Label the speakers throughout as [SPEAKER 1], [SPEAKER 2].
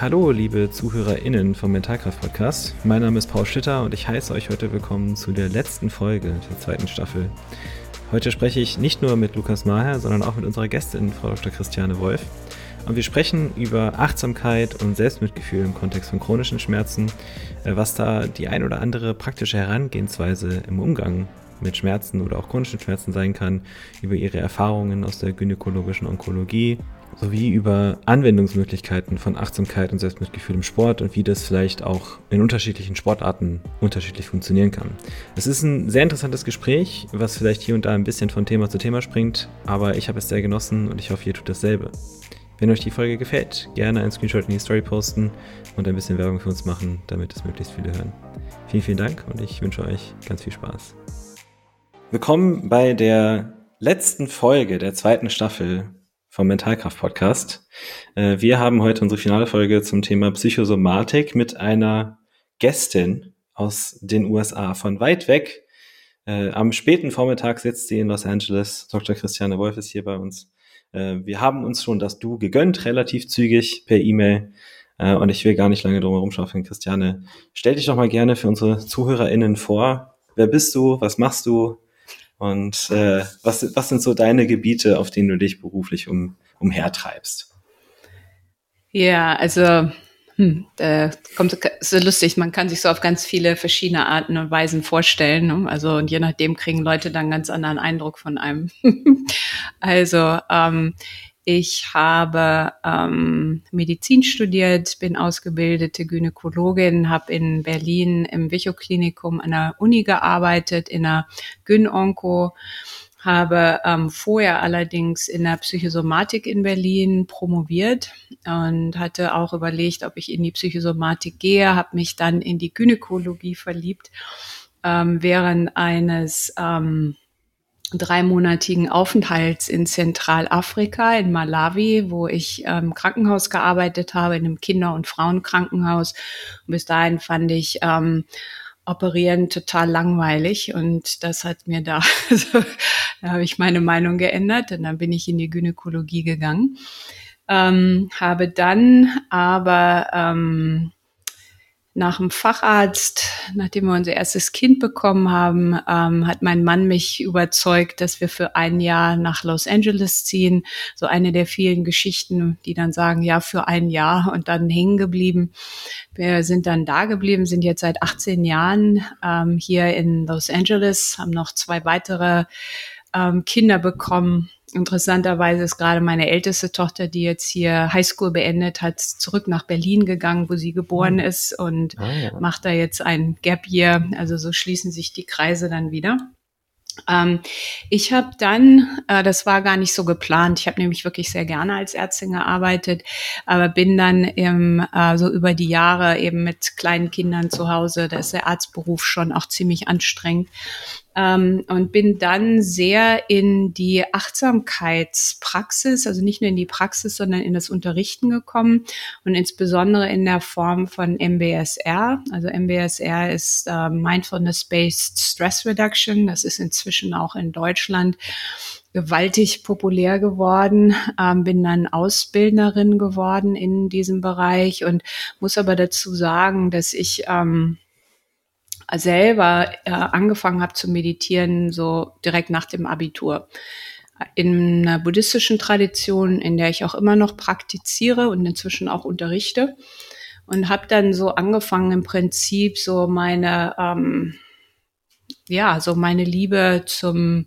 [SPEAKER 1] Hallo, liebe ZuhörerInnen vom Mentalkraft Podcast. Mein Name ist Paul Schlitter und ich heiße euch heute willkommen zu der letzten Folge der zweiten Staffel. Heute spreche ich nicht nur mit Lukas Maher, sondern auch mit unserer Gästin, Frau Dr. Christiane Wolf. Und wir sprechen über Achtsamkeit und Selbstmitgefühl im Kontext von chronischen Schmerzen, äh, was da die ein oder andere praktische Herangehensweise im Umgang mit Schmerzen oder auch chronischen Schmerzen sein kann, über ihre Erfahrungen aus der gynäkologischen Onkologie, sowie über Anwendungsmöglichkeiten von Achtsamkeit und Selbstmitgefühl im Sport und wie das vielleicht auch in unterschiedlichen Sportarten unterschiedlich funktionieren kann. Es ist ein sehr interessantes Gespräch, was vielleicht hier und da ein bisschen von Thema zu Thema springt, aber ich habe es sehr genossen und ich hoffe, ihr tut dasselbe. Wenn euch die Folge gefällt, gerne einen Screenshot in die Story posten und ein bisschen Werbung für uns machen, damit es möglichst viele hören. Vielen, vielen Dank und ich wünsche euch ganz viel Spaß. Willkommen bei der letzten Folge der zweiten Staffel vom Mentalkraft Podcast. Äh, wir haben heute unsere finale Folge zum Thema Psychosomatik mit einer Gästin aus den USA von weit weg. Äh, am späten Vormittag sitzt sie in Los Angeles. Dr. Christiane Wolf ist hier bei uns. Äh, wir haben uns schon das Du gegönnt, relativ zügig per E-Mail. Und ich will gar nicht lange drum herum schaffen. Christiane, stell dich doch mal gerne für unsere ZuhörerInnen vor. Wer bist du? Was machst du? Und äh, was, was sind so deine Gebiete, auf denen du dich beruflich um, umhertreibst?
[SPEAKER 2] Ja, also hm, da kommt so lustig, man kann sich so auf ganz viele verschiedene Arten und Weisen vorstellen. Ne? Also und je nachdem kriegen Leute dann ganz anderen Eindruck von einem. also ähm, ich habe ähm, Medizin studiert, bin ausgebildete Gynäkologin, habe in Berlin im Vicho-Klinikum an der Uni gearbeitet, in der Gyn-Onko, habe ähm, vorher allerdings in der Psychosomatik in Berlin promoviert und hatte auch überlegt, ob ich in die Psychosomatik gehe, habe mich dann in die Gynäkologie verliebt ähm, während eines ähm, dreimonatigen Aufenthalts in Zentralafrika, in Malawi, wo ich im ähm, Krankenhaus gearbeitet habe, in einem Kinder- und Frauenkrankenhaus. Und bis dahin fand ich ähm, Operieren total langweilig und das hat mir da, also, da habe ich meine Meinung geändert und dann bin ich in die Gynäkologie gegangen. Ähm, habe dann aber ähm, nach dem Facharzt, nachdem wir unser erstes Kind bekommen haben, ähm, hat mein Mann mich überzeugt, dass wir für ein Jahr nach Los Angeles ziehen. So eine der vielen Geschichten, die dann sagen, ja, für ein Jahr und dann hängen geblieben. Wir sind dann da geblieben, sind jetzt seit 18 Jahren ähm, hier in Los Angeles, haben noch zwei weitere ähm, Kinder bekommen Interessanterweise ist gerade meine älteste Tochter, die jetzt hier Highschool beendet hat, zurück nach Berlin gegangen, wo sie geboren mhm. ist und ah, ja. macht da jetzt ein Gap Year. Also so schließen sich die Kreise dann wieder. Ähm, ich habe dann, äh, das war gar nicht so geplant, ich habe nämlich wirklich sehr gerne als Ärztin gearbeitet, aber bin dann im, äh, so über die Jahre eben mit kleinen Kindern zu Hause, da ist der Arztberuf schon auch ziemlich anstrengend, ähm, und bin dann sehr in die Achtsamkeitspraxis, also nicht nur in die Praxis, sondern in das Unterrichten gekommen und insbesondere in der Form von MBSR. Also MBSR ist äh, Mindfulness-Based Stress Reduction. Das ist inzwischen auch in Deutschland gewaltig populär geworden, ähm, bin dann Ausbildnerin geworden in diesem Bereich und muss aber dazu sagen, dass ich ähm, selber äh, angefangen habe zu meditieren, so direkt nach dem Abitur. In einer buddhistischen Tradition, in der ich auch immer noch praktiziere und inzwischen auch unterrichte. Und habe dann so angefangen, im Prinzip so meine, ähm, ja, so meine Liebe zum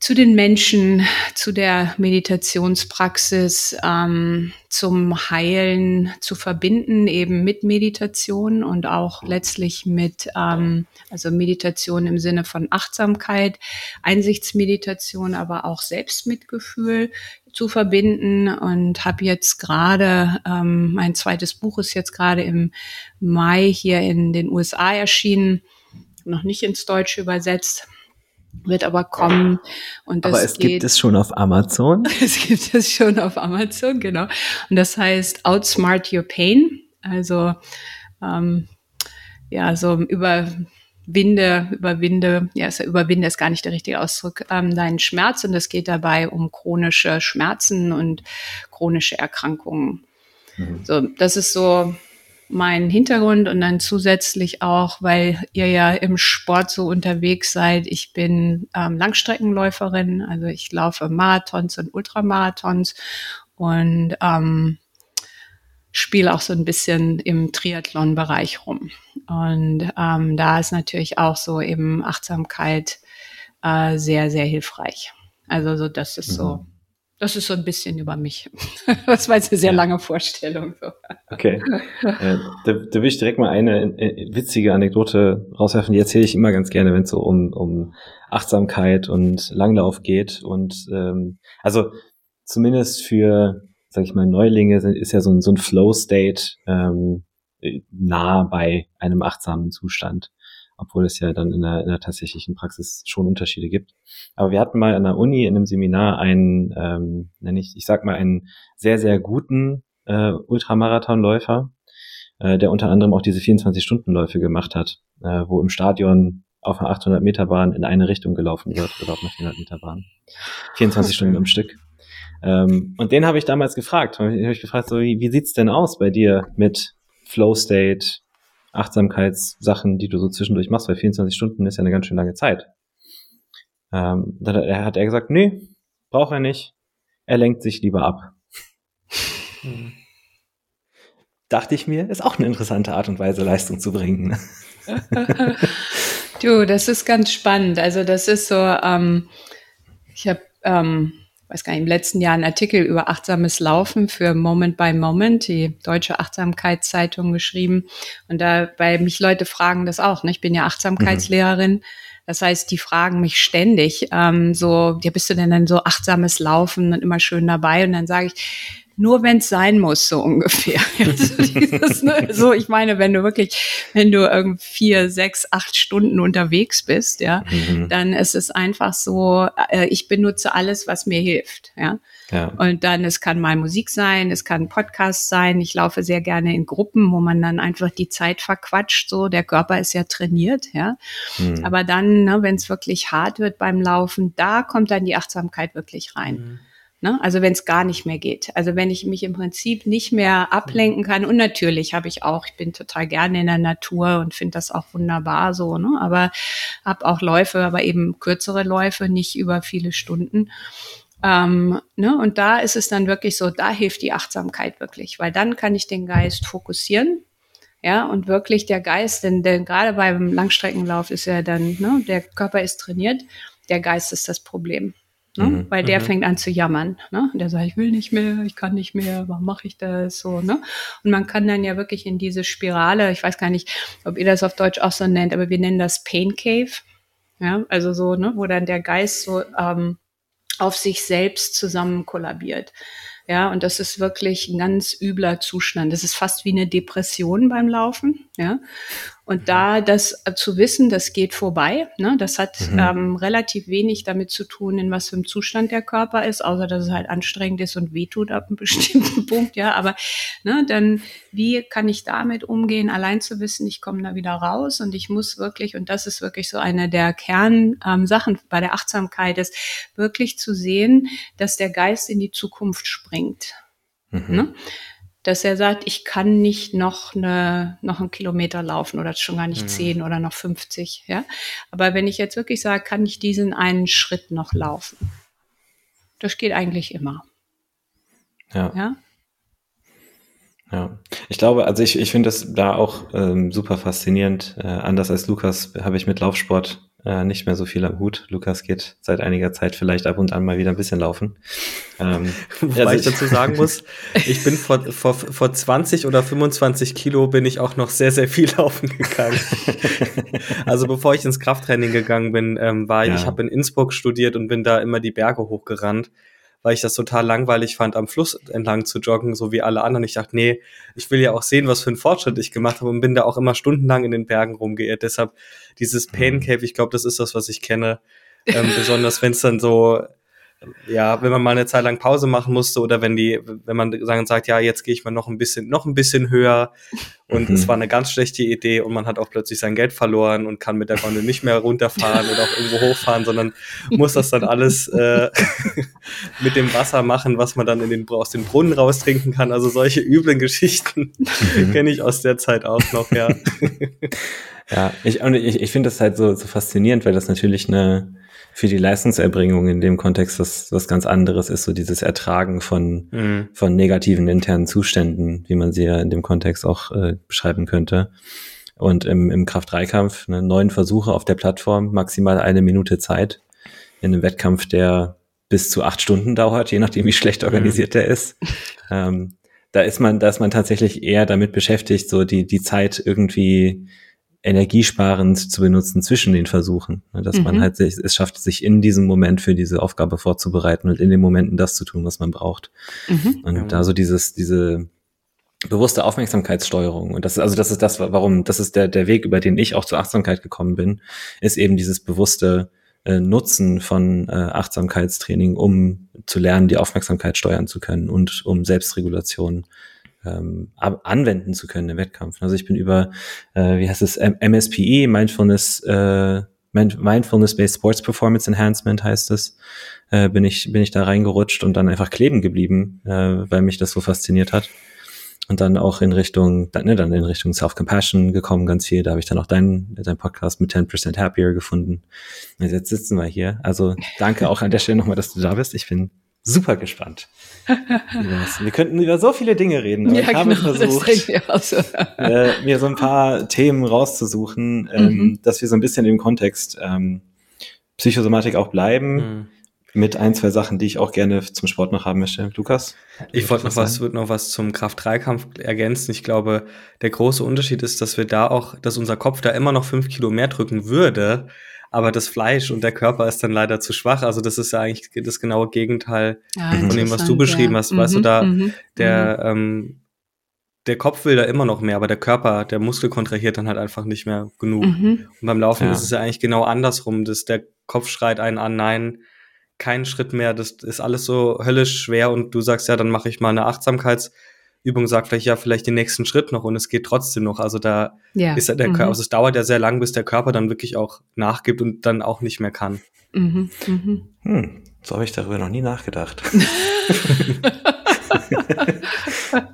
[SPEAKER 2] zu den Menschen, zu der Meditationspraxis, ähm, zum Heilen zu verbinden, eben mit Meditation und auch letztlich mit, ähm, also Meditation im Sinne von Achtsamkeit, Einsichtsmeditation, aber auch Selbstmitgefühl zu verbinden. Und habe jetzt gerade, ähm, mein zweites Buch ist jetzt gerade im Mai hier in den USA erschienen, noch nicht ins Deutsche übersetzt wird aber kommen. Und
[SPEAKER 1] das aber es geht, gibt es schon auf Amazon.
[SPEAKER 2] es gibt es schon auf Amazon, genau. Und das heißt Outsmart Your Pain. Also ähm, ja, so überwinde, überwinde, ja, überwinde ist gar nicht der richtige Ausdruck, ähm, deinen Schmerz. Und es geht dabei um chronische Schmerzen und chronische Erkrankungen. Mhm. So, das ist so mein Hintergrund und dann zusätzlich auch, weil ihr ja im Sport so unterwegs seid. Ich bin ähm, Langstreckenläuferin, also ich laufe Marathons und Ultramarathons und ähm, spiele auch so ein bisschen im Triathlon-Bereich rum. Und ähm, da ist natürlich auch so eben Achtsamkeit äh, sehr, sehr hilfreich. Also so, das ist so mhm. Das ist so ein bisschen über mich. Das war jetzt eine sehr ja. lange Vorstellung. So.
[SPEAKER 1] Okay. äh, da, da will ich direkt mal eine äh, witzige Anekdote rauswerfen. Die erzähle ich immer ganz gerne, wenn es so um, um Achtsamkeit und Langlauf geht. Und ähm, also zumindest für, sag ich mal, Neulinge ist ja so ein, so ein Flow-State ähm, nah bei einem achtsamen Zustand obwohl es ja dann in der, in der tatsächlichen Praxis schon Unterschiede gibt. Aber wir hatten mal an der Uni in einem Seminar einen, ähm, nenne ich, ich sag mal, einen sehr, sehr guten äh, Ultramarathonläufer, äh, der unter anderem auch diese 24-Stunden-Läufe gemacht hat, äh, wo im Stadion auf einer 800 Meter Bahn in eine Richtung gelaufen wird oder auf einer 400 Meter Bahn. 24 Stunden am Stück. Ähm, und den habe ich damals gefragt. Hab ich, hab ich gefragt, so, wie, wie sieht's denn aus bei dir mit Flow State, Achtsamkeitssachen, die du so zwischendurch machst, weil 24 Stunden ist ja eine ganz schön lange Zeit. Ähm, dann hat er gesagt, nee, braucht er nicht. Er lenkt sich lieber ab. Hm. Dachte ich mir, ist auch eine interessante Art und Weise, Leistung zu bringen.
[SPEAKER 2] du, das ist ganz spannend. Also das ist so, ähm, ich habe ähm, weiß gar nicht, im letzten Jahr einen Artikel über achtsames Laufen für Moment by Moment, die deutsche Achtsamkeitszeitung geschrieben. Und da bei mich Leute fragen das auch. Ne? Ich bin ja Achtsamkeitslehrerin. Mhm. Das heißt, die fragen mich ständig, ähm, so, ja, bist du denn dann so achtsames Laufen und immer schön dabei? Und dann sage ich, nur wenn es sein muss, so ungefähr. Also dieses, ne, so, ich meine, wenn du wirklich, wenn du irgendwie vier, sechs, acht Stunden unterwegs bist, ja, mhm. dann ist es einfach so, äh, ich benutze alles, was mir hilft, ja. ja. Und dann, es kann mal Musik sein, es kann Podcast sein. Ich laufe sehr gerne in Gruppen, wo man dann einfach die Zeit verquatscht, so. Der Körper ist ja trainiert, ja. Mhm. Aber dann, ne, wenn es wirklich hart wird beim Laufen, da kommt dann die Achtsamkeit wirklich rein. Mhm. Ne? Also wenn es gar nicht mehr geht. Also wenn ich mich im Prinzip nicht mehr ablenken kann. Und natürlich habe ich auch, ich bin total gerne in der Natur und finde das auch wunderbar so. Ne? Aber habe auch Läufe, aber eben kürzere Läufe, nicht über viele Stunden. Ähm, ne? Und da ist es dann wirklich so, da hilft die Achtsamkeit wirklich, weil dann kann ich den Geist fokussieren. Ja, und wirklich der Geist, denn, denn gerade beim Langstreckenlauf ist ja dann, ne, der Körper ist trainiert, der Geist ist das Problem. Ne? Mhm. Weil der mhm. fängt an zu jammern. Ne? Der sagt, ich will nicht mehr, ich kann nicht mehr, warum mache ich das so? Ne? Und man kann dann ja wirklich in diese Spirale, ich weiß gar nicht, ob ihr das auf Deutsch auch so nennt, aber wir nennen das Pain Cave. Ja, also so, ne, wo dann der Geist so ähm, auf sich selbst zusammen kollabiert. Ja, und das ist wirklich ein ganz übler Zustand. Das ist fast wie eine Depression beim Laufen. Ja, und da das äh, zu wissen, das geht vorbei, ne, das hat mhm. ähm, relativ wenig damit zu tun, in was für einem Zustand der Körper ist, außer dass es halt anstrengend ist und wehtut ab einem bestimmten Punkt, ja. Aber ne, dann, wie kann ich damit umgehen, allein zu wissen, ich komme da wieder raus und ich muss wirklich, und das ist wirklich so eine der Kernsachen ähm, bei der Achtsamkeit, ist wirklich zu sehen, dass der Geist in die Zukunft springt. Mhm. Ne? Dass er sagt, ich kann nicht noch eine, noch einen Kilometer laufen oder schon gar nicht mhm. zehn oder noch 50, ja. Aber wenn ich jetzt wirklich sage, kann ich diesen einen Schritt noch laufen? Das geht eigentlich immer.
[SPEAKER 1] Ja. Ja. Ja, ich glaube, also ich, ich finde das da auch ähm, super faszinierend. Äh, anders als Lukas habe ich mit Laufsport äh, nicht mehr so viel am Hut. Lukas geht seit einiger Zeit vielleicht ab und an mal wieder ein bisschen laufen.
[SPEAKER 3] Ähm, Wobei also ich dazu sagen muss, ich bin vor, vor, vor 20 oder 25 Kilo bin ich auch noch sehr, sehr viel laufen gegangen. also bevor ich ins Krafttraining gegangen bin, ähm, war ich, ja. ich habe in Innsbruck studiert und bin da immer die Berge hochgerannt weil ich das total langweilig fand, am Fluss entlang zu joggen, so wie alle anderen. Ich dachte, nee, ich will ja auch sehen, was für einen Fortschritt ich gemacht habe und bin da auch immer stundenlang in den Bergen rumgeirrt. Deshalb dieses Pain mhm. Cave, ich glaube, das ist das, was ich kenne. Ähm, besonders wenn es dann so ja, wenn man mal eine Zeit lang Pause machen musste oder wenn die, wenn man sagen sagt, ja, jetzt gehe ich mal noch ein bisschen, noch ein bisschen höher und mhm. es war eine ganz schlechte Idee und man hat auch plötzlich sein Geld verloren und kann mit der Gondel nicht mehr runterfahren oder auch irgendwo hochfahren, sondern muss das dann alles äh, mit dem Wasser machen, was man dann in den, aus dem Brunnen raustrinken kann. Also solche üblen Geschichten mhm. kenne ich aus der Zeit auch noch, ja.
[SPEAKER 1] ja, ich, ich, ich finde das halt so, so faszinierend, weil das natürlich eine für die Leistungserbringung in dem Kontext was, was ganz anderes ist, so dieses Ertragen von, mhm. von negativen internen Zuständen, wie man sie ja in dem Kontext auch äh, beschreiben könnte. Und im, im Kraft-3-Kampf ne, neun Versuche auf der Plattform, maximal eine Minute Zeit. In einem Wettkampf, der bis zu acht Stunden dauert, je nachdem, wie schlecht organisiert mhm. der ist. Ähm, da ist man, da ist man tatsächlich eher damit beschäftigt, so die, die Zeit irgendwie energiesparend zu benutzen zwischen den Versuchen. Ne, dass mhm. man halt sich, es schafft, sich in diesem Moment für diese Aufgabe vorzubereiten und in den Momenten das zu tun, was man braucht. Mhm. Und da so dieses, diese bewusste Aufmerksamkeitssteuerung. Und das ist, also das ist das, warum, das ist der, der Weg, über den ich auch zur Achtsamkeit gekommen bin, ist eben dieses bewusste äh, Nutzen von äh, Achtsamkeitstraining, um zu lernen, die Aufmerksamkeit steuern zu können und um Selbstregulation ähm, anwenden zu können im Wettkampf. Also ich bin über, äh, wie heißt es, MSPE, Mindfulness, äh, Mindfulness-Based Sports Performance Enhancement heißt es, äh, bin ich bin ich da reingerutscht und dann einfach kleben geblieben, äh, weil mich das so fasziniert hat. Und dann auch in Richtung, dann, ne, dann in Richtung Self-Compassion gekommen, ganz viel. Da habe ich dann auch deinen dein Podcast mit 10% Happier gefunden. Und jetzt sitzen wir hier. Also danke auch an der Stelle nochmal, dass du da bist. Ich bin super gespannt. wir könnten über so viele Dinge reden, aber ja, ich habe genau, versucht, so. äh, mir so ein paar Themen rauszusuchen, ähm, mhm. dass wir so ein bisschen im Kontext ähm, Psychosomatik auch bleiben. Mhm. Mit ein, zwei Sachen, die ich auch gerne zum Sport noch haben möchte. Lukas?
[SPEAKER 3] Ich wollte noch was, würde noch was zum Kraft-3-Kampf ergänzen. Ich glaube, der große Unterschied ist, dass wir da auch, dass unser Kopf da immer noch fünf Kilo mehr drücken würde, aber das Fleisch und der Körper ist dann leider zu schwach. Also das ist ja eigentlich das genaue Gegenteil ja, von dem, was du beschrieben ja. hast. Weißt mhm, du, da mhm, der, mhm. ähm, der Kopf will da immer noch mehr, aber der Körper, der Muskel kontrahiert dann halt einfach nicht mehr genug. Mhm. Und beim Laufen ja. ist es ja eigentlich genau andersrum, dass der Kopf schreit einen an, nein, keinen Schritt mehr, das ist alles so höllisch schwer und du sagst ja, dann mache ich mal eine Achtsamkeits- Übung sagt vielleicht ja vielleicht den nächsten Schritt noch und es geht trotzdem noch. Also da ja. ist ja der mhm. Körper, also es dauert ja sehr lang, bis der Körper dann wirklich auch nachgibt und dann auch nicht mehr kann. Mhm.
[SPEAKER 1] Mhm. Hm, so habe ich darüber noch nie nachgedacht.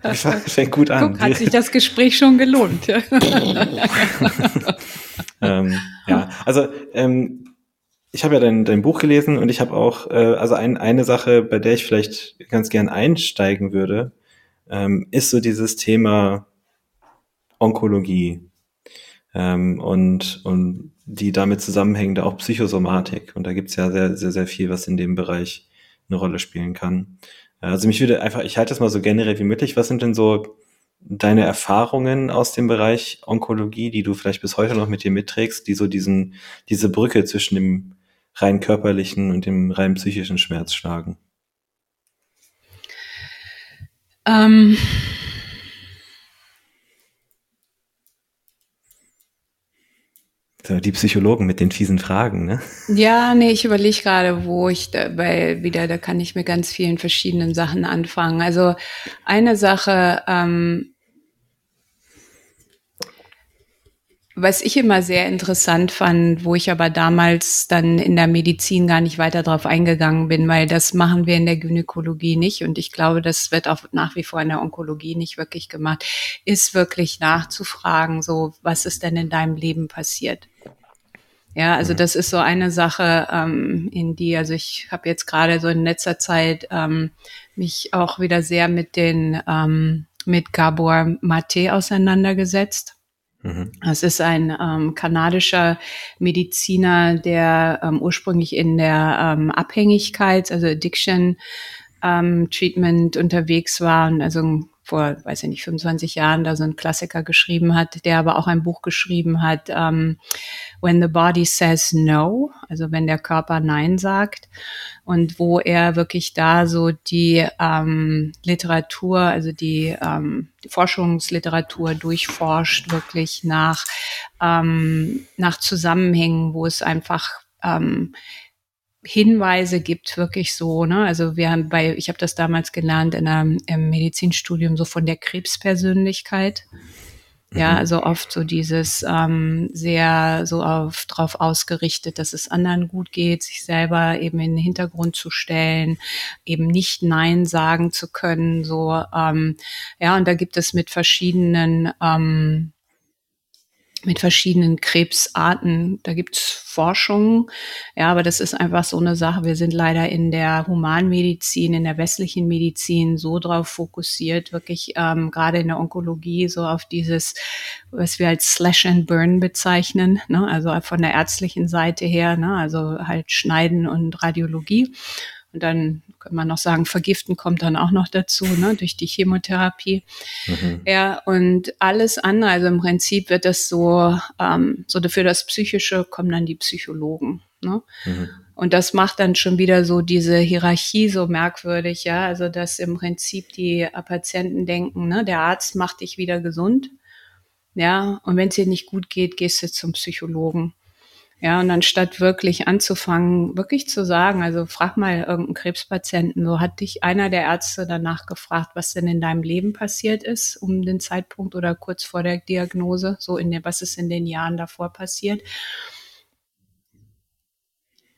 [SPEAKER 2] das fängt gut an. Guck, hat sich das Gespräch schon gelohnt.
[SPEAKER 1] ähm, ja, also ähm, ich habe ja dein, dein Buch gelesen und ich habe auch, äh, also ein, eine Sache, bei der ich vielleicht ganz gern einsteigen würde, ähm, ist so dieses Thema Onkologie ähm, und, und die damit zusammenhängende auch Psychosomatik. Und da gibt's ja sehr, sehr, sehr viel, was in dem Bereich eine Rolle spielen kann. Also mich würde einfach, ich halte das mal so generell wie möglich. Was sind denn so deine Erfahrungen aus dem Bereich Onkologie, die du vielleicht bis heute noch mit dir mitträgst, die so diesen, diese Brücke zwischen dem rein körperlichen und dem rein psychischen Schmerz schlagen? Ähm, die Psychologen mit den fiesen Fragen, ne?
[SPEAKER 2] Ja, nee, ich überlege gerade, wo ich da, weil wieder, da kann ich mit ganz vielen verschiedenen Sachen anfangen. Also eine Sache, ähm, Was ich immer sehr interessant fand, wo ich aber damals dann in der Medizin gar nicht weiter drauf eingegangen bin, weil das machen wir in der Gynäkologie nicht und ich glaube, das wird auch nach wie vor in der Onkologie nicht wirklich gemacht, ist wirklich nachzufragen, so was ist denn in deinem Leben passiert? Ja, also mhm. das ist so eine Sache, ähm, in die, also ich habe jetzt gerade so in letzter Zeit ähm, mich auch wieder sehr mit den ähm, mit Gabor Mate auseinandergesetzt. Es ist ein ähm, kanadischer Mediziner, der ähm, ursprünglich in der ähm, Abhängigkeit, also Addiction ähm, Treatment unterwegs war und also vor, weiß ich nicht, 25 Jahren da so ein Klassiker geschrieben hat, der aber auch ein Buch geschrieben hat, ähm, When the Body Says No, also wenn der Körper Nein sagt. Und wo er wirklich da so die ähm, Literatur, also die, ähm, die Forschungsliteratur durchforscht, wirklich nach, ähm, nach Zusammenhängen, wo es einfach ähm, Hinweise gibt, wirklich so, ne? Also wir haben bei, ich habe das damals gelernt in einem im Medizinstudium, so von der Krebspersönlichkeit. Ja, mhm. also oft so dieses ähm, sehr so auf drauf ausgerichtet, dass es anderen gut geht, sich selber eben in den Hintergrund zu stellen, eben nicht Nein sagen zu können. So ähm, ja, und da gibt es mit verschiedenen ähm, mit verschiedenen Krebsarten. Da gibt's Forschung, ja, aber das ist einfach so eine Sache. Wir sind leider in der Humanmedizin, in der westlichen Medizin so drauf fokussiert, wirklich ähm, gerade in der Onkologie so auf dieses, was wir als Slash and Burn bezeichnen, ne? also von der ärztlichen Seite her, ne? also halt Schneiden und Radiologie. Und dann kann man noch sagen, Vergiften kommt dann auch noch dazu, ne, durch die Chemotherapie. Mhm. Ja, und alles andere, also im Prinzip wird das so, ähm, so für das Psychische kommen dann die Psychologen. Ne? Mhm. Und das macht dann schon wieder so diese Hierarchie so merkwürdig, ja. Also, dass im Prinzip die Patienten denken, ne, der Arzt macht dich wieder gesund. Ja, und wenn es dir nicht gut geht, gehst du zum Psychologen. Ja, und anstatt wirklich anzufangen, wirklich zu sagen, also frag mal irgendeinen Krebspatienten, so hat dich einer der Ärzte danach gefragt, was denn in deinem Leben passiert ist, um den Zeitpunkt oder kurz vor der Diagnose, so in der, was ist in den Jahren davor passiert.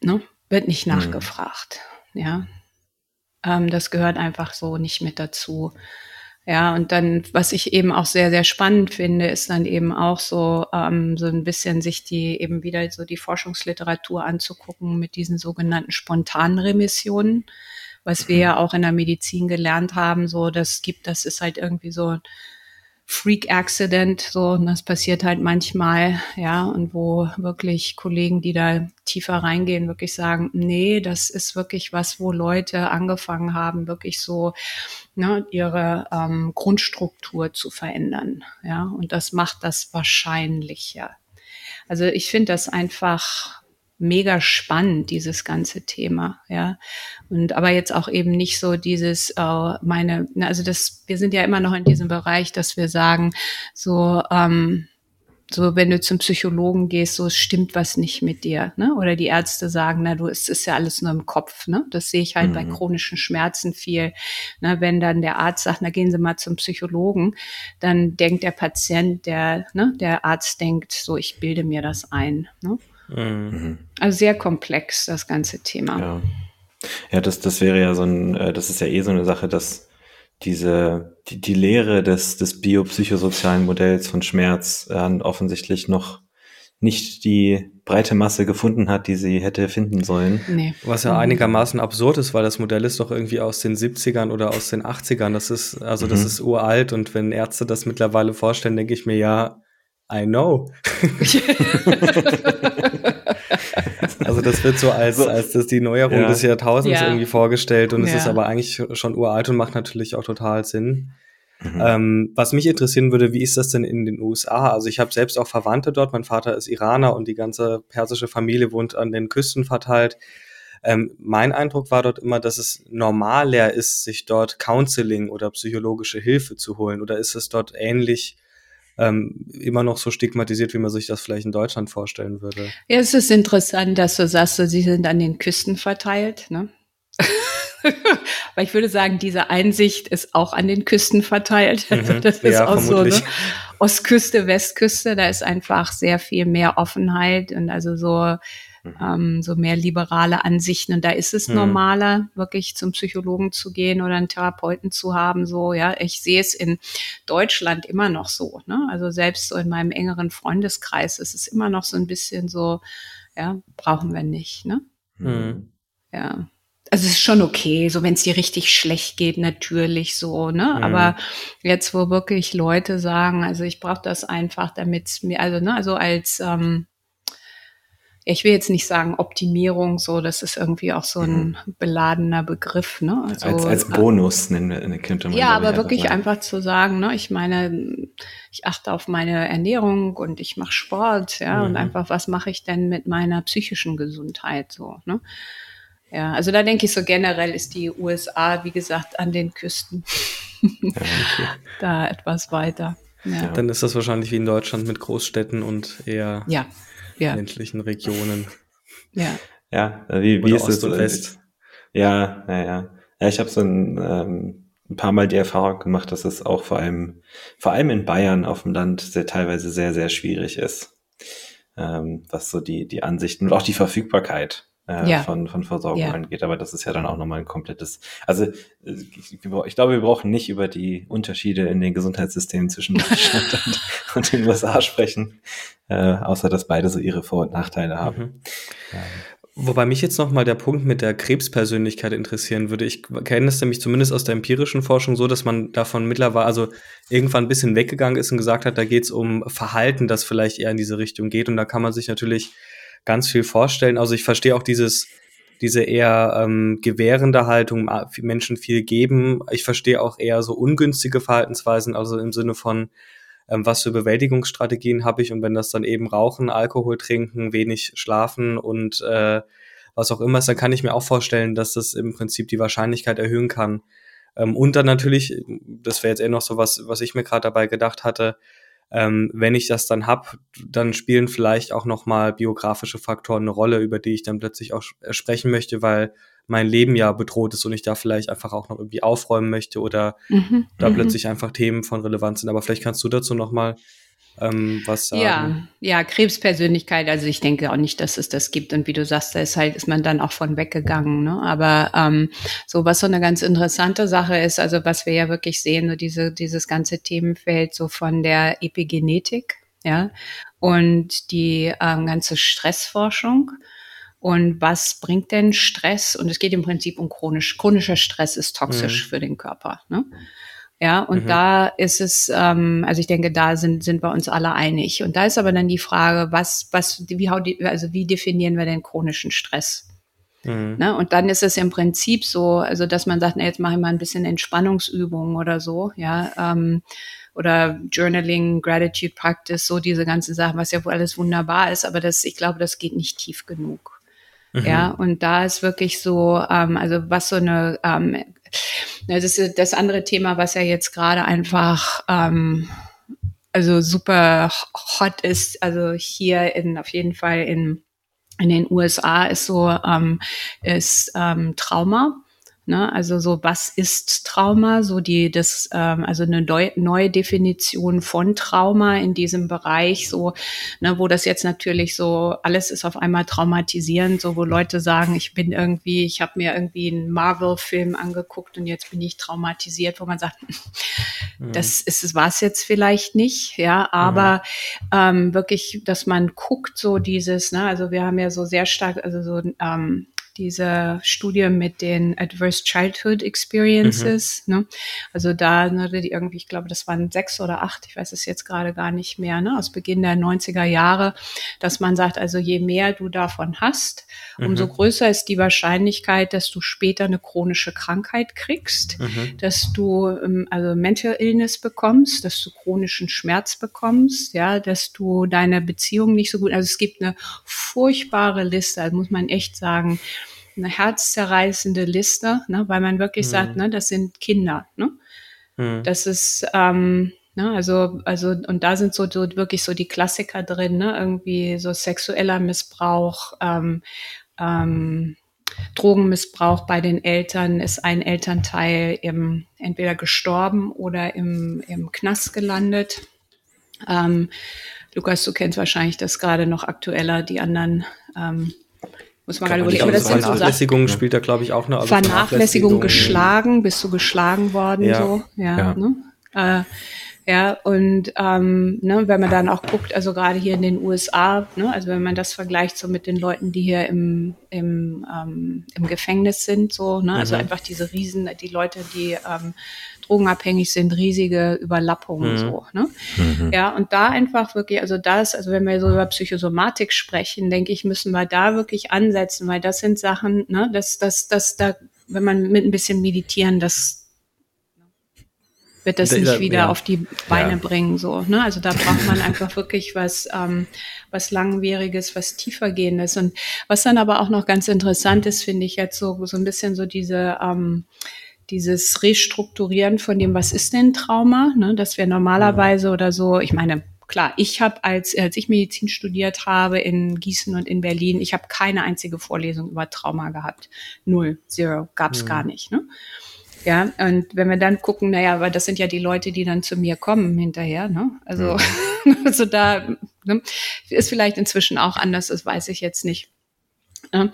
[SPEAKER 2] Ne? Wird nicht mhm. nachgefragt, ja. Ähm, das gehört einfach so nicht mit dazu. Ja, und dann, was ich eben auch sehr, sehr spannend finde, ist dann eben auch so, ähm, so ein bisschen sich die eben wieder so die Forschungsliteratur anzugucken mit diesen sogenannten spontanen Remissionen, was wir ja auch in der Medizin gelernt haben, so das gibt, das ist halt irgendwie so Freak-Accident, so, und das passiert halt manchmal, ja, und wo wirklich Kollegen, die da tiefer reingehen, wirklich sagen, nee, das ist wirklich was, wo Leute angefangen haben, wirklich so ne, ihre ähm, Grundstruktur zu verändern, ja, und das macht das wahrscheinlicher. Also ich finde das einfach mega spannend, dieses ganze Thema, ja. Und aber jetzt auch eben nicht so dieses, äh, meine, also das, wir sind ja immer noch in diesem Bereich, dass wir sagen, so, ähm, so wenn du zum Psychologen gehst, so es stimmt was nicht mit dir, ne? Oder die Ärzte sagen, na du, es ist ja alles nur im Kopf, ne? Das sehe ich halt mhm. bei chronischen Schmerzen viel. Ne? Wenn dann der Arzt sagt, na gehen Sie mal zum Psychologen, dann denkt der Patient, der, ne, der Arzt denkt, so ich bilde mir das ein. Ne? Mhm. Also sehr komplex, das ganze Thema.
[SPEAKER 1] Ja, ja das, das wäre ja so ein, äh, das ist ja eh so eine Sache, dass diese, die, die Lehre des, des biopsychosozialen Modells von Schmerz äh, offensichtlich noch nicht die breite Masse gefunden hat, die sie hätte finden sollen.
[SPEAKER 3] Nee. Was ja einigermaßen absurd ist, weil das Modell ist doch irgendwie aus den 70ern oder aus den 80ern. Das ist, also das mhm. ist uralt und wenn Ärzte das mittlerweile vorstellen, denke ich mir, ja, I know. also das wird so als, als das die Neuerung ja. des Jahrtausends ja. irgendwie vorgestellt und ja. es ist aber eigentlich schon uralt und macht natürlich auch total Sinn. Mhm. Ähm, was mich interessieren würde, wie ist das denn in den USA? Also ich habe selbst auch Verwandte dort. Mein Vater ist Iraner und die ganze persische Familie wohnt an den Küsten verteilt. Ähm, mein Eindruck war dort immer, dass es normaler ist, sich dort Counseling oder psychologische Hilfe zu holen. Oder ist es dort ähnlich ähm, immer noch so stigmatisiert, wie man sich das vielleicht in Deutschland vorstellen würde.
[SPEAKER 2] Ja, es ist interessant, dass du sagst, sie sind an den Küsten verteilt. Ne? Weil ich würde sagen, diese Einsicht ist auch an den Küsten verteilt. Also mhm. das ist ja, auch vermutlich. so ne? Ostküste, Westküste, da ist einfach sehr viel mehr Offenheit und also so Mhm. ähm, so mehr liberale Ansichten. Und da ist es mhm. normaler, wirklich zum Psychologen zu gehen oder einen Therapeuten zu haben. So, ja, ich sehe es in Deutschland immer noch so. Ne? Also selbst so in meinem engeren Freundeskreis ist es immer noch so ein bisschen so, ja, brauchen wir nicht. Ne? Mhm. Ja also es ist schon okay, so wenn es dir richtig schlecht geht, natürlich so, ne? Mhm. Aber jetzt, wo wirklich Leute sagen, also ich brauche das einfach, damit mir, also, ne, also als ähm, ich will jetzt nicht sagen Optimierung, so, das ist irgendwie auch so ein mhm. beladener Begriff, ne?
[SPEAKER 1] Also, als, als äh, Bonus nennen, könnte man
[SPEAKER 2] Ja, aber wirklich sagen. einfach zu sagen, ne, ich meine, ich achte auf meine Ernährung und ich mache Sport, ja, mhm. und einfach, was mache ich denn mit meiner psychischen Gesundheit, so, ne? Ja, also da denke ich so generell ist die USA, wie gesagt, an den Küsten ja, okay. da etwas weiter.
[SPEAKER 3] Ja. Dann ist das wahrscheinlich wie in Deutschland mit Großstädten und eher
[SPEAKER 2] ja ja.
[SPEAKER 3] ländlichen Regionen.
[SPEAKER 2] Ja.
[SPEAKER 1] Ja, äh, wie, wie ist es? West? Ja, ja, ja. Ja, ich habe so ein, ähm, ein paar Mal die Erfahrung gemacht, dass es auch vor allem, vor allem in Bayern auf dem Land sehr, teilweise sehr, sehr schwierig ist, ähm, was so die, die Ansichten und auch die Verfügbarkeit äh, ja. von, von Versorgung ja. angeht. Aber das ist ja dann auch nochmal ein komplettes, also äh, ich, ich, glaube, wir brauchen nicht über die Unterschiede in den Gesundheitssystemen zwischen Deutschland und, und, den USA sprechen, äh, außer dass beide so ihre Vor- und Nachteile haben. Mhm.
[SPEAKER 3] Ja. Wobei mich jetzt noch mal der Punkt mit der Krebspersönlichkeit interessieren würde. Ich kenne es nämlich zumindest aus der empirischen Forschung so, dass man davon mittlerweile, also irgendwann ein bisschen weggegangen ist und gesagt hat, da geht es um Verhalten, das vielleicht eher in diese Richtung geht. Und da kann man sich natürlich ganz viel vorstellen. Also ich verstehe auch dieses, diese eher ähm, gewährende Haltung, Menschen viel geben. Ich verstehe auch eher so ungünstige Verhaltensweisen, also im Sinne von, ähm, was für Bewältigungsstrategien habe ich und wenn das dann eben Rauchen, Alkohol trinken, wenig schlafen und äh, was auch immer ist, dann kann ich mir auch vorstellen, dass das im Prinzip die Wahrscheinlichkeit erhöhen kann. Ähm, und dann natürlich, das wäre jetzt eher noch so was, was ich mir gerade dabei gedacht hatte, ähm, wenn ich das dann hab, dann spielen vielleicht auch nochmal biografische Faktoren eine Rolle, über die ich dann plötzlich auch sprechen möchte, weil mein Leben ja bedroht ist und ich da vielleicht einfach auch noch irgendwie aufräumen möchte oder mhm, da mhm. plötzlich einfach Themen von Relevanz sind. Aber vielleicht kannst du dazu noch mal ähm, was sagen.
[SPEAKER 2] Ja, ja, Krebspersönlichkeit, also ich denke auch nicht, dass es das gibt. Und wie du sagst, da ist halt, ist man dann auch von weggegangen. Ne? Aber ähm, so was so eine ganz interessante Sache ist, also was wir ja wirklich sehen, so diese, dieses ganze Themenfeld so von der Epigenetik, ja, und die ähm, ganze Stressforschung. Und was bringt denn Stress? Und es geht im Prinzip um chronisch. Chronischer Stress ist toxisch mhm. für den Körper. Ne? Ja, und mhm. da ist es, ähm, also ich denke, da sind, sind wir uns alle einig. Und da ist aber dann die Frage, was, was, wie, also wie definieren wir den chronischen Stress? Mhm. Ne? Und dann ist es im Prinzip so, also dass man sagt, na, jetzt mache ich mal ein bisschen Entspannungsübungen oder so, ja, ähm, oder Journaling, Gratitude Practice, so diese ganzen Sachen, was ja wohl alles wunderbar ist, aber das, ich glaube, das geht nicht tief genug. Mhm. Ja, und da ist wirklich so, ähm, also was so eine, ähm, das ist das andere Thema, was ja jetzt gerade einfach, ähm, also super hot ist, also hier in, auf jeden Fall in, in den USA ist so, ähm, ist ähm, Trauma. Ne? Also so, was ist Trauma? So die, das, ähm, also eine neue Definition von Trauma in diesem Bereich, so, ne, wo das jetzt natürlich so, alles ist auf einmal traumatisierend, so wo Leute sagen, ich bin irgendwie, ich habe mir irgendwie einen Marvel-Film angeguckt und jetzt bin ich traumatisiert, wo man sagt, mhm. das ist es war es jetzt vielleicht nicht, ja, aber mhm. ähm, wirklich, dass man guckt, so dieses, ne, also wir haben ja so sehr stark, also so ähm, diese Studie mit den Adverse Childhood Experiences. Mhm. Ne? Also da ne, die irgendwie, ich glaube, das waren sechs oder acht, ich weiß es jetzt gerade gar nicht mehr, ne? aus Beginn der 90er Jahre, dass man sagt, also je mehr du davon hast, umso mhm. größer ist die Wahrscheinlichkeit, dass du später eine chronische Krankheit kriegst, mhm. dass du ähm, also Mental Illness bekommst, dass du chronischen Schmerz bekommst, ja, dass du deine Beziehung nicht so gut, also es gibt eine furchtbare Liste, also muss man echt sagen, eine herzzerreißende Liste, ne, weil man wirklich mhm. sagt, ne, das sind Kinder. Ne? Mhm. Das ist, ähm, ne, also, also, und da sind so, so wirklich so die Klassiker drin, ne, irgendwie so sexueller Missbrauch, ähm, ähm, Drogenmissbrauch bei den Eltern ist ein Elternteil im, entweder gestorben oder im, im Knast gelandet. Ähm, Lukas, du kennst wahrscheinlich das gerade noch aktueller, die anderen ähm, muss man gerade überlegen. Aber
[SPEAKER 3] das Vernachlässigung so spielt da, glaube ich, auch eine
[SPEAKER 2] also Vernachlässigung, geschlagen, bist du geschlagen worden, ja. so. Ja. ja. Ne? Äh, ja, und ähm, ne, wenn man dann auch guckt, also gerade hier in den USA, ne, also wenn man das vergleicht so mit den Leuten, die hier im, im, ähm, im Gefängnis sind, so, ne, also mhm. einfach diese Riesen, die Leute, die ähm, drogenabhängig sind, riesige Überlappungen mhm. so. Ne? Mhm. Ja, und da einfach wirklich, also das, also wenn wir so über Psychosomatik sprechen, denke ich, müssen wir da wirklich ansetzen, weil das sind Sachen, ne, dass das, das, da, wenn man mit ein bisschen meditieren, das wird das nicht wieder ja. auf die Beine ja. bringen. So, ne? Also da braucht man einfach wirklich was, ähm, was langwieriges, was tiefergehendes. Und was dann aber auch noch ganz interessant ist, finde ich jetzt so, so ein bisschen so diese ähm, dieses Restrukturieren von dem, was ist denn Trauma, ne, dass wir normalerweise oder so, ich meine, klar, ich habe als, als ich Medizin studiert habe in Gießen und in Berlin, ich habe keine einzige Vorlesung über Trauma gehabt. Null, zero, gab's mhm. gar nicht. Ne? Ja, und wenn wir dann gucken, naja, aber das sind ja die Leute, die dann zu mir kommen hinterher, ne? Also, mhm. also da ne? ist vielleicht inzwischen auch anders, das weiß ich jetzt nicht. Ja,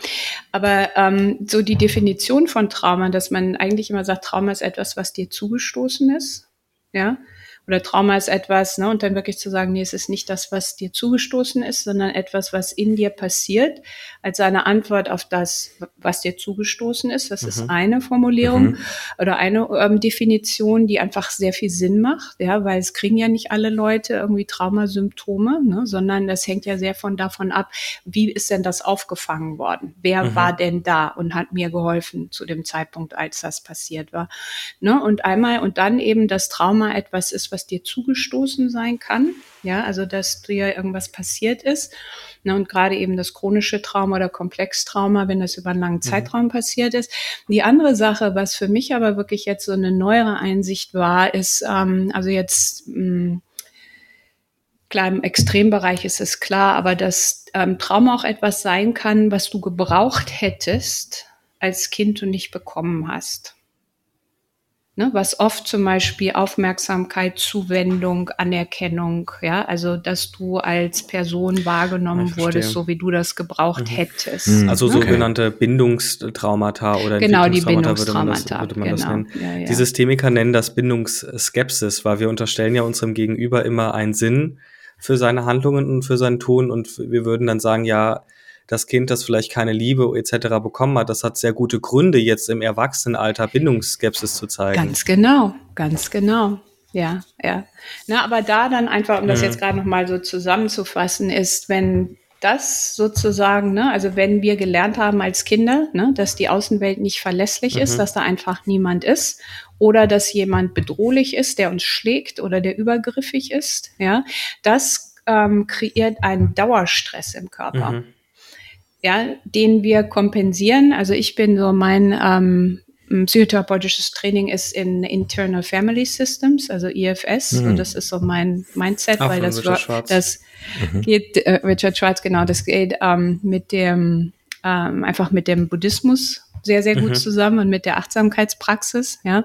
[SPEAKER 2] aber ähm, so die Definition von Trauma, dass man eigentlich immer sagt, Trauma ist etwas, was dir zugestoßen ist, ja, oder Trauma ist etwas, ne, und dann wirklich zu sagen, nee, es ist nicht das, was dir zugestoßen ist, sondern etwas, was in dir passiert, als eine Antwort auf das, was dir zugestoßen ist. Das mhm. ist eine Formulierung mhm. oder eine ähm, Definition, die einfach sehr viel Sinn macht, ja, weil es kriegen ja nicht alle Leute irgendwie Traumasymptome, ne, sondern das hängt ja sehr von davon ab, wie ist denn das aufgefangen worden? Wer mhm. war denn da und hat mir geholfen zu dem Zeitpunkt, als das passiert war? Ne, und einmal und dann eben das Trauma etwas ist, was dir zugestoßen sein kann. Ja, also dass dir irgendwas passiert ist. Na, und gerade eben das chronische Trauma oder Komplextrauma, wenn das über einen langen mhm. Zeitraum mhm. passiert ist. Die andere Sache, was für mich aber wirklich jetzt so eine neuere Einsicht war, ist, ähm, also jetzt mh, hm, klar, im Extrembereich ist es klar, aber dass ähm, Trauma auch etwas sein kann, was du gebraucht hättest als Kind und nicht bekommen hast. Ne, was oft zum Beispiel Aufmerksamkeit, Zuwendung, Anerkennung, ja, also dass du als Person wahrgenommen wurdest, so wie du das gebraucht mhm. hättest.
[SPEAKER 3] Mhm. Also ne? sogenannte Bindungstraumata oder
[SPEAKER 2] genau die Bindungstraumata,
[SPEAKER 3] würde man das, würde man genau. das nennen. Ja, ja. Die Systemiker nennen das Bindungsskepsis, weil wir unterstellen ja unserem Gegenüber immer einen Sinn für seine Handlungen und für sein Tun und wir würden dann sagen, ja, das Kind, das vielleicht keine Liebe etc. bekommen hat, das hat sehr gute Gründe, jetzt im Erwachsenenalter Bindungsskepsis zu zeigen.
[SPEAKER 2] Ganz genau, ganz genau. Ja, ja. Na, aber da dann einfach, um das mhm. jetzt gerade nochmal so zusammenzufassen, ist, wenn das sozusagen, ne, also wenn wir gelernt haben als Kinder, ne, dass die Außenwelt nicht verlässlich mhm. ist, dass da einfach niemand ist oder dass jemand bedrohlich ist, der uns schlägt oder der übergriffig ist, ja, das ähm, kreiert einen Dauerstress im Körper. Mhm ja, den wir kompensieren. Also ich bin so mein ähm, psychotherapeutisches Training ist in Internal Family Systems, also IFS. Mhm. Und das ist so mein Mindset, Auch weil das, das mhm. geht, äh, Richard Schwarz, genau, das geht ähm, mit dem, ähm, einfach mit dem Buddhismus sehr, sehr gut mhm. zusammen und mit der Achtsamkeitspraxis, ja.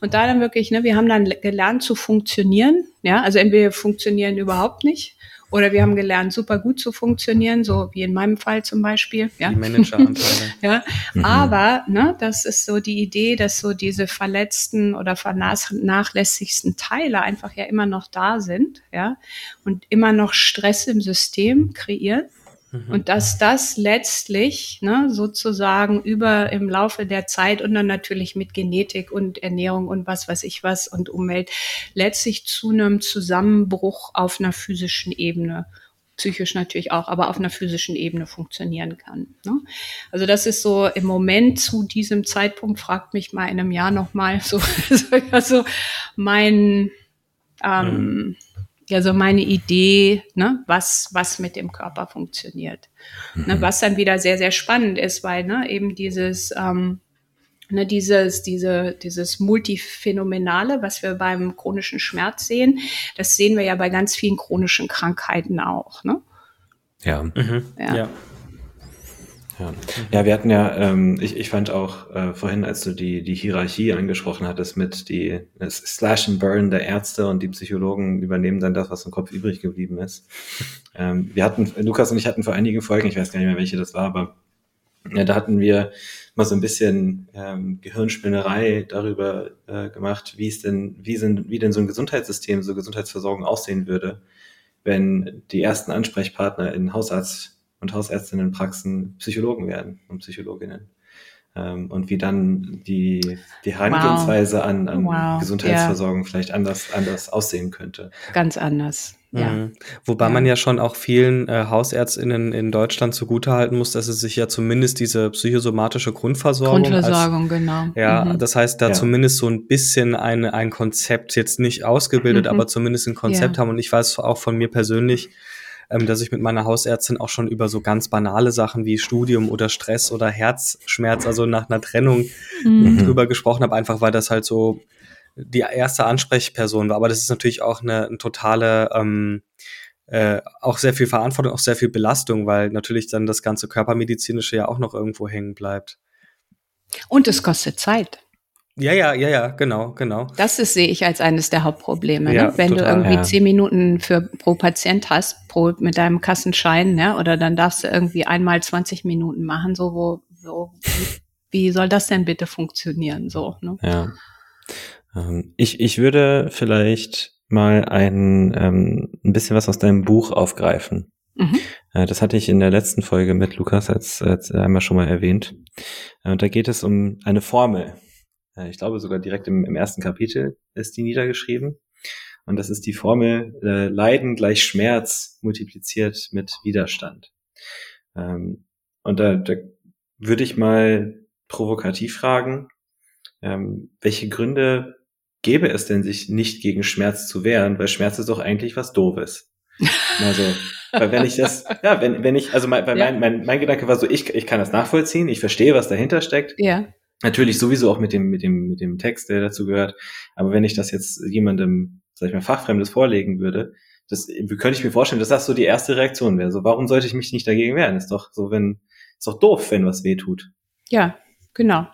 [SPEAKER 2] Und da dann wirklich, ne, wir haben dann gelernt zu funktionieren, ja. Also entweder wir funktionieren überhaupt nicht oder wir haben gelernt, super gut zu funktionieren, so wie in meinem Fall zum Beispiel. Ja?
[SPEAKER 3] Die Manageranteile.
[SPEAKER 2] ja. Mhm. Aber ne, das ist so die Idee, dass so diese verletzten oder vernachlässigsten Teile einfach ja immer noch da sind, ja, und immer noch Stress im System kreieren. Mhm. Und dass das letztlich ne, sozusagen über im Laufe der Zeit und dann natürlich mit Genetik und Ernährung und was weiß ich was und Umwelt letztlich zu einem Zusammenbruch auf einer physischen Ebene psychisch natürlich auch, aber auf einer physischen Ebene funktionieren kann. Ne? Also das ist so im Moment zu diesem Zeitpunkt, fragt mich mal in einem Jahr nochmal so, also mein ähm, mhm ja so meine Idee, ne, was, was mit dem Körper funktioniert. Ne, mhm. Ne, was dann wieder sehr, sehr spannend ist, weil ne, eben dieses, ähm, ne, dieses, diese, dieses Multiphänomenale, was wir beim chronischen Schmerz sehen, das sehen wir ja bei ganz vielen chronischen Krankheiten auch. Ne?
[SPEAKER 1] Ja. Mhm. ja. ja. Ja. ja, wir hatten ja, ähm, ich, ich fand auch äh, vorhin, als du die, die Hierarchie angesprochen hattest mit die das Slash and Burn der Ärzte und die Psychologen übernehmen dann das, was im Kopf übrig geblieben ist. Ähm, wir hatten, Lukas und ich hatten vor einigen Folgen, ich weiß gar nicht mehr, welche das war, aber ja, da hatten wir mal so ein bisschen ähm, Gehirnspinnerei darüber äh, gemacht, wie es denn, wie sind, wie denn so ein Gesundheitssystem, so Gesundheitsversorgung aussehen würde, wenn die ersten Ansprechpartner in Hausarzt und Hausärztinnenpraxen Psychologen werden und Psychologinnen. Ähm, und wie dann die, die Herangehensweise wow. an, an wow. Gesundheitsversorgung ja. vielleicht anders, anders aussehen könnte.
[SPEAKER 2] Ganz anders. Ja.
[SPEAKER 3] Mhm. Wobei ja. man ja schon auch vielen äh, Hausärztinnen in Deutschland zugutehalten muss, dass es sich ja zumindest diese psychosomatische Grundversorgung.
[SPEAKER 2] Grundversorgung, als, genau.
[SPEAKER 3] Ja, mhm. das heißt, da ja. zumindest so ein bisschen ein, ein Konzept, jetzt nicht ausgebildet, mhm. aber zumindest ein Konzept haben. Und ich weiß auch von mir persönlich, ähm, dass ich mit meiner Hausärztin auch schon über so ganz banale Sachen wie Studium oder Stress oder Herzschmerz, also nach einer Trennung mhm. drüber gesprochen habe, einfach weil das halt so die erste Ansprechperson war. Aber das ist natürlich auch eine, eine totale, ähm, äh, auch sehr viel Verantwortung, auch sehr viel Belastung, weil natürlich dann das ganze Körpermedizinische ja auch noch irgendwo hängen bleibt.
[SPEAKER 2] Und es kostet Zeit.
[SPEAKER 3] Ja, ja, ja, ja, genau, genau.
[SPEAKER 2] Das ist, sehe ich als eines der Hauptprobleme. Ja, ne? Wenn total, du irgendwie ja. zehn Minuten für pro Patient hast, pro mit deinem Kassenschein, ne? oder dann darfst du irgendwie einmal 20 Minuten machen, so wo, so, wie soll das denn bitte funktionieren? So, ne?
[SPEAKER 1] Ja. Ähm, ich, ich würde vielleicht mal ein, ähm, ein bisschen was aus deinem Buch aufgreifen. Mhm. Äh, das hatte ich in der letzten Folge mit Lukas als, als einmal schon mal erwähnt. Äh, und da geht es um eine Formel. Äh, ich glaube sogar direkt im, im ersten Kapitel ist die niedergeschrieben. Und das ist die Formel äh, Leiden gleich Schmerz multipliziert mit Widerstand. Ähm, und da, da würde ich mal provokativ fragen, ähm, welche Gründe gäbe es denn, sich nicht gegen Schmerz zu wehren? Weil Schmerz ist doch eigentlich was Doofes. Also, weil wenn ich das, ja, wenn, wenn ich, also mein, weil ja. mein, mein, mein Gedanke war so, ich, ich kann das nachvollziehen, ich verstehe, was dahinter steckt.
[SPEAKER 2] Ja.
[SPEAKER 1] Natürlich sowieso auch mit dem, mit dem, mit dem Text, der dazu gehört. Aber wenn ich das jetzt jemandem, sag ich mal, Fachfremdes vorlegen würde, das könnte ich mir vorstellen, dass das so die erste Reaktion wäre. So, warum sollte ich mich nicht dagegen wehren? Ist doch so, wenn, ist doch doof, wenn was weh tut.
[SPEAKER 2] Ja, genau.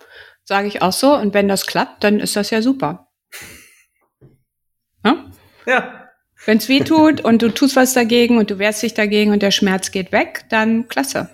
[SPEAKER 2] Sage ich auch so. Und wenn das klappt, dann ist das ja super.
[SPEAKER 3] Ja. ja.
[SPEAKER 2] Wenn es weh tut und du tust was dagegen und du wehrst dich dagegen und der Schmerz geht weg, dann klasse.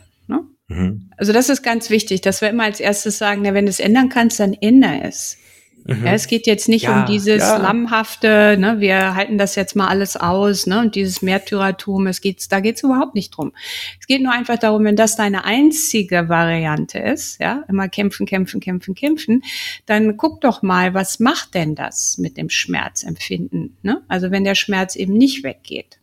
[SPEAKER 2] Mhm. Also das ist ganz wichtig, dass wir immer als erstes sagen, na, wenn du es ändern kannst, dann ändere es. Mhm. Ja, es geht jetzt nicht ja, um dieses ja. lammhafte, ne, wir halten das jetzt mal alles aus, ne, und dieses Märtyrertum, es geht, da geht es überhaupt nicht drum. Es geht nur einfach darum, wenn das deine einzige Variante ist, ja, immer kämpfen, kämpfen, kämpfen, kämpfen, dann guck doch mal, was macht denn das mit dem Schmerzempfinden, ne? Also wenn der Schmerz eben nicht weggeht.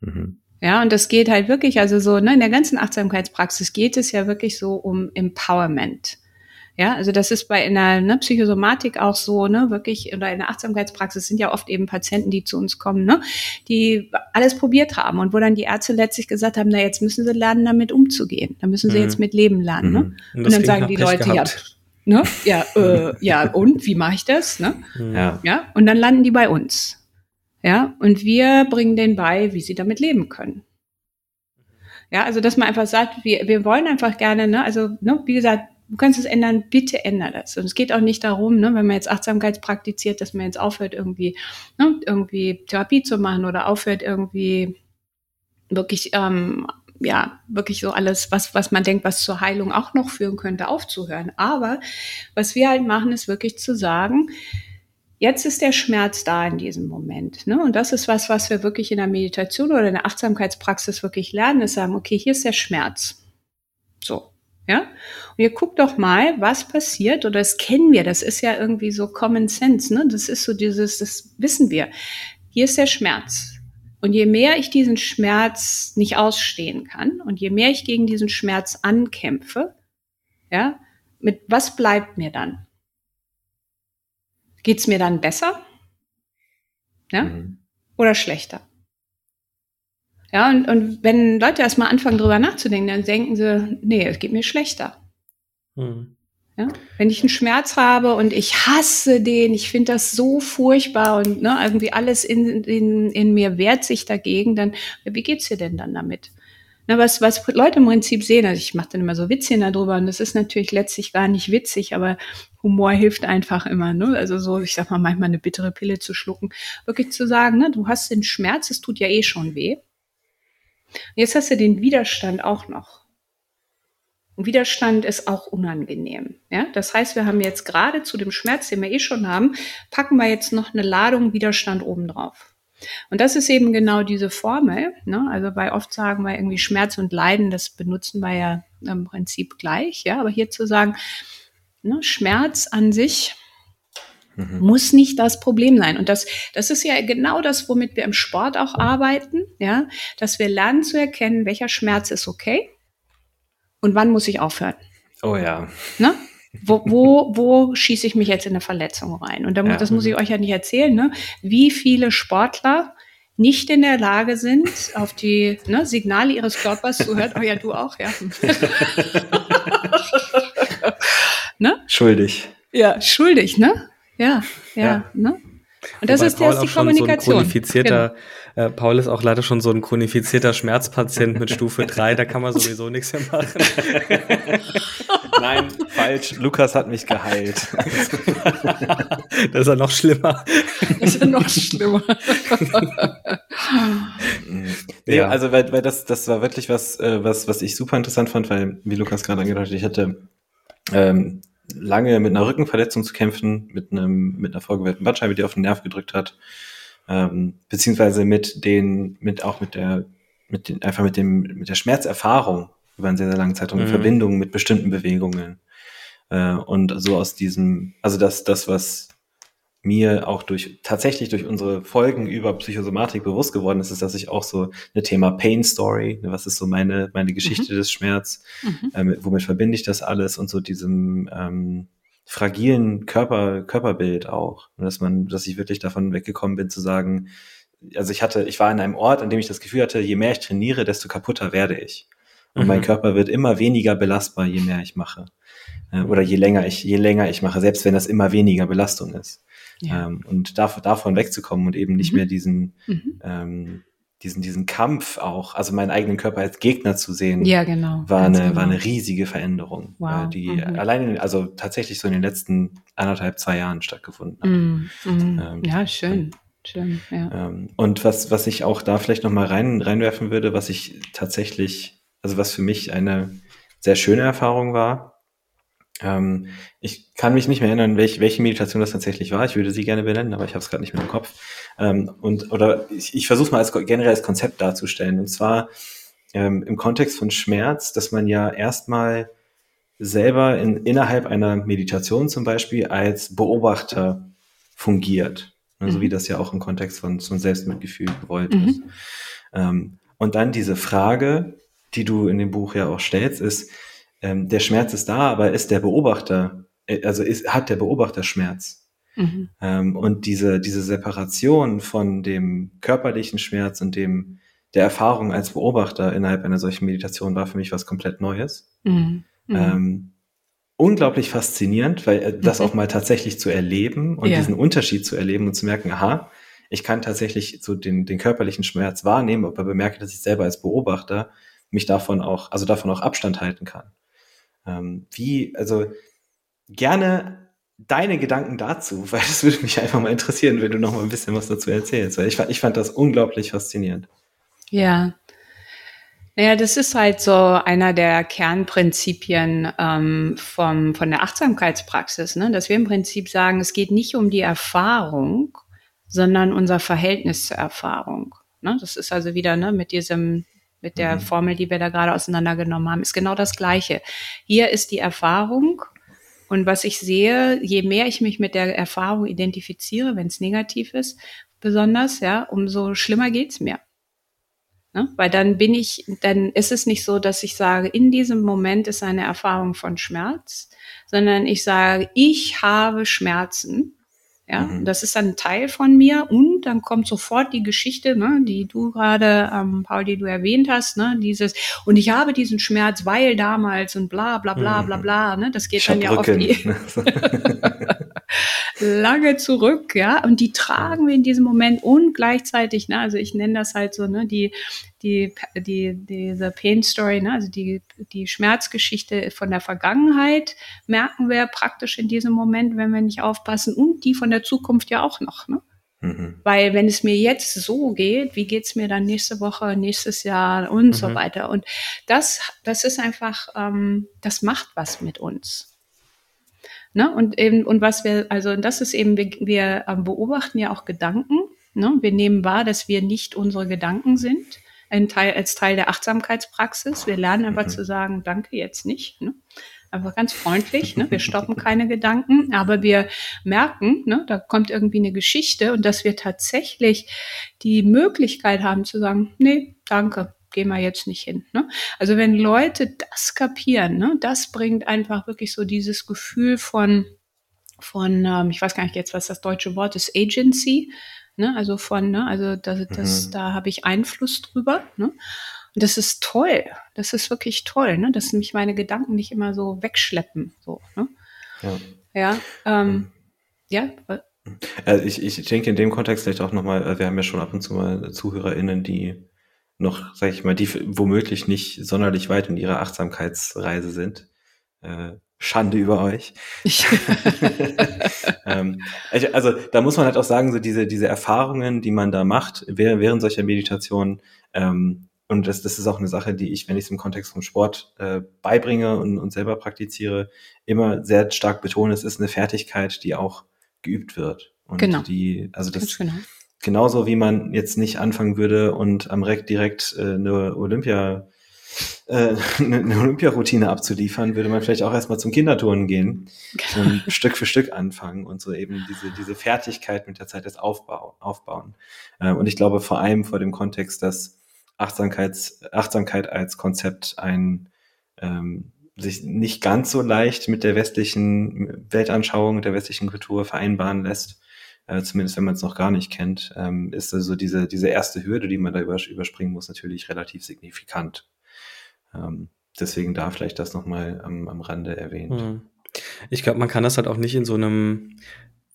[SPEAKER 2] Mhm. Ja, und das geht halt wirklich, also so, ne, in der ganzen Achtsamkeitspraxis geht es ja wirklich so um Empowerment. Ja, also das ist bei in der ne, Psychosomatik auch so, ne, wirklich, oder in der Achtsamkeitspraxis sind ja oft eben Patienten, die zu uns kommen, ne, die alles probiert haben und wo dann die Ärzte letztlich gesagt haben, na, jetzt müssen sie lernen, damit umzugehen. Da müssen sie mhm. jetzt mit leben lernen, ne? Mhm. Und, und dann sagen die Leute, gehabt. ja, ne, ja, äh, ja, und wie mache ich das, ne? Ja. ja, und dann landen die bei uns. Ja, und wir bringen denen bei, wie sie damit leben können. Ja, also dass man einfach sagt, wir, wir wollen einfach gerne, ne, also, ne, wie gesagt, du kannst es ändern, bitte ändere das. Und es geht auch nicht darum, ne, wenn man jetzt Achtsamkeit praktiziert, dass man jetzt aufhört, irgendwie, ne, irgendwie Therapie zu machen oder aufhört, irgendwie wirklich, ähm, ja, wirklich so alles, was, was man denkt, was zur Heilung auch noch führen könnte, aufzuhören. Aber was wir halt machen, ist wirklich zu sagen, Jetzt ist der Schmerz da in diesem Moment. Ne? Und das ist was, was wir wirklich in der Meditation oder in der Achtsamkeitspraxis wirklich lernen, ist sagen, okay, hier ist der Schmerz. So. Ja? Und ihr guckt doch mal, was passiert, oder das kennen wir, das ist ja irgendwie so Common Sense, ne? Das ist so dieses, das wissen wir. Hier ist der Schmerz. Und je mehr ich diesen Schmerz nicht ausstehen kann und je mehr ich gegen diesen Schmerz ankämpfe, ja, mit was bleibt mir dann? Geht's mir dann besser? Ja? Mhm. Oder schlechter? Ja, und, und wenn Leute erstmal anfangen, drüber nachzudenken, dann denken sie, nee, es geht mir schlechter. Mhm. Ja? Wenn ich einen Schmerz habe und ich hasse den, ich finde das so furchtbar und ne, irgendwie alles in, in, in mir wehrt sich dagegen, dann wie geht's dir denn dann damit? Na, was, was Leute im Prinzip sehen, also ich mache dann immer so Witzchen darüber und das ist natürlich letztlich gar nicht witzig, aber Humor hilft einfach immer, ne? Also so, ich sag mal, manchmal eine bittere Pille zu schlucken, wirklich zu sagen, ne, du hast den Schmerz, es tut ja eh schon weh. Jetzt hast du den Widerstand auch noch. Und Widerstand ist auch unangenehm. Ja? Das heißt, wir haben jetzt gerade zu dem Schmerz, den wir eh schon haben, packen wir jetzt noch eine Ladung Widerstand obendrauf. Und das ist eben genau diese Formel. Ne? Also bei oft sagen wir irgendwie Schmerz und Leiden, das benutzen wir ja im Prinzip gleich. Ja, aber hier zu sagen, ne, Schmerz an sich mhm. muss nicht das Problem sein. Und das, das ist ja genau das, womit wir im Sport auch arbeiten. Ja, dass wir lernen zu erkennen, welcher Schmerz ist okay und wann muss ich aufhören.
[SPEAKER 1] Oh ja.
[SPEAKER 2] Ne? Wo, wo, wo schieße ich mich jetzt in eine Verletzung rein? Und da, ja. das muss ich euch ja nicht erzählen, ne? wie viele Sportler nicht in der Lage sind, auf die ne, Signale ihres Körpers zu hören. Oh ja, du auch, ja.
[SPEAKER 1] ne? Schuldig.
[SPEAKER 2] Ja, schuldig, ne? Ja, ja, ja. ne? Und das Wobei ist, Paul ist die Kommunikation.
[SPEAKER 3] So chronifizierter, genau. äh, Paul ist auch leider schon so ein chronifizierter Schmerzpatient mit Stufe 3, da kann man sowieso nichts mehr machen.
[SPEAKER 1] Nein, falsch. Lukas hat mich geheilt.
[SPEAKER 3] das ist ja noch schlimmer.
[SPEAKER 2] Das ist ja noch schlimmer.
[SPEAKER 1] nee, ja. also weil, weil das, das war wirklich was, äh, was, was ich super interessant fand, weil, wie Lukas gerade angedeutet hat, ich hatte ähm, lange mit einer Rückenverletzung zu kämpfen, mit einem mit einer vorgewählten Bandscheibe, die auf den Nerv gedrückt hat, ähm, beziehungsweise mit den, mit auch mit der, mit den, einfach mit dem, mit der Schmerzerfahrung über einen sehr, sehr langen Zeitraum, mhm. in Verbindung mit bestimmten Bewegungen. Äh, und so aus diesem, also das, das, was mir auch durch tatsächlich durch unsere Folgen über Psychosomatik bewusst geworden ist, ist, dass ich auch so eine Thema Pain Story, ne, was ist so meine meine Geschichte mhm. des Schmerz, mhm. ähm, womit verbinde ich das alles und so diesem ähm, fragilen Körper Körperbild auch, und dass man, dass ich wirklich davon weggekommen bin zu sagen, also ich hatte, ich war in einem Ort, an dem ich das Gefühl hatte, je mehr ich trainiere, desto kaputter werde ich. Und mhm. mein Körper wird immer weniger belastbar, je mehr ich mache. Äh, oder je länger ich, je länger ich mache, selbst wenn das immer weniger Belastung ist. Ja. Ähm, und dav davon wegzukommen und eben nicht mhm. mehr diesen, mhm. ähm, diesen, diesen Kampf auch, also meinen eigenen Körper als Gegner zu sehen,
[SPEAKER 2] ja, genau,
[SPEAKER 1] war, eine, genau. war eine riesige Veränderung, wow. die mhm. allein, also tatsächlich so in den letzten anderthalb, zwei Jahren stattgefunden hat.
[SPEAKER 2] Mhm. Mhm. Ähm, ja, schön. Schön,
[SPEAKER 1] ja. Ähm, und was, was ich auch da vielleicht nochmal rein, reinwerfen würde, was ich tatsächlich, also was für mich eine sehr schöne Erfahrung war, ähm, ich kann mich nicht mehr erinnern, welch, welche Meditation das tatsächlich war. Ich würde sie gerne benennen, aber ich habe es gerade nicht mehr im Kopf. Ähm, und oder ich, ich versuche mal als generelles Konzept darzustellen. Und zwar ähm, im Kontext von Schmerz, dass man ja erstmal selber in, innerhalb einer Meditation zum Beispiel als Beobachter fungiert. Ne, so mhm. wie das ja auch im Kontext von, von Selbstmitgefühl gewollt mhm. ist. Ähm, und dann diese Frage, die du in dem Buch ja auch stellst, ist, ähm, der Schmerz ist da, aber ist der Beobachter, äh, also ist, hat der Beobachter Schmerz? Mhm. Ähm, und diese, diese Separation von dem körperlichen Schmerz und dem, der Erfahrung als Beobachter innerhalb einer solchen Meditation war für mich was komplett Neues. Mhm. Mhm. Ähm, unglaublich faszinierend, weil äh, das auch mal tatsächlich zu erleben und ja. diesen Unterschied zu erleben und zu merken, aha, ich kann tatsächlich so den, den körperlichen Schmerz wahrnehmen, aber bemerke, dass ich selber als Beobachter mich davon auch, also davon auch Abstand halten kann. Ähm, wie, also gerne deine Gedanken dazu, weil das würde mich einfach mal interessieren, wenn du noch mal ein bisschen was dazu erzählst, weil ich, ich fand das unglaublich faszinierend.
[SPEAKER 2] Ja. Naja, das ist halt so einer der Kernprinzipien ähm, vom, von der Achtsamkeitspraxis, ne? dass wir im Prinzip sagen, es geht nicht um die Erfahrung, sondern unser Verhältnis zur Erfahrung. Ne? Das ist also wieder ne, mit diesem mit der mhm. Formel, die wir da gerade auseinandergenommen haben, ist genau das Gleiche. Hier ist die Erfahrung und was ich sehe, je mehr ich mich mit der Erfahrung identifiziere, wenn es negativ ist, besonders, ja, umso schlimmer geht's mir. Ne? Weil dann bin ich, dann ist es nicht so, dass ich sage, in diesem Moment ist eine Erfahrung von Schmerz, sondern ich sage, ich habe Schmerzen ja, mhm. das ist dann ein Teil von mir und dann kommt sofort die Geschichte, ne, die du gerade, ähm, Paul, die du erwähnt hast, ne, dieses und ich habe diesen Schmerz, weil damals und bla bla bla bla mhm. bla, ne, das geht dann ja auf die lange zurück, ja, und die tragen wir in diesem Moment und gleichzeitig, ne, also ich nenne das halt so, ne, die die, die, diese Pain Story, ne, also die, die Schmerzgeschichte von der Vergangenheit merken wir praktisch in diesem Moment, wenn wir nicht aufpassen und die von der Zukunft ja auch noch, ne? Mhm. Weil wenn es mir jetzt so geht, wie geht's mir dann nächste Woche, nächstes Jahr und mhm. so weiter. Und das, das ist einfach, ähm, das macht was mit uns. Ne? Und eben, und was wir, also das ist eben, wir, wir ähm, beobachten ja auch Gedanken. Ne? Wir nehmen wahr, dass wir nicht unsere Gedanken sind ein Teil, als Teil der Achtsamkeitspraxis. Wir lernen einfach mhm. zu sagen, danke jetzt nicht. Ne? Einfach ganz freundlich. Ne? Wir stoppen keine Gedanken, aber wir merken, ne, da kommt irgendwie eine Geschichte und dass wir tatsächlich die Möglichkeit haben zu sagen, nee, danke, gehen wir jetzt nicht hin. Ne? Also wenn Leute das kapieren, ne, das bringt einfach wirklich so dieses Gefühl von, von ähm, ich weiß gar nicht jetzt, was das deutsche Wort ist, Agency, ne? Also von, ne? Also das, das, mhm. da habe ich Einfluss drüber. Ne? Und das ist toll. Das ist wirklich toll, ne? Dass mich meine Gedanken nicht immer so wegschleppen. So, ne? Ja. Ja. Ähm, mhm. ja.
[SPEAKER 1] Also ich, ich denke in dem Kontext vielleicht auch nochmal, äh, wir haben ja schon ab und zu mal ZuhörerInnen, die noch, sag ich mal, die womöglich nicht sonderlich weit in ihrer Achtsamkeitsreise sind. Äh, Schande über euch. ähm, also da muss man halt auch sagen, so diese, diese Erfahrungen, die man da macht während solcher Meditationen, ähm, und das, das ist auch eine Sache, die ich, wenn ich es im Kontext vom Sport äh, beibringe und, und selber praktiziere, immer sehr stark betone, es ist eine Fertigkeit, die auch geübt wird. Und
[SPEAKER 2] genau.
[SPEAKER 1] die, also das genau. Genauso wie man jetzt nicht anfangen würde und am Reck direkt äh, eine Olympia äh, eine Olympiaroutine abzuliefern, würde man vielleicht auch erstmal zum Kinderturnen gehen genau. und Stück für Stück anfangen und so eben diese, diese Fertigkeit mit der Zeit des Aufbau, aufbauen. Äh, und ich glaube vor allem vor dem Kontext, dass Achtsamkeits, Achtsamkeit als Konzept ein ähm, sich nicht ganz so leicht mit der westlichen Weltanschauung, der westlichen Kultur vereinbaren lässt, äh, zumindest wenn man es noch gar nicht kennt, ähm, ist also diese, diese erste Hürde, die man da überspringen muss, natürlich relativ signifikant. Ähm, deswegen da vielleicht das nochmal am, am Rande erwähnt. Hm.
[SPEAKER 3] Ich glaube, man kann das halt auch nicht in so einem,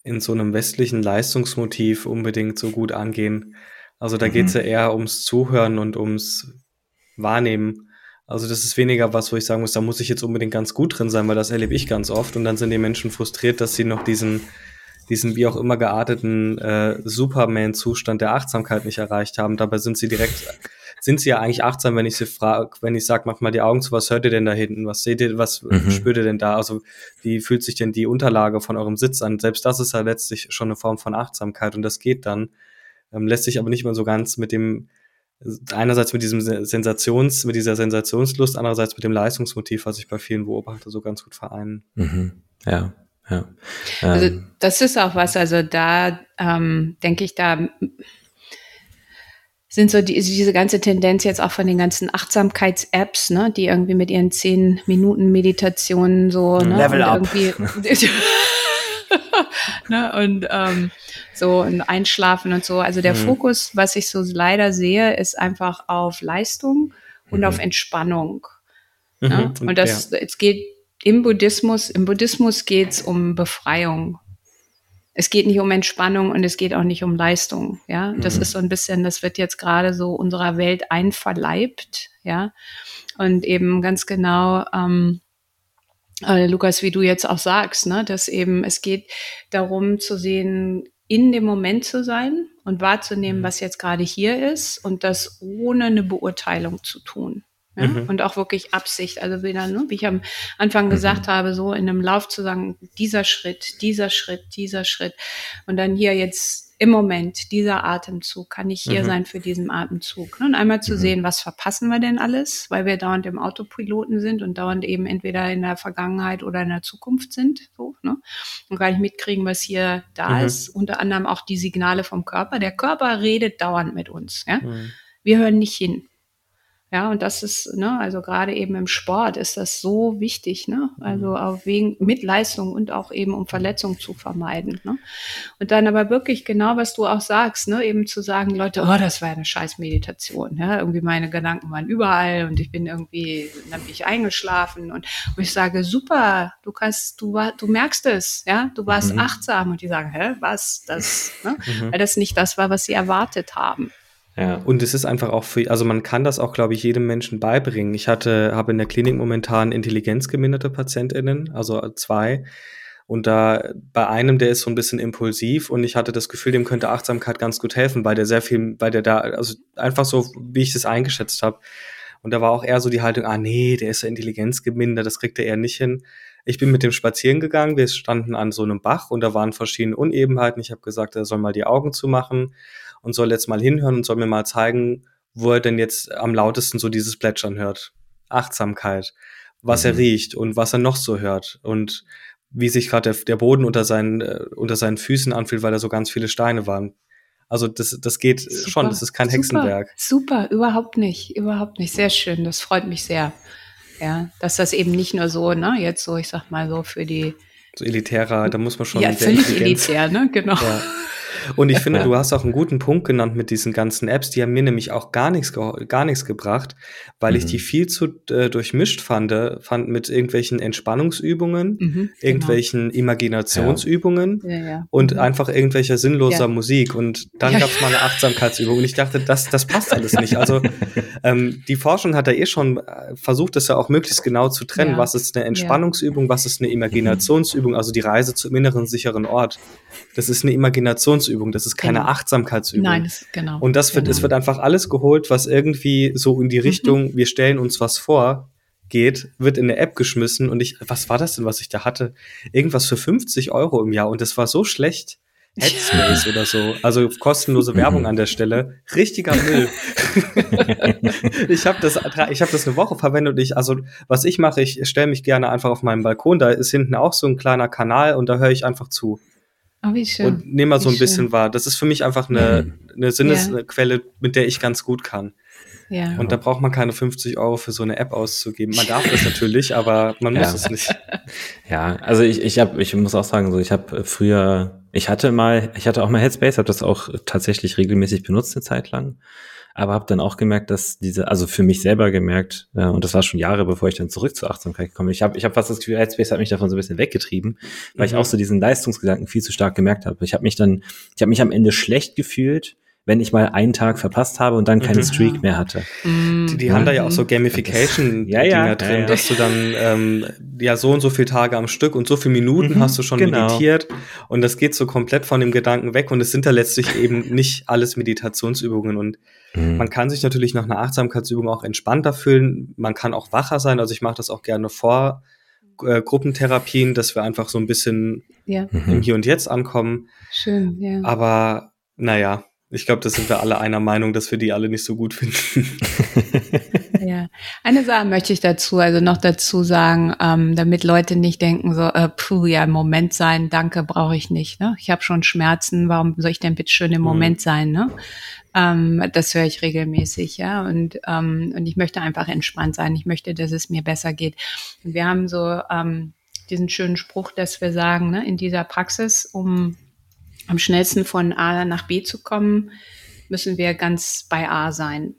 [SPEAKER 3] in so einem westlichen Leistungsmotiv unbedingt so gut angehen. Also da mhm. geht es ja eher ums Zuhören und ums Wahrnehmen. Also das ist weniger was, wo ich sagen muss, da muss ich jetzt unbedingt ganz gut drin sein, weil das erlebe ich ganz oft. Und dann sind die Menschen frustriert, dass sie noch diesen, diesen wie auch immer gearteten äh, Superman-Zustand der Achtsamkeit nicht erreicht haben. Dabei sind sie direkt sind sie ja eigentlich achtsam, wenn ich sie frage, wenn ich sage, mach mal die Augen zu, was hört ihr denn da hinten? Was seht ihr, was mhm. spürt ihr denn da? Also wie fühlt sich denn die Unterlage von eurem Sitz an? Selbst das ist ja letztlich schon eine Form von Achtsamkeit und das geht dann. Ähm, lässt sich aber nicht mehr so ganz mit dem, einerseits mit diesem Sensations, mit dieser Sensationslust, andererseits mit dem Leistungsmotiv, was ich bei vielen beobachte, so ganz gut vereinen.
[SPEAKER 1] Mhm. Ja, ja.
[SPEAKER 2] Also ähm. das ist auch was, also da ähm, denke ich, da sind so die, diese ganze Tendenz jetzt auch von den ganzen Achtsamkeits-Apps, ne, die irgendwie mit ihren zehn Minuten Meditationen so ne,
[SPEAKER 3] Level
[SPEAKER 2] und
[SPEAKER 3] up.
[SPEAKER 2] irgendwie ne, und ähm, so ein Einschlafen und so. Also der mhm. Fokus, was ich so leider sehe, ist einfach auf Leistung und mhm. auf Entspannung. Mhm. Ne? Und das, ja. es geht im Buddhismus, im Buddhismus geht es um Befreiung es geht nicht um Entspannung und es geht auch nicht um Leistung. Ja, das mhm. ist so ein bisschen, das wird jetzt gerade so unserer Welt einverleibt. Ja, und eben ganz genau, ähm, äh, Lukas, wie du jetzt auch sagst, ne, dass eben es geht darum zu sehen, in dem Moment zu sein und wahrzunehmen, mhm. was jetzt gerade hier ist und das ohne eine Beurteilung zu tun. Ja? Mhm. Und auch wirklich Absicht. Also wieder, ne, wie ich am Anfang mhm. gesagt habe, so in einem Lauf zu sagen, dieser Schritt, dieser Schritt, dieser Schritt. Und dann hier jetzt im Moment, dieser Atemzug, kann ich hier mhm. sein für diesen Atemzug. Ne? Und einmal zu mhm. sehen, was verpassen wir denn alles, weil wir dauernd im Autopiloten sind und dauernd eben entweder in der Vergangenheit oder in der Zukunft sind. So, ne? Und gar nicht mitkriegen, was hier da mhm. ist. Unter anderem auch die Signale vom Körper. Der Körper redet dauernd mit uns. Ja? Mhm. Wir hören nicht hin. Ja, und das ist, ne, also gerade eben im Sport ist das so wichtig, ne? Also mhm. auch wegen mit Leistung und auch eben um Verletzungen zu vermeiden. Ne? Und dann aber wirklich genau, was du auch sagst, ne, eben zu sagen, Leute, oh, das war eine scheiß Meditation. Ja? Irgendwie meine Gedanken waren überall und ich bin irgendwie, dann bin ich eingeschlafen und, und ich sage, super, du kannst, du war, du merkst es, ja, du warst mhm. achtsam und die sagen, hä, was, das, ne? Mhm. Weil das nicht das war, was sie erwartet haben.
[SPEAKER 3] Ja. Und es ist einfach auch für, also man kann das auch, glaube ich, jedem Menschen beibringen. Ich hatte, habe in der Klinik momentan intelligenzgeminderte PatientInnen, also zwei. Und da bei einem, der ist so ein bisschen impulsiv und ich hatte das Gefühl, dem könnte Achtsamkeit ganz gut helfen, weil der sehr viel, weil der da, also einfach so, wie ich das eingeschätzt habe. Und da war auch eher so die Haltung, ah nee, der ist ja intelligenzgemindert, das kriegt er eher nicht hin. Ich bin mit dem spazieren gegangen, wir standen an so einem Bach und da waren verschiedene Unebenheiten. Ich habe gesagt, er soll mal die Augen zumachen und soll jetzt mal hinhören und soll mir mal zeigen, wo er denn jetzt am lautesten so dieses Plätschern hört. Achtsamkeit, was mhm. er riecht und was er noch so hört und wie sich gerade der, der, Boden unter seinen, äh, unter seinen Füßen anfühlt, weil da so ganz viele Steine waren. Also das, das geht super, schon, das ist kein
[SPEAKER 2] super,
[SPEAKER 3] Hexenwerk.
[SPEAKER 2] Super, überhaupt nicht, überhaupt nicht. Sehr schön, das freut mich sehr. Ja, dass das eben nicht nur so, ne, jetzt so, ich sag mal so für die
[SPEAKER 3] so elitärer, da muss man schon.
[SPEAKER 2] Ja, völlig elitär, ne, genau. Ja.
[SPEAKER 3] Und ich finde, du hast auch einen guten Punkt genannt mit diesen ganzen Apps. Die haben mir nämlich auch gar nichts, gar nichts gebracht, weil mhm. ich die viel zu äh, durchmischt fand, fand mit irgendwelchen Entspannungsübungen, mhm, genau. irgendwelchen genau. Imaginationsübungen ja. Ja, ja. und mhm. einfach irgendwelcher sinnloser Musik. Und dann gab es mal eine Achtsamkeitsübung. Und ich dachte, das, das passt alles nicht. Also ähm, die Forschung hat ja eh schon äh, versucht, das ja auch möglichst genau zu trennen. Was ist eine Entspannungsübung, was ist eine Imaginationsübung, also die Reise zum inneren sicheren Ort. Das ist eine Imaginationsübung, das ist keine genau. Achtsamkeitsübung. Nein, das, genau. Und das wird, genau. es wird einfach alles geholt, was irgendwie so in die mhm. Richtung, mhm. wir stellen uns was vor, geht, wird in eine App geschmissen und ich, was war das denn, was ich da hatte? Irgendwas für 50 Euro im Jahr und das war so schlecht. Headspace oder so. Also kostenlose Werbung an der Stelle. Richtiger Müll. ich habe das, ich habe das eine Woche verwendet. Und ich, also was ich mache, ich stelle mich gerne einfach auf meinen Balkon. Da ist hinten auch so ein kleiner Kanal und da höre ich einfach zu. Oh, wie schön. Und nehme mal so ein bisschen wahr. Das ist für mich einfach eine, eine Sinnesquelle, mit der ich ganz gut kann. Ja. Und da braucht man keine 50 Euro für so eine App auszugeben. Man darf das natürlich, aber man muss ja. es nicht.
[SPEAKER 1] Ja, also ich, ich hab, ich muss auch sagen, so ich habe früher, ich hatte mal, ich hatte auch mal Headspace, habe das auch tatsächlich regelmäßig benutzt eine Zeit lang aber habe dann auch gemerkt, dass diese, also für mich selber gemerkt, äh, und das war schon Jahre, bevor ich dann zurück zur Achtsamkeit gekommen bin. Ich habe ich hab fast das Gefühl, Headspace hat mich davon so ein bisschen weggetrieben, weil mhm. ich auch so diesen Leistungsgedanken viel zu stark gemerkt habe. Ich habe mich dann, ich habe mich am Ende schlecht gefühlt, wenn ich mal einen Tag verpasst habe und dann keine mhm. Streak mehr hatte.
[SPEAKER 3] Die, die haben da ja auch so Gamification-Dinger ja, ja, drin, ja, dass du dann ähm, ja so und so viele Tage am Stück und so viele Minuten mhm, hast du schon genau. meditiert und das geht so komplett von dem Gedanken weg und es sind da letztlich eben nicht alles Meditationsübungen und mhm. man kann sich natürlich nach einer Achtsamkeitsübung auch entspannter fühlen, man kann auch wacher sein, also ich mache das auch gerne vor äh, Gruppentherapien, dass wir einfach so ein bisschen ja. im Hier und Jetzt ankommen. Schön, ja. Aber naja, ich glaube, da sind wir alle einer Meinung, dass wir die alle nicht so gut finden.
[SPEAKER 2] ja, eine Sache möchte ich dazu, also noch dazu sagen, ähm, damit Leute nicht denken so, äh, puh, ja, im Moment sein, danke, brauche ich nicht. Ne? Ich habe schon Schmerzen, warum soll ich denn bitte schön im mhm. Moment sein? Ne? Ähm, das höre ich regelmäßig, ja. Und, ähm, und ich möchte einfach entspannt sein. Ich möchte, dass es mir besser geht. Und wir haben so ähm, diesen schönen Spruch, dass wir sagen, ne, in dieser Praxis, um am schnellsten von A nach B zu kommen, müssen wir ganz bei A sein.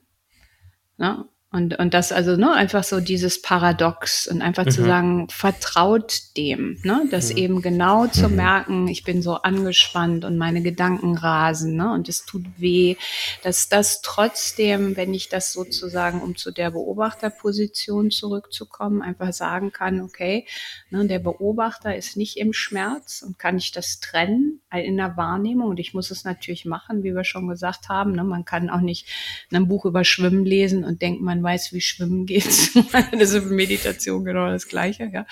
[SPEAKER 2] Ne? Und, und das also ne, einfach so dieses Paradox und einfach mhm. zu sagen, vertraut dem, ne? das mhm. eben genau zu mhm. merken, ich bin so angespannt und meine Gedanken rasen ne? und es tut weh, dass das trotzdem, wenn ich das sozusagen, um zu der Beobachterposition zurückzukommen, einfach sagen kann, okay, ne, der Beobachter ist nicht im Schmerz und kann ich das trennen in der Wahrnehmung und ich muss es natürlich machen, wie wir schon gesagt haben. Ne? Man kann auch nicht ein Buch über Schwimmen lesen und denkt, man weiß, wie Schwimmen geht. das ist Meditation genau das Gleiche, ja.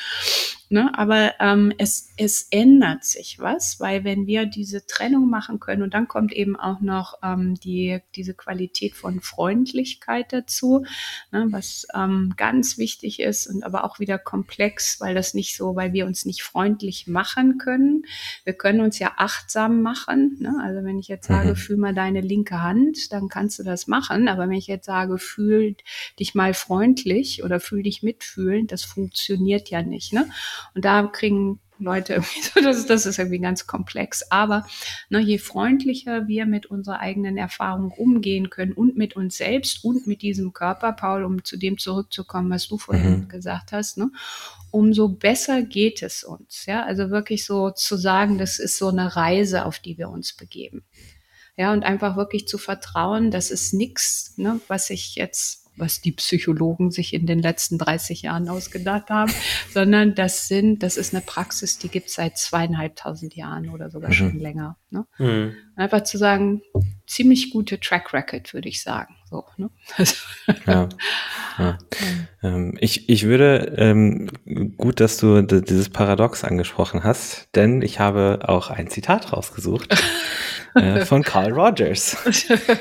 [SPEAKER 2] Ne? Aber ähm, es, es ändert sich was, weil wenn wir diese Trennung machen können und dann kommt eben auch noch ähm, die, diese Qualität von Freundlichkeit dazu, ne? was ähm, ganz wichtig ist und aber auch wieder komplex, weil das nicht so, weil wir uns nicht freundlich machen können. Wir können uns ja achtsam machen. Ne? Also wenn ich jetzt sage, mhm. fühl mal deine linke Hand, dann kannst du das machen. Aber wenn ich jetzt sage, fühl dich mal freundlich oder fühl dich mitfühlen, das funktioniert ja nicht. Ne? Und da kriegen Leute irgendwie so, das, das ist irgendwie ganz komplex. Aber ne, je freundlicher wir mit unserer eigenen Erfahrung umgehen können und mit uns selbst und mit diesem Körper, Paul, um zu dem zurückzukommen, was du vorhin mhm. gesagt hast, ne, umso besser geht es uns. Ja, also wirklich so zu sagen, das ist so eine Reise, auf die wir uns begeben. Ja, und einfach wirklich zu vertrauen, das ist nichts, ne, was ich jetzt was die Psychologen sich in den letzten 30 Jahren ausgedacht haben, sondern das sind, das ist eine Praxis, die gibt es seit zweieinhalbtausend Jahren oder sogar mhm. schon länger. Ne? Mhm. Einfach zu sagen, ziemlich gute Track Record, würde ich sagen. So, ne? also,
[SPEAKER 1] ja. ja. Ähm, ich, ich würde, ähm, gut, dass du dieses Paradox angesprochen hast, denn ich habe auch ein Zitat rausgesucht. äh, von Carl Rogers.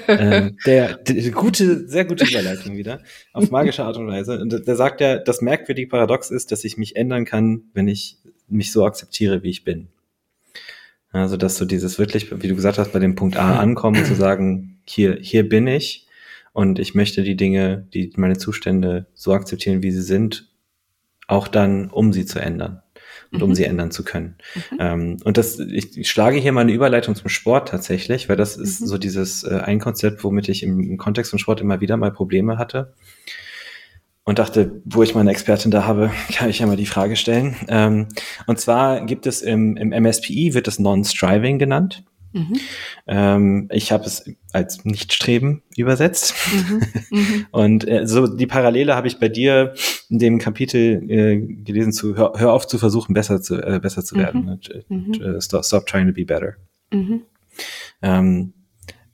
[SPEAKER 1] ähm, der, der, gute, sehr gute Überleitung wieder, auf magische Art und Weise. Und der sagt ja, das merkwürdige Paradox ist, dass ich mich ändern kann, wenn ich mich so akzeptiere, wie ich bin. Also, dass du dieses wirklich, wie du gesagt hast, bei dem Punkt A ankommen, zu sagen, hier, hier bin ich und ich möchte die Dinge, die meine Zustände so akzeptieren, wie sie sind, auch dann, um sie zu ändern. Und um mhm. sie ändern zu können. Mhm. Ähm, und das, ich, ich, schlage hier mal eine Überleitung zum Sport tatsächlich, weil das ist mhm. so dieses äh, ein Konzept, womit ich im, im Kontext von Sport immer wieder mal Probleme hatte und dachte, wo ich meine Expertin da habe, kann ich ja mal die Frage stellen. Ähm, und zwar gibt es im, im MSPI, wird es Non-Striving genannt. Mhm. Ähm, ich habe es als Nichtstreben übersetzt. Mhm. Mhm. Und äh, so die Parallele habe ich bei dir in dem Kapitel äh, gelesen zu hör, hör, auf zu versuchen, besser zu, äh, besser zu werden. Ne? Mhm. Stop, stop, trying to be better. Mhm. Ähm,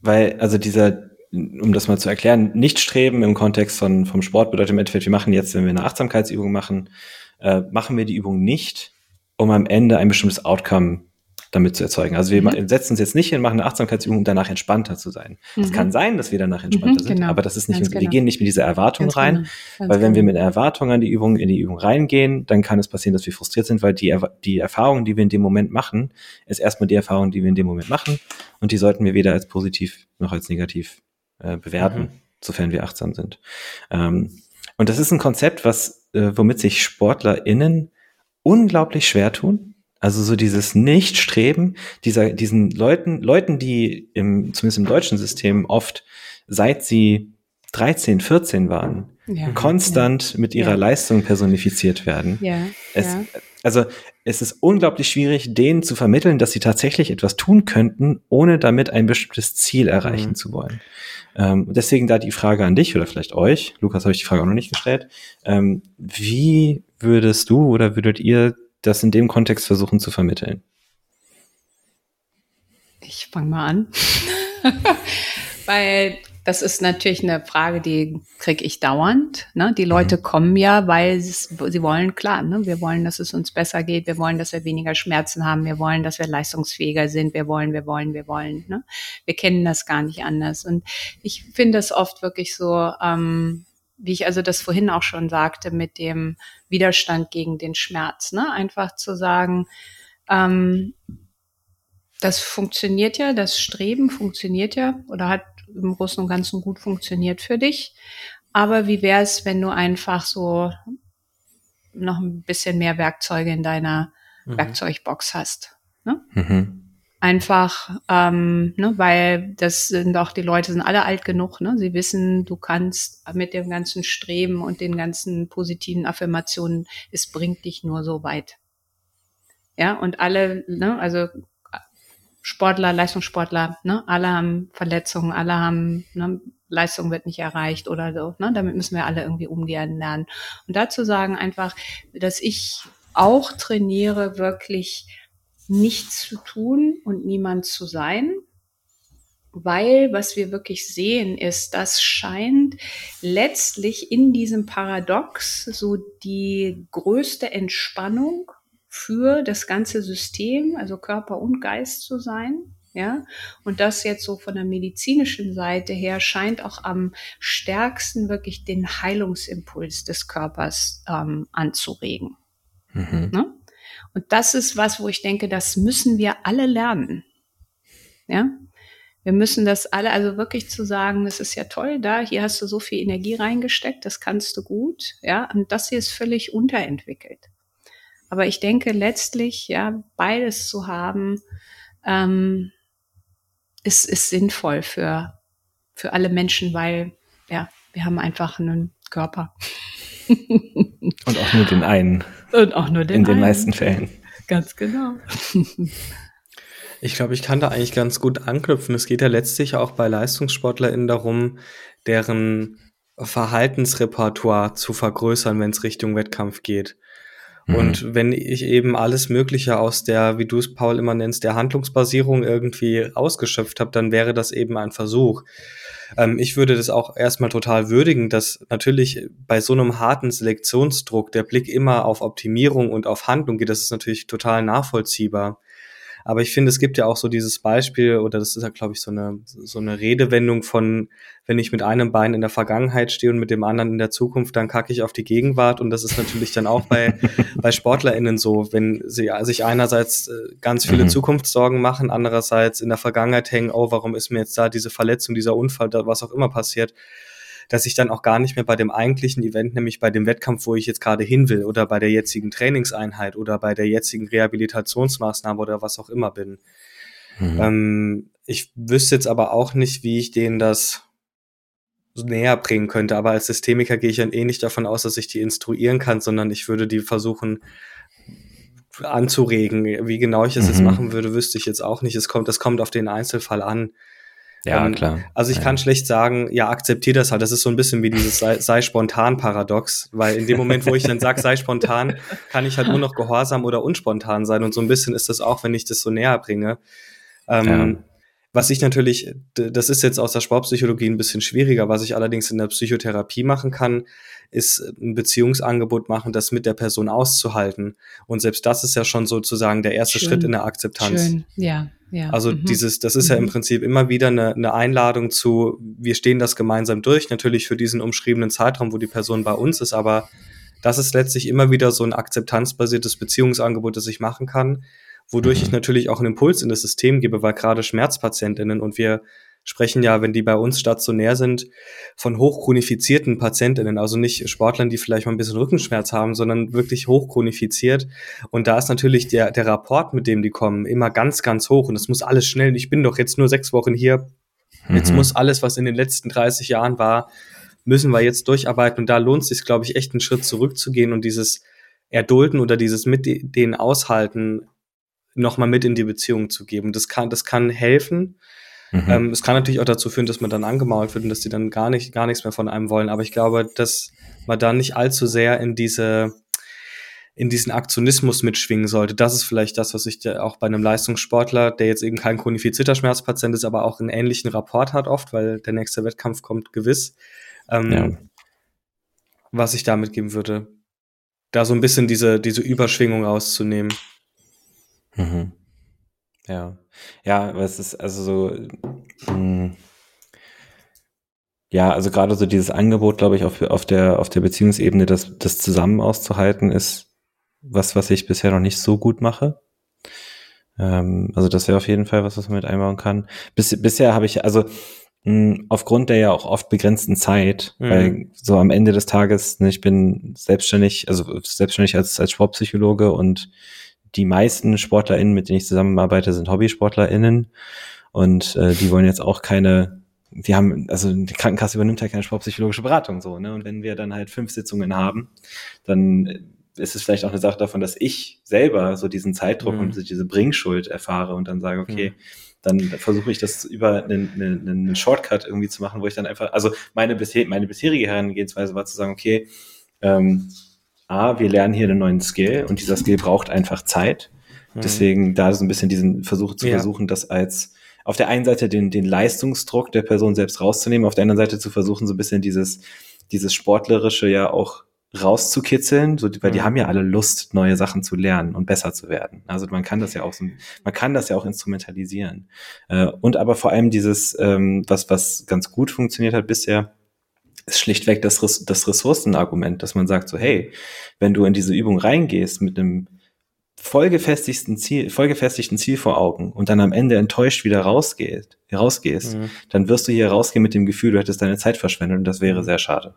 [SPEAKER 1] weil, also dieser, um das mal zu erklären, Nichtstreben im Kontext von, vom Sport bedeutet im Endeffekt, wir machen jetzt, wenn wir eine Achtsamkeitsübung machen, äh, machen wir die Übung nicht, um am Ende ein bestimmtes Outcome damit zu erzeugen. Also wir mhm. setzen uns jetzt nicht hin, machen eine Achtsamkeitsübung, um danach entspannter zu sein. Es mhm. kann sein, dass wir danach entspannter mhm, sind, genau. aber das ist nicht, wir genau. gehen nicht mit dieser Erwartung Ganz rein, genau. weil wenn wir genau. mit Erwartung an die Übung, in die Übung reingehen, dann kann es passieren, dass wir frustriert sind, weil die, die Erfahrung, die wir in dem Moment machen, ist erstmal die Erfahrung, die wir in dem Moment machen und die sollten wir weder als positiv noch als negativ äh, bewerten, mhm. sofern wir achtsam sind. Ähm, und das ist ein Konzept, was, äh, womit sich SportlerInnen unglaublich schwer tun also so dieses Nichtstreben dieser, diesen Leuten, Leuten, die im, zumindest im deutschen System oft, seit sie 13, 14 waren, ja, konstant ja. mit ihrer ja. Leistung personifiziert werden. Ja, es, Also es ist unglaublich schwierig, denen zu vermitteln, dass sie tatsächlich etwas tun könnten, ohne damit ein bestimmtes Ziel erreichen mhm. zu wollen. Ähm, deswegen da die Frage an dich oder vielleicht euch, Lukas habe ich die Frage auch noch nicht gestellt, ähm, wie würdest du oder würdet ihr das in dem Kontext versuchen zu vermitteln?
[SPEAKER 2] Ich fange mal an. weil das ist natürlich eine Frage, die kriege ich dauernd. Ne? Die Leute mhm. kommen ja, weil sie wollen, klar, ne? wir wollen, dass es uns besser geht, wir wollen, dass wir weniger Schmerzen haben, wir wollen, dass wir leistungsfähiger sind, wir wollen, wir wollen, wir wollen. Ne? Wir kennen das gar nicht anders. Und ich finde es oft wirklich so, ähm, wie ich also das vorhin auch schon sagte, mit dem Widerstand gegen den Schmerz. Ne? Einfach zu sagen, ähm, das funktioniert ja, das Streben funktioniert ja oder hat im Großen und Ganzen gut funktioniert für dich. Aber wie wäre es, wenn du einfach so noch ein bisschen mehr Werkzeuge in deiner mhm. Werkzeugbox hast? Ne? Mhm. Einfach, ähm, ne, weil das sind auch die Leute sind alle alt genug, ne? Sie wissen, du kannst mit dem ganzen Streben und den ganzen positiven Affirmationen, es bringt dich nur so weit. Ja, und alle, ne, also Sportler, Leistungssportler, ne, alle haben Verletzungen, alle haben, ne, Leistung wird nicht erreicht oder so, ne, damit müssen wir alle irgendwie umgehen lernen. Und dazu sagen einfach, dass ich auch trainiere, wirklich nichts zu tun und niemand zu sein. Weil was wir wirklich sehen ist, das scheint letztlich in diesem Paradox so die größte Entspannung für das ganze System, also Körper und Geist zu sein. Ja, und das jetzt so von der medizinischen Seite her scheint auch am stärksten wirklich den Heilungsimpuls des Körpers ähm, anzuregen. Mhm. Ne? Und das ist was, wo ich denke, das müssen wir alle lernen. Ja, wir müssen das alle, also wirklich zu sagen, das ist ja toll, da, hier hast du so viel Energie reingesteckt, das kannst du gut, ja, und das hier ist völlig unterentwickelt. Aber ich denke letztlich, ja, beides zu haben, ähm, ist, ist sinnvoll für, für alle Menschen, weil, ja, wir haben einfach einen Körper.
[SPEAKER 1] Und auch nur den einen.
[SPEAKER 2] Und auch nur den
[SPEAKER 1] In den einen. meisten Fällen.
[SPEAKER 2] Ganz genau.
[SPEAKER 3] Ich glaube, ich kann da eigentlich ganz gut anknüpfen. Es geht ja letztlich auch bei LeistungssportlerInnen darum, deren Verhaltensrepertoire zu vergrößern, wenn es Richtung Wettkampf geht. Mhm. Und wenn ich eben alles Mögliche aus der, wie du es Paul immer nennst, der Handlungsbasierung irgendwie ausgeschöpft habe, dann wäre das eben ein Versuch. Ähm, ich würde das auch erstmal total würdigen, dass natürlich bei so einem harten Selektionsdruck der Blick immer auf Optimierung und auf Handlung geht. Das ist natürlich total nachvollziehbar. Aber ich finde, es gibt ja auch so dieses Beispiel, oder das ist ja, glaube ich, so eine, so eine Redewendung von, wenn ich mit einem Bein in der Vergangenheit stehe und mit dem anderen in der Zukunft, dann kacke ich auf die Gegenwart. Und das ist natürlich dann auch bei, bei SportlerInnen so, wenn sie sich einerseits äh, ganz viele mhm. Zukunftssorgen machen, andererseits in der Vergangenheit hängen, oh, warum ist mir jetzt da diese Verletzung, dieser Unfall, was auch immer passiert dass ich dann auch gar nicht mehr bei dem eigentlichen Event, nämlich bei dem Wettkampf, wo ich jetzt gerade hin will oder bei der jetzigen Trainingseinheit oder bei der jetzigen Rehabilitationsmaßnahme oder was auch immer bin. Mhm. Ähm, ich wüsste jetzt aber auch nicht, wie ich denen das näher bringen könnte. Aber als Systemiker gehe ich dann eh nicht davon aus, dass ich die instruieren kann, sondern ich würde die versuchen anzuregen. Wie genau ich es mhm. jetzt machen würde, wüsste ich jetzt auch nicht. Es kommt, das kommt auf den Einzelfall an.
[SPEAKER 1] Ja, ähm, klar.
[SPEAKER 3] Also ich
[SPEAKER 1] ja.
[SPEAKER 3] kann schlecht sagen, ja, akzeptier das halt. Das ist so ein bisschen wie dieses sei, sei spontan Paradox, weil in dem Moment, wo ich dann sage, sei spontan, kann ich halt nur noch gehorsam oder unspontan sein. Und so ein bisschen ist das auch, wenn ich das so näher bringe. Ähm, ja. Was ich natürlich, das ist jetzt aus der Sportpsychologie ein bisschen schwieriger, was ich allerdings in der Psychotherapie machen kann, ist ein Beziehungsangebot machen, das mit der Person auszuhalten. Und selbst das ist ja schon sozusagen der erste Schön. Schritt in der Akzeptanz. Schön,
[SPEAKER 2] ja. Ja.
[SPEAKER 3] Also mhm. dieses, das ist mhm. ja im mhm. Prinzip immer wieder eine, eine Einladung zu, wir stehen das gemeinsam durch, natürlich für diesen umschriebenen Zeitraum, wo die Person bei uns ist, aber das ist letztlich immer wieder so ein akzeptanzbasiertes Beziehungsangebot, das ich machen kann, wodurch mhm. ich natürlich auch einen Impuls in das System gebe, weil gerade Schmerzpatientinnen und wir sprechen ja, wenn die bei uns stationär sind, von hochchronifizierten Patientinnen, also nicht Sportlern, die vielleicht mal ein bisschen Rückenschmerz haben, sondern wirklich hochchronifiziert. Und da ist natürlich der, der Rapport, mit dem die kommen, immer ganz, ganz hoch. Und es muss alles schnell. Ich bin doch jetzt nur sechs Wochen hier. Jetzt mhm. muss alles, was in den letzten 30 Jahren war, müssen wir jetzt durcharbeiten. Und da lohnt es sich, glaube ich, echt einen Schritt zurückzugehen und dieses Erdulden oder dieses mit denen aushalten nochmal mit in die Beziehung zu geben. Das kann, das kann helfen. Mhm. Ähm, es kann natürlich auch dazu führen, dass man dann angemault wird und dass die dann gar nicht, gar nichts mehr von einem wollen. Aber ich glaube, dass man da nicht allzu sehr in diese, in diesen Aktionismus mitschwingen sollte. Das ist vielleicht das, was ich auch bei einem Leistungssportler, der jetzt eben kein chronifizierter Schmerzpatient ist, aber auch einen ähnlichen Rapport hat oft, weil der nächste Wettkampf kommt gewiss. Ähm, ja. Was ich damit geben würde, da so ein bisschen diese, diese Überschwingung rauszunehmen.
[SPEAKER 1] Mhm. Ja. Ja, aber es ist also so, mh, hm, ja, also gerade so dieses Angebot, glaube ich, auf, auf der, auf der Beziehungsebene, das, das zusammen auszuhalten, ist was, was ich bisher noch nicht so gut mache. Ähm, also das wäre auf jeden Fall was, was man mit einbauen kann. Bis, bisher habe ich, also mh, hm, aufgrund der ja auch oft begrenzten Zeit, mhm. weil so am Ende des Tages, ne, ich bin selbstständig, also selbstständig als, als Sportpsychologe und die meisten SportlerInnen, mit denen ich zusammenarbeite, sind HobbysportlerInnen und äh, die wollen jetzt auch keine, die haben, also die Krankenkasse übernimmt halt keine sportpsychologische Beratung so, ne? Und wenn wir dann halt fünf Sitzungen haben, dann ist es vielleicht auch eine Sache davon, dass ich selber so diesen Zeitdruck mhm. und diese Bringschuld erfahre und dann sage, okay, mhm. dann versuche ich das über einen, einen, einen Shortcut irgendwie zu machen, wo ich dann einfach, also meine, bisher, meine bisherige Herangehensweise war zu sagen, okay, ähm, A, wir lernen hier einen neuen Skill und dieser Skill braucht einfach Zeit. Mhm. Deswegen da so ein bisschen diesen Versuch zu ja. versuchen, das als auf der einen Seite den, den Leistungsdruck der Person selbst rauszunehmen, auf der anderen Seite zu versuchen, so ein bisschen dieses, dieses Sportlerische ja auch rauszukitzeln, so, weil die mhm. haben ja alle Lust, neue Sachen zu lernen und besser zu werden. Also man kann das ja auch so, man kann das ja auch instrumentalisieren. Äh, und aber vor allem dieses, ähm, was, was ganz gut funktioniert hat bisher, ist schlichtweg das, das Ressourcenargument, dass man sagt so, hey, wenn du in diese Übung reingehst mit einem vollgefestigten Ziel, vollgefestigten Ziel vor Augen und dann am Ende enttäuscht wieder rausgehst, rausgehst, mhm. dann wirst du hier rausgehen mit dem Gefühl, du hättest deine Zeit verschwendet und das wäre mhm. sehr schade.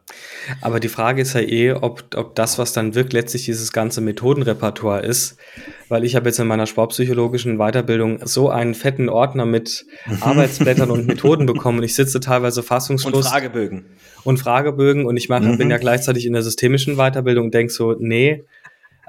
[SPEAKER 3] Aber die Frage ist ja eh, ob, ob das, was dann wirkt, letztlich dieses ganze Methodenrepertoire ist, weil ich habe jetzt in meiner sportpsychologischen Weiterbildung so einen fetten Ordner mit Arbeitsblättern und Methoden bekommen und ich sitze teilweise fassungslos.
[SPEAKER 1] Und Fragebögen.
[SPEAKER 3] Und Fragebögen und ich mache, mhm. bin ja gleichzeitig in der systemischen Weiterbildung und denke so, nee,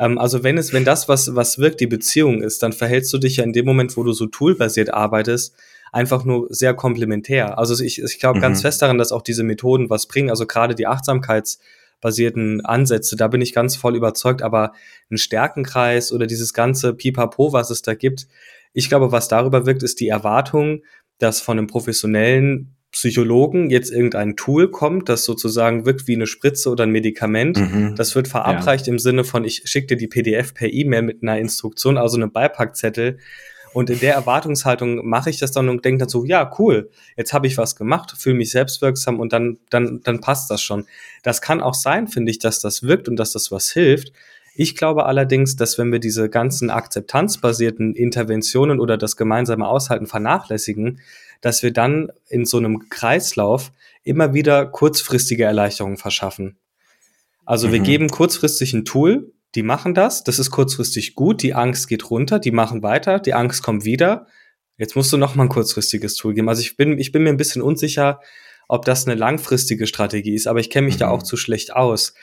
[SPEAKER 3] ähm, also wenn es, wenn das, was, was wirkt, die Beziehung ist, dann verhältst du dich ja in dem Moment, wo du so toolbasiert arbeitest, einfach nur sehr komplementär. Also ich, ich glaube mhm. ganz fest daran, dass auch diese Methoden was bringen. Also gerade die Achtsamkeitsbasierten Ansätze, da bin ich ganz voll überzeugt, aber ein Stärkenkreis oder dieses ganze Pipapo, was es da gibt, ich glaube, was darüber wirkt, ist die Erwartung, dass von einem professionellen Psychologen jetzt irgendein Tool kommt, das sozusagen wirkt wie eine Spritze oder ein Medikament. Mhm. Das wird verabreicht ja. im Sinne von, ich schicke dir die PDF per E-Mail mit einer Instruktion, also einem Beipackzettel. Und in der Erwartungshaltung mache ich das dann und denke dann so, ja, cool, jetzt habe ich was gemacht, fühle mich selbstwirksam und dann, dann, dann passt das schon. Das kann auch sein, finde ich, dass das wirkt und dass das was hilft. Ich glaube allerdings, dass wenn wir diese ganzen akzeptanzbasierten Interventionen oder das gemeinsame Aushalten vernachlässigen, dass wir dann in so einem Kreislauf immer wieder kurzfristige Erleichterungen verschaffen. Also mhm. wir geben kurzfristig ein Tool, die machen das, das ist kurzfristig gut, die Angst geht runter, die machen weiter, die Angst kommt wieder. Jetzt musst du noch mal ein kurzfristiges Tool geben. Also ich bin, ich bin mir ein bisschen unsicher, ob das eine langfristige Strategie ist, aber ich kenne mich mhm. da auch zu schlecht aus.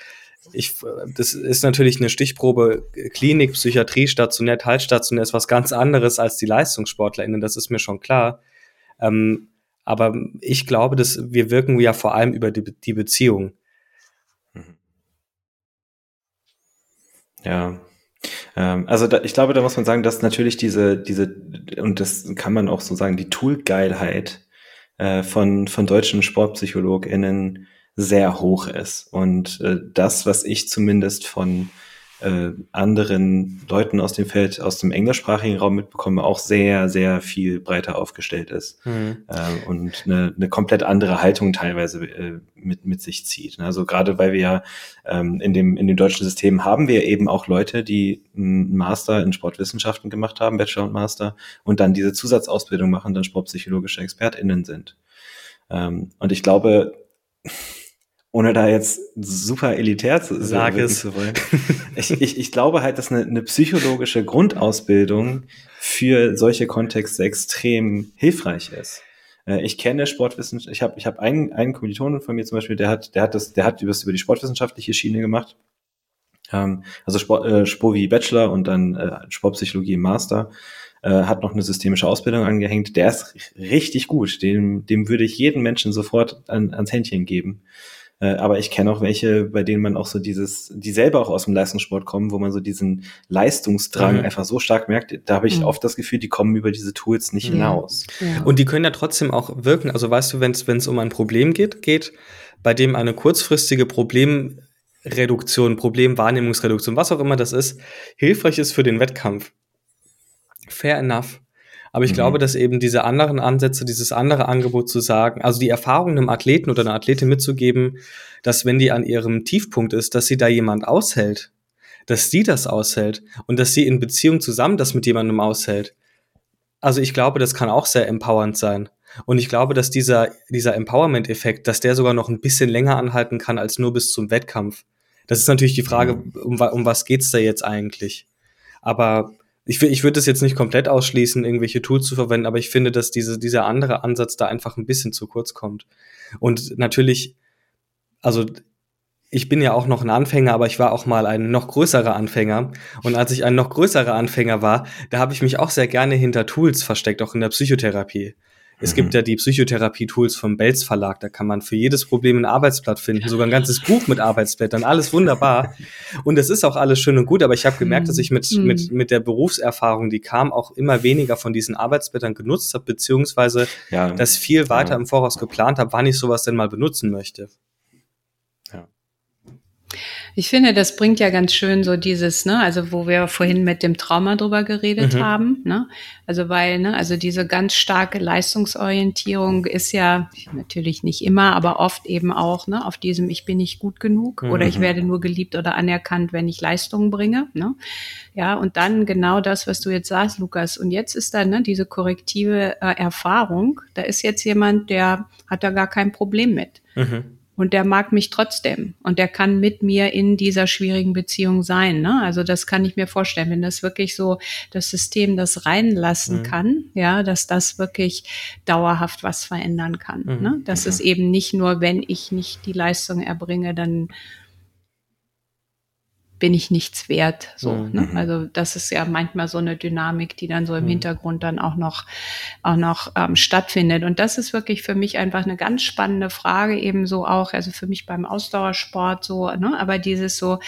[SPEAKER 3] Ich, das ist natürlich eine Stichprobe. Klinik, Psychiatrie, stationär, teilstationär ist was ganz anderes als die LeistungssportlerInnen, das ist mir schon klar. Ähm, aber ich glaube, dass wir wirken ja vor allem über die, die Beziehung.
[SPEAKER 1] Ja, ähm, also da, ich glaube, da muss man sagen, dass natürlich diese, diese, und das kann man auch so sagen, die Toolgeilheit äh, von, von deutschen SportpsychologInnen sehr hoch ist. Und äh, das, was ich zumindest von äh, anderen Leuten aus dem Feld, aus dem englischsprachigen Raum mitbekomme, auch sehr, sehr viel breiter aufgestellt ist mhm. äh, und eine, eine komplett andere Haltung teilweise äh, mit, mit sich zieht. Also gerade weil wir ja ähm, in, dem, in dem deutschen System haben wir eben auch Leute, die einen Master in Sportwissenschaften gemacht haben, Bachelor und Master, und dann diese Zusatzausbildung machen, dann sportpsychologische ExpertInnen sind. Ähm, und ich glaube, ohne da jetzt super elitär zu, Sag es. zu wollen. ich, ich, ich glaube halt, dass eine, eine psychologische Grundausbildung für solche Kontexte extrem hilfreich ist. Äh, ich kenne Sportwissenschaft, ich habe ich hab einen, einen Kommilitonen von mir zum Beispiel, der hat, der hat das, der hat das über die sportwissenschaftliche Schiene gemacht. Ähm, also Sport, äh, Spovi Bachelor und dann äh, Sportpsychologie im Master. Äh, hat noch eine systemische Ausbildung angehängt. Der ist richtig gut. Dem, dem würde ich jeden Menschen sofort an, ans Händchen geben. Äh, aber ich kenne auch welche, bei denen man auch so dieses, die selber auch aus dem Leistungssport kommen, wo man so diesen Leistungsdrang mhm. einfach so stark merkt. Da habe ich mhm. oft das Gefühl, die kommen über diese Tools nicht ja. hinaus.
[SPEAKER 3] Ja. Und die können ja trotzdem auch wirken. Also weißt du, wenn es um ein Problem geht, geht, bei dem eine kurzfristige Problemreduktion, Problemwahrnehmungsreduktion, was auch immer das ist, hilfreich ist für den Wettkampf. Fair enough. Aber ich mhm. glaube, dass eben diese anderen Ansätze, dieses andere Angebot zu sagen, also die Erfahrung einem Athleten oder einer Athletin mitzugeben, dass wenn die an ihrem Tiefpunkt ist, dass sie da jemand aushält, dass sie das aushält und dass sie in Beziehung zusammen das mit jemandem aushält. Also ich glaube, das kann auch sehr empowernd sein. Und ich glaube, dass dieser, dieser Empowerment-Effekt, dass der sogar noch ein bisschen länger anhalten kann als nur bis zum Wettkampf. Das ist natürlich die Frage, mhm. um, um was geht's da jetzt eigentlich? Aber ich, ich würde das jetzt nicht komplett ausschließen, irgendwelche Tools zu verwenden, aber ich finde, dass diese, dieser andere Ansatz da einfach ein bisschen zu kurz kommt. Und natürlich, also ich bin ja auch noch ein Anfänger, aber ich war auch mal ein noch größerer Anfänger. Und als ich ein noch größerer Anfänger war, da habe ich mich auch sehr gerne hinter Tools versteckt, auch in der Psychotherapie. Es mhm. gibt ja die Psychotherapie-Tools vom Belz Verlag, da kann man für jedes Problem ein Arbeitsblatt finden, sogar ein ganzes Buch mit Arbeitsblättern, alles wunderbar. Und es ist auch alles schön und gut, aber ich habe gemerkt, dass ich mit, mhm. mit, mit der Berufserfahrung, die kam, auch immer weniger von diesen Arbeitsblättern genutzt habe, beziehungsweise ja. das viel weiter ja. im Voraus geplant habe, wann ich sowas denn mal benutzen möchte.
[SPEAKER 2] Ich finde, das bringt ja ganz schön so dieses, ne, also wo wir vorhin mit dem Trauma drüber geredet mhm. haben, ne, also weil, ne, also diese ganz starke Leistungsorientierung ist ja natürlich nicht immer, aber oft eben auch, ne, auf diesem Ich bin nicht gut genug mhm. oder ich werde nur geliebt oder anerkannt, wenn ich Leistungen bringe, ne, ja, und dann genau das, was du jetzt sagst, Lukas, und jetzt ist da, ne, diese korrektive äh, Erfahrung, da ist jetzt jemand, der hat da gar kein Problem mit. Mhm und der mag mich trotzdem und der kann mit mir in dieser schwierigen Beziehung sein. Ne? Also das kann ich mir vorstellen, wenn das wirklich so das System das reinlassen mhm. kann, ja, dass das wirklich dauerhaft was verändern kann. Mhm. Ne? Dass mhm. es eben nicht nur, wenn ich nicht die Leistung erbringe, dann bin ich nichts wert. So, mhm. ne? Also das ist ja manchmal so eine Dynamik, die dann so im mhm. Hintergrund dann auch noch, auch noch ähm, stattfindet. Und das ist wirklich für mich einfach eine ganz spannende Frage, eben so auch, also für mich beim Ausdauersport so, ne? aber dieses so,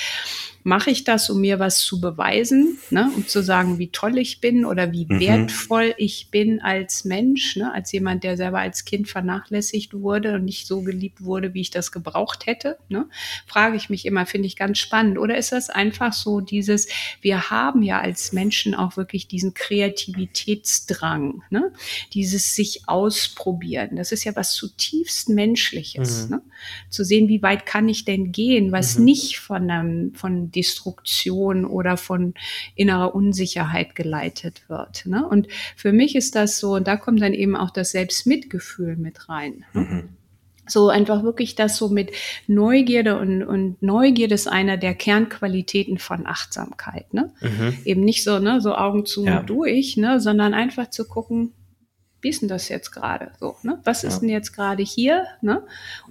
[SPEAKER 2] mache ich das, um mir was zu beweisen, ne? um zu sagen, wie toll ich bin oder wie mhm. wertvoll ich bin als Mensch, ne? als jemand, der selber als Kind vernachlässigt wurde und nicht so geliebt wurde, wie ich das gebraucht hätte. Ne? Frage ich mich immer, finde ich ganz spannend. Oder ist das einfach so dieses, wir haben ja als Menschen auch wirklich diesen Kreativitätsdrang, ne? dieses sich ausprobieren. Das ist ja was zutiefst Menschliches. Mhm. Ne? Zu sehen, wie weit kann ich denn gehen, was mhm. nicht von einem, von Destruktion oder von innerer Unsicherheit geleitet wird. Ne? Und für mich ist das so, und da kommt dann eben auch das Selbstmitgefühl mit rein. Ne? Mhm. So einfach wirklich das so mit Neugierde und, und Neugierde ist einer der Kernqualitäten von Achtsamkeit. Ne? Mhm. Eben nicht so, ne, so Augen zu ja. und durch, ne, sondern einfach zu gucken, wie ist denn das jetzt gerade? So, ne? Was ja. ist denn jetzt gerade hier? Ne?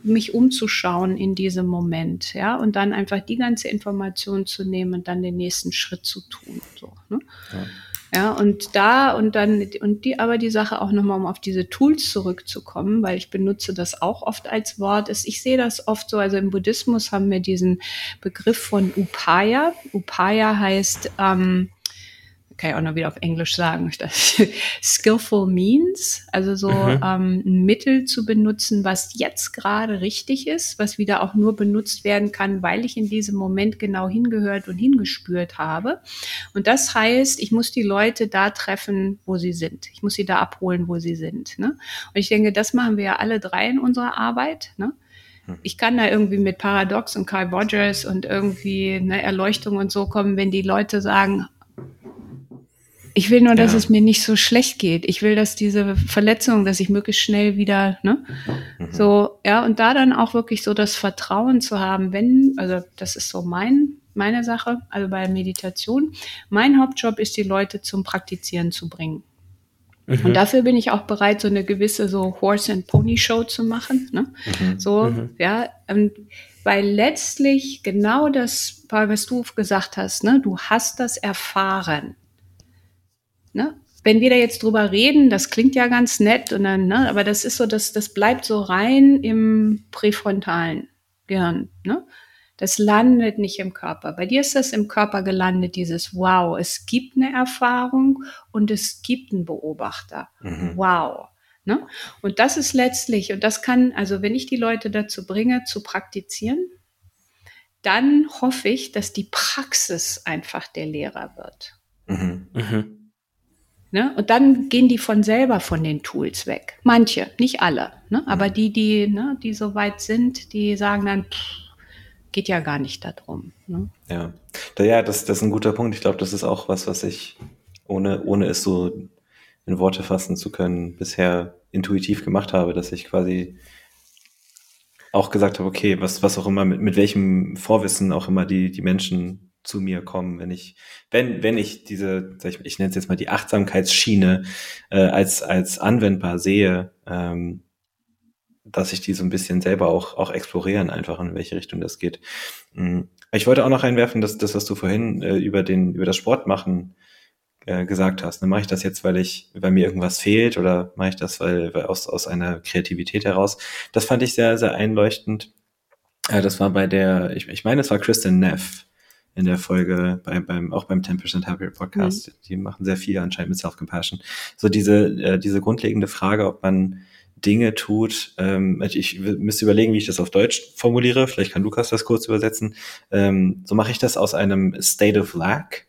[SPEAKER 2] Um mich umzuschauen in diesem Moment, ja, und dann einfach die ganze Information zu nehmen und dann den nächsten Schritt zu tun. So, ne? Ja. Ja, und da und dann und die aber die Sache auch nochmal, um auf diese Tools zurückzukommen, weil ich benutze das auch oft als Wort, ist, ich sehe das oft so, also im Buddhismus haben wir diesen Begriff von Upaya. Upaya heißt ähm, kann ich auch noch wieder auf Englisch sagen, skillful means, also so mhm. ähm, ein Mittel zu benutzen, was jetzt gerade richtig ist, was wieder auch nur benutzt werden kann, weil ich in diesem Moment genau hingehört und hingespürt habe. Und das heißt, ich muss die Leute da treffen, wo sie sind. Ich muss sie da abholen, wo sie sind. Ne? Und ich denke, das machen wir ja alle drei in unserer Arbeit. Ne? Mhm. ich kann da irgendwie mit Paradox und Carl Rogers und irgendwie eine Erleuchtung und so kommen, wenn die Leute sagen, ich will nur, dass ja. es mir nicht so schlecht geht. Ich will, dass diese Verletzung, dass ich möglichst schnell wieder, ne, mhm. so, ja, und da dann auch wirklich so das Vertrauen zu haben, wenn, also das ist so mein, meine Sache, also bei Meditation. Mein Hauptjob ist, die Leute zum Praktizieren zu bringen. Mhm. Und dafür bin ich auch bereit, so eine gewisse so Horse and Pony Show zu machen, ne, mhm. so, mhm. ja, und, weil letztlich genau das, was du gesagt hast, ne, du hast das erfahren. Ne? Wenn wir da jetzt drüber reden, das klingt ja ganz nett und dann, ne, aber das ist so, das, das bleibt so rein im präfrontalen Gehirn. Ne? Das landet nicht im Körper. Bei dir ist das im Körper gelandet, dieses Wow, es gibt eine Erfahrung und es gibt einen Beobachter. Mhm. Wow. Ne? Und das ist letztlich, und das kann, also wenn ich die Leute dazu bringe, zu praktizieren, dann hoffe ich, dass die Praxis einfach der Lehrer wird. Mhm. Mhm. Ne? Und dann gehen die von selber von den Tools weg. Manche, nicht alle. Ne? Aber mhm. die, die, ne, die so weit sind, die sagen dann, pff, geht ja gar nicht darum. Ne?
[SPEAKER 1] Ja, ja das, das ist ein guter Punkt. Ich glaube, das ist auch was, was ich, ohne, ohne es so in Worte fassen zu können, bisher intuitiv gemacht habe, dass ich quasi auch gesagt habe, okay, was, was auch immer, mit, mit welchem Vorwissen auch immer die, die Menschen zu mir kommen, wenn ich, wenn, wenn ich diese, ich, ich nenne es jetzt mal die Achtsamkeitsschiene äh, als, als anwendbar sehe, ähm, dass ich die so ein bisschen selber auch, auch explorieren, einfach in welche Richtung das geht. Mhm. Ich wollte auch noch einwerfen, dass das, was du vorhin äh, über den, über das Sportmachen äh, gesagt hast. Ne, mache ich das jetzt, weil ich, weil mir irgendwas fehlt oder mache ich das, weil, weil aus, aus einer Kreativität heraus? Das fand ich sehr, sehr einleuchtend. Äh, das war bei der, ich, ich meine, es war Kristen Neff, in der Folge, bei, beim, auch beim 10% Happier Podcast. Mhm. Die machen sehr viel anscheinend mit Self-Compassion. So diese, äh, diese grundlegende Frage, ob man Dinge tut. Ähm, ich müsste überlegen, wie ich das auf Deutsch formuliere. Vielleicht kann Lukas das kurz übersetzen. Ähm, so mache ich das aus einem State of Lack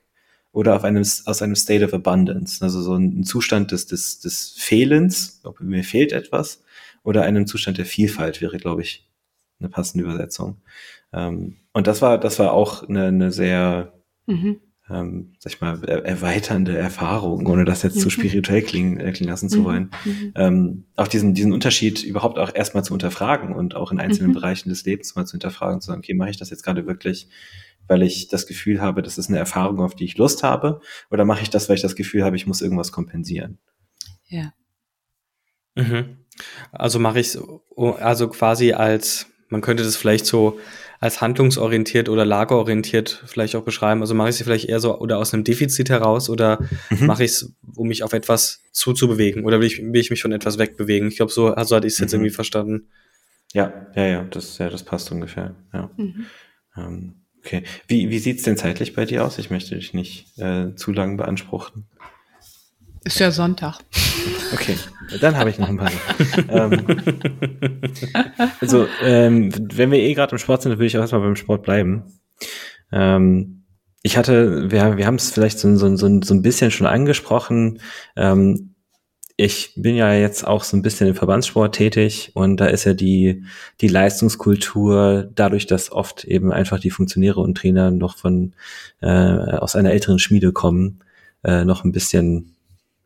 [SPEAKER 1] oder auf einem, aus einem State of Abundance. Also so ein Zustand des, des, des Fehlens, ob mir fehlt etwas, oder einem Zustand der Vielfalt wäre, glaube ich, eine passende Übersetzung. Ähm, und das war, das war auch eine, eine sehr, mhm. ähm, sag ich mal, erweiternde Erfahrung, ohne das jetzt mhm. zu spirituell klingen, äh, klingen lassen zu mhm. wollen. Mhm. Ähm, auch diesen, diesen Unterschied überhaupt auch erstmal zu unterfragen und auch in einzelnen mhm. Bereichen des Lebens mal zu hinterfragen, zu sagen, okay, mache ich das jetzt gerade wirklich, weil ich das Gefühl habe, das ist eine Erfahrung, auf die ich Lust habe, oder mache ich das, weil ich das Gefühl habe, ich muss irgendwas kompensieren?
[SPEAKER 2] Ja.
[SPEAKER 3] Mhm. Also mache ich es also quasi als, man könnte das vielleicht so als handlungsorientiert oder lagerorientiert vielleicht auch beschreiben? Also mache ich sie vielleicht eher so oder aus einem Defizit heraus oder mhm. mache ich es, um mich auf etwas zuzubewegen oder will ich, will ich mich von etwas wegbewegen? Ich glaube, so also hatte ich es jetzt mhm. irgendwie verstanden.
[SPEAKER 1] Ja, ja, ja, das, ja, das passt ungefähr. Ja. Mhm. Ähm, okay. Wie, wie sieht's denn zeitlich bei dir aus? Ich möchte dich nicht äh, zu lang beanspruchen.
[SPEAKER 2] Ist ja Sonntag.
[SPEAKER 1] Okay, dann habe ich noch ein paar. ähm, also, ähm, wenn wir eh gerade im Sport sind, dann würde ich auch erstmal beim Sport bleiben. Ähm, ich hatte, wir, wir haben es vielleicht so, so, so, so ein bisschen schon angesprochen. Ähm, ich bin ja jetzt auch so ein bisschen im Verbandssport tätig und da ist ja die, die Leistungskultur dadurch, dass oft eben einfach die Funktionäre und Trainer noch von äh, aus einer älteren Schmiede kommen, äh, noch ein bisschen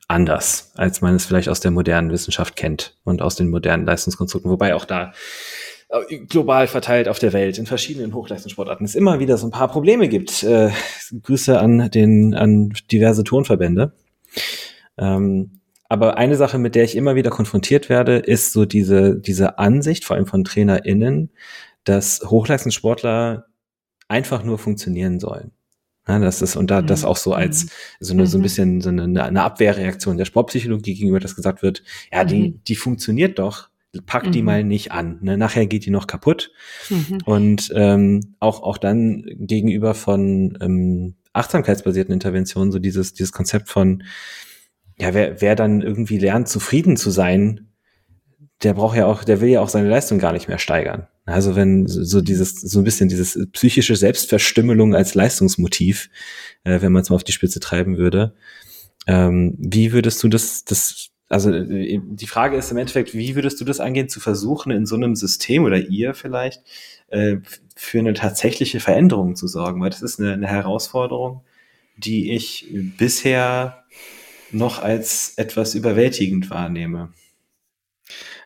[SPEAKER 1] anders, als man es vielleicht aus der modernen Wissenschaft kennt und aus den modernen Leistungskonstrukten. Wobei auch da äh, global verteilt auf der Welt in verschiedenen Hochleistungssportarten es immer wieder so ein paar Probleme gibt. Äh, Grüße an den an diverse Turnverbände. Ähm, aber eine Sache, mit der ich immer wieder konfrontiert werde, ist so diese, diese Ansicht, vor allem von TrainerInnen, dass Hochleistungssportler einfach nur funktionieren sollen. Ja, das ist, und da das mhm. auch so als mhm. so, eine, so ein mhm. bisschen so eine, eine Abwehrreaktion der Sportpsychologie gegenüber, dass gesagt wird, ja, die, die funktioniert doch, pack die mal nicht an. Ne? Nachher geht die noch kaputt. Mhm. Und ähm, auch, auch dann gegenüber von ähm, achtsamkeitsbasierten Interventionen, so dieses, dieses Konzept von, ja, wer, wer dann irgendwie lernt, zufrieden zu sein, der braucht ja auch, der will ja auch seine Leistung gar nicht mehr steigern. Also wenn so dieses, so ein bisschen dieses psychische Selbstverstümmelung als Leistungsmotiv, äh, wenn man es mal auf die Spitze treiben würde. Ähm, wie würdest du das, das, also äh, die Frage ist im Endeffekt, wie würdest du das angehen, zu versuchen, in so einem System oder ihr vielleicht äh, für eine tatsächliche Veränderung zu sorgen? Weil das ist eine, eine Herausforderung, die ich bisher noch als etwas überwältigend wahrnehme.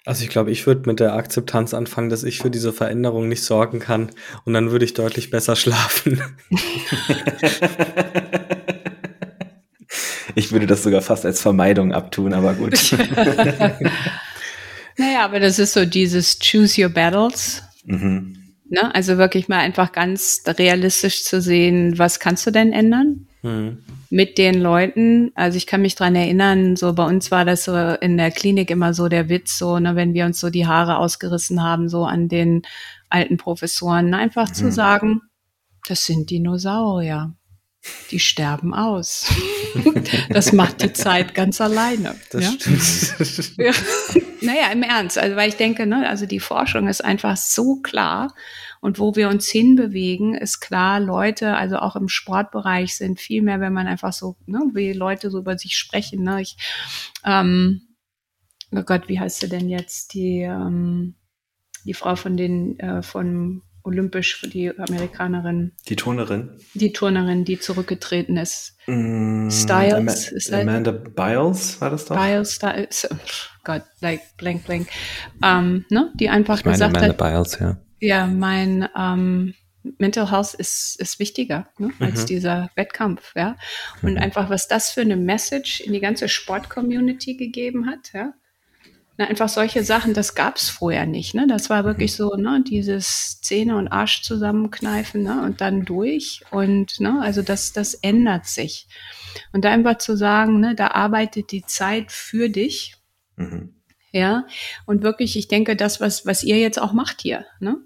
[SPEAKER 3] Also ich glaube, ich würde mit der Akzeptanz anfangen, dass ich für diese Veränderung nicht sorgen kann und dann würde ich deutlich besser schlafen.
[SPEAKER 1] ich würde das sogar fast als Vermeidung abtun, aber gut.
[SPEAKER 2] naja, aber das ist so dieses Choose Your Battles. Mhm. Ne? Also wirklich mal einfach ganz realistisch zu sehen, was kannst du denn ändern? Mhm. Mit den Leuten. Also ich kann mich dran erinnern, so bei uns war das so in der Klinik immer so der Witz, so, ne, wenn wir uns so die Haare ausgerissen haben, so an den alten Professoren, einfach mhm. zu sagen, das sind Dinosaurier. Die sterben aus. das macht die Zeit ganz alleine. Das ja? stimmt. ja. Naja, im Ernst. Also, weil ich denke, ne, also die Forschung ist einfach so klar. Und wo wir uns hinbewegen, ist klar, Leute, also auch im Sportbereich sind viel mehr, wenn man einfach so, ne, wie Leute so über sich sprechen. Ne? Ich, ähm, oh Gott, wie heißt sie denn jetzt? Die, ähm, die Frau von den, äh, von olympisch, die Amerikanerin.
[SPEAKER 1] Die Turnerin.
[SPEAKER 2] Die Turnerin, die zurückgetreten ist.
[SPEAKER 1] Mm, Styles. Ama ist Amanda Biles war das doch?
[SPEAKER 2] Biles, Styles, oh Gott, like, blank, blank. Ähm, ne? Die einfach ich meine gesagt Amanda hat. Biles, ja. Ja, mein ähm, Mental Health ist, ist wichtiger ne, als mhm. dieser Wettkampf, ja. Und mhm. einfach, was das für eine Message in die ganze Sport-Community gegeben hat, ja. Na, einfach solche Sachen, das gab's vorher nicht. Ne? Das war wirklich mhm. so, ne, dieses Zähne und Arsch zusammenkneifen ne, und dann durch. Und ne, also das, das ändert sich. Und da einfach zu sagen, ne, da arbeitet die Zeit für dich. Mhm. Ja, und wirklich, ich denke, das, was, was ihr jetzt auch macht hier, ne?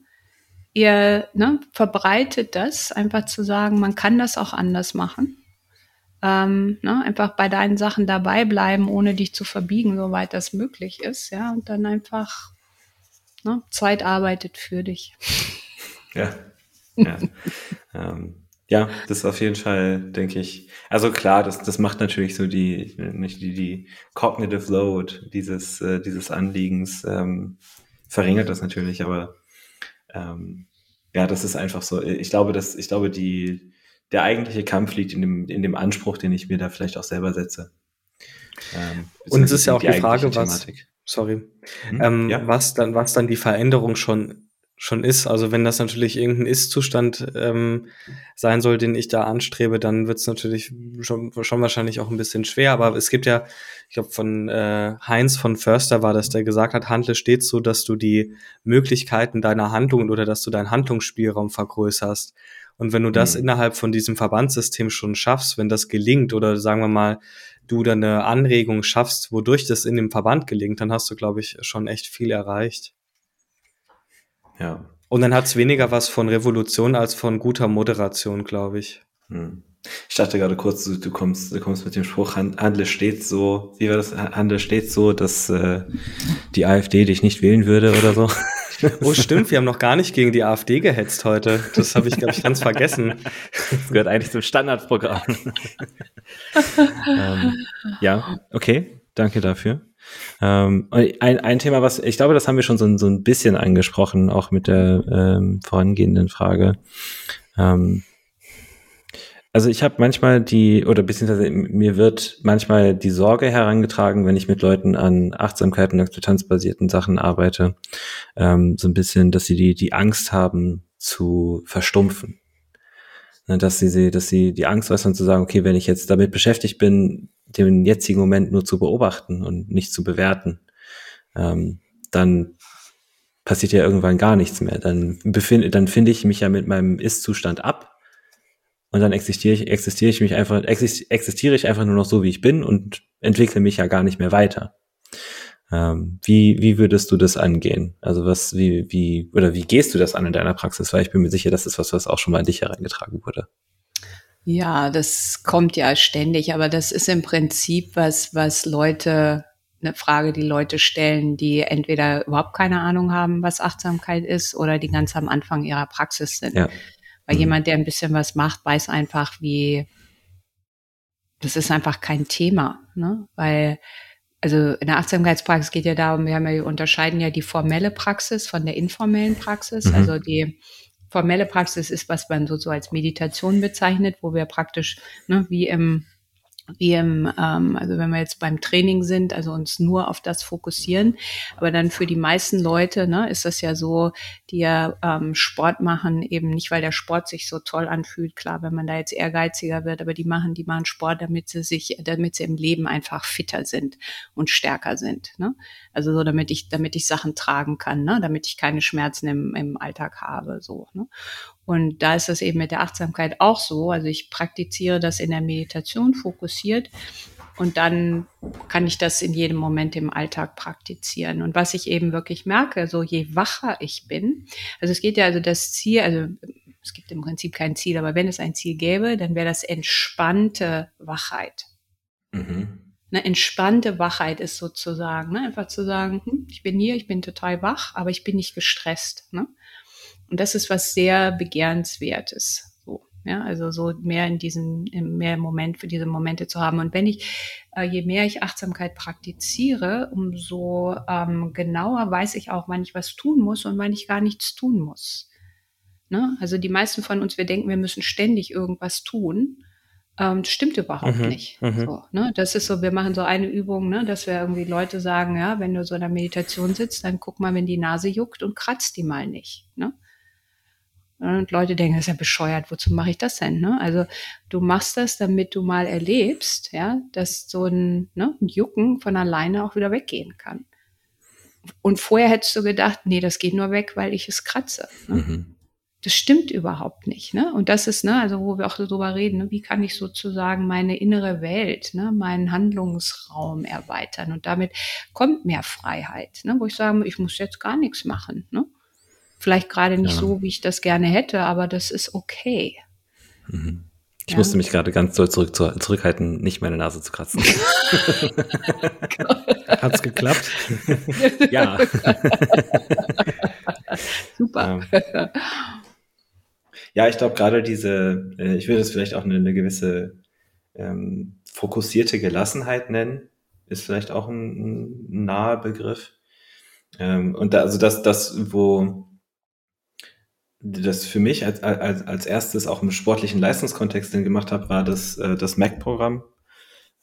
[SPEAKER 2] Ihr ne, verbreitet das, einfach zu sagen, man kann das auch anders machen. Ähm, ne, einfach bei deinen Sachen dabei bleiben, ohne dich zu verbiegen, soweit das möglich ist, ja, und dann einfach ne, Zeit arbeitet für dich.
[SPEAKER 1] Ja. Ja. ähm, ja, das ist auf jeden Fall, denke ich. Also klar, das, das macht natürlich so die, nicht die, die cognitive load dieses, äh, dieses Anliegens, ähm, verringert das natürlich, aber ähm, ja, das ist einfach so. Ich glaube, dass, ich glaube, die, der eigentliche Kampf liegt in dem, in dem Anspruch, den ich mir da vielleicht auch selber setze.
[SPEAKER 3] Ähm, Und es ist ja auch die, die Frage, was, sorry, hm? ähm, ja. was dann, was dann die Veränderung schon schon ist. Also wenn das natürlich irgendein Ist-Zustand ähm, sein soll, den ich da anstrebe, dann wird es natürlich schon, schon wahrscheinlich auch ein bisschen schwer. Aber es gibt ja, ich glaube, von äh, Heinz von Förster war das, der gesagt hat, handle stets so, dass du die Möglichkeiten deiner Handlungen oder dass du deinen Handlungsspielraum vergrößerst. Und wenn du das mhm. innerhalb von diesem Verbandssystem schon schaffst, wenn das gelingt oder sagen wir mal, du dann eine Anregung schaffst, wodurch das in dem Verband gelingt, dann hast du, glaube ich, schon echt viel erreicht. Ja. Und dann hat es weniger was von Revolution als von guter Moderation, glaube ich. Hm.
[SPEAKER 1] Ich dachte gerade kurz, du, du, kommst, du kommst mit dem Spruch, Handel steht so, wie war das? Handel steht so, dass äh, die AfD dich nicht wählen würde oder so.
[SPEAKER 3] Oh, stimmt, wir haben noch gar nicht gegen die AfD gehetzt heute. Das habe ich, glaube ich, ganz vergessen.
[SPEAKER 1] Das gehört eigentlich zum Standardprogramm. ähm, ja, okay, danke dafür. Ähm, ein, ein Thema, was ich glaube, das haben wir schon so, so ein bisschen angesprochen, auch mit der ähm, vorangehenden Frage. Ähm, also ich habe manchmal die, oder beziehungsweise mir wird manchmal die Sorge herangetragen, wenn ich mit Leuten an Achtsamkeit und akzeptanzbasierten Sachen arbeite, ähm, so ein bisschen, dass sie die, die Angst haben zu verstumpfen. Ne, dass sie, dass sie die Angst äußern zu sagen, okay, wenn ich jetzt damit beschäftigt bin, den jetzigen Moment nur zu beobachten und nicht zu bewerten, ähm, dann passiert ja irgendwann gar nichts mehr. Dann befinde, dann finde ich mich ja mit meinem Ist-Zustand ab und dann existiere ich, existiere ich mich einfach, existiere ich einfach nur noch so, wie ich bin und entwickle mich ja gar nicht mehr weiter. Ähm, wie, wie würdest du das angehen? Also was, wie, wie, oder wie gehst du das an in deiner Praxis? Weil ich bin mir sicher, das ist was, was auch schon mal an dich herangetragen wurde.
[SPEAKER 2] Ja, das kommt ja ständig, aber das ist im Prinzip was, was Leute, eine Frage, die Leute stellen, die entweder überhaupt keine Ahnung haben, was Achtsamkeit ist, oder die ganz am Anfang ihrer Praxis sind. Ja. Weil mhm. jemand, der ein bisschen was macht, weiß einfach, wie, das ist einfach kein Thema, ne? Weil, also in der Achtsamkeitspraxis geht ja darum, wir haben ja, wir unterscheiden ja die formelle Praxis von der informellen Praxis. Mhm. Also die formelle Praxis ist, was man so, so als Meditation bezeichnet, wo wir praktisch, ne, wie im wie im, ähm, also wenn wir jetzt beim Training sind, also uns nur auf das fokussieren. Aber dann für die meisten Leute ne, ist das ja so, die ja ähm, Sport machen, eben nicht, weil der Sport sich so toll anfühlt, klar, wenn man da jetzt ehrgeiziger wird, aber die machen, die machen Sport, damit sie sich, damit sie im Leben einfach fitter sind und stärker sind. Ne? Also so, damit ich, damit ich Sachen tragen kann, ne? damit ich keine Schmerzen im, im Alltag habe. So, ne? Und da ist das eben mit der Achtsamkeit auch so. Also ich praktiziere das in der Meditation fokussiert und dann kann ich das in jedem Moment im Alltag praktizieren. Und was ich eben wirklich merke, so je wacher ich bin, also es geht ja also das Ziel, also es gibt im Prinzip kein Ziel, aber wenn es ein Ziel gäbe, dann wäre das entspannte Wachheit. Mhm. Eine entspannte Wachheit ist sozusagen, ne? einfach zu sagen, hm, ich bin hier, ich bin total wach, aber ich bin nicht gestresst. Ne? Und das ist was sehr begehrenswertes. So, ja, also so mehr in diesen, mehr Moment für diese Momente zu haben. Und wenn ich, äh, je mehr ich Achtsamkeit praktiziere, umso ähm, genauer weiß ich auch, wann ich was tun muss und wann ich gar nichts tun muss. Ne? Also die meisten von uns, wir denken, wir müssen ständig irgendwas tun. Ähm, das stimmt überhaupt mhm, nicht. Mhm. So, ne? Das ist so, wir machen so eine Übung, ne, dass wir irgendwie Leute sagen, ja, wenn du so in der Meditation sitzt, dann guck mal, wenn die Nase juckt und kratzt die mal nicht. Ne? Und Leute denken, das ist ja bescheuert, wozu mache ich das denn? Ne? Also du machst das, damit du mal erlebst, ja, dass so ein, ne, ein Jucken von alleine auch wieder weggehen kann. Und vorher hättest du gedacht, nee, das geht nur weg, weil ich es kratze. Ne? Mhm. Das stimmt überhaupt nicht. Ne? Und das ist, ne, also wo wir auch so drüber reden, ne, wie kann ich sozusagen meine innere Welt, ne, meinen Handlungsraum erweitern. Und damit kommt mehr Freiheit, ne, wo ich sage, ich muss jetzt gar nichts machen. Ne? Vielleicht gerade nicht ja. so, wie ich das gerne hätte, aber das ist okay.
[SPEAKER 1] Mhm. Ich ja. musste mich gerade ganz doll zurück, zurückhalten, nicht meine Nase zu kratzen. Hat's geklappt? ja.
[SPEAKER 2] Super.
[SPEAKER 1] Ähm. Ja, ich glaube gerade diese, äh, ich würde es vielleicht auch eine, eine gewisse ähm, fokussierte Gelassenheit nennen, ist vielleicht auch ein, ein naher Begriff. Ähm, und da, also das, das, wo das für mich als, als, als erstes auch im sportlichen Leistungskontext den gemacht habe, war das, äh, das Mac-Programm.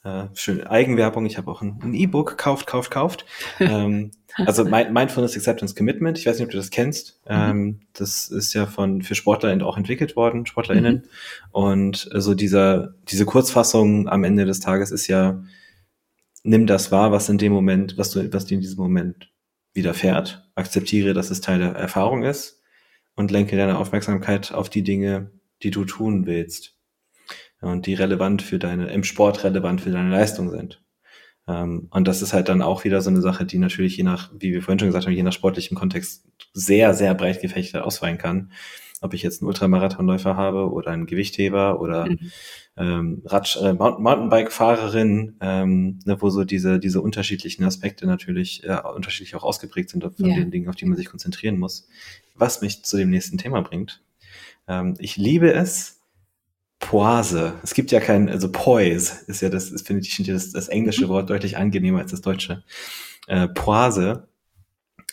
[SPEAKER 1] Äh, schön Eigenwerbung, ich habe auch ein E-Book, kauft, kauft, kauft. ähm, also Mindfulness Acceptance Commitment, ich weiß nicht, ob du das kennst. Mhm. Ähm, das ist ja von für Sportler auch entwickelt worden, SportlerInnen. Mhm. Und so also dieser, diese Kurzfassung am Ende des Tages ist ja, nimm das wahr, was in dem Moment, was du, was dir in diesem Moment widerfährt. Akzeptiere, dass es Teil der Erfahrung ist und lenke deine Aufmerksamkeit auf die Dinge, die du tun willst und die relevant für deine, im Sport relevant für deine Leistung sind. Ähm, und das ist halt dann auch wieder so eine Sache, die natürlich je nach, wie wir vorhin schon gesagt haben, je nach sportlichem Kontext sehr, sehr breit gefächert ausfallen kann. Ob ich jetzt einen Ultramarathonläufer habe oder einen Gewichtheber oder mhm ähm, Radsch äh, Mountainbike-Fahrerin, ähm, ne, wo so diese, diese unterschiedlichen Aspekte natürlich äh, unterschiedlich auch ausgeprägt sind von ja. den Dingen, auf die man sich konzentrieren muss. Was mich zu dem nächsten Thema bringt. Ähm, ich liebe es, Poise. Es gibt ja kein, also Poise ist ja das, das finde ich das, das englische mhm. Wort deutlich angenehmer als das deutsche. Äh, Poise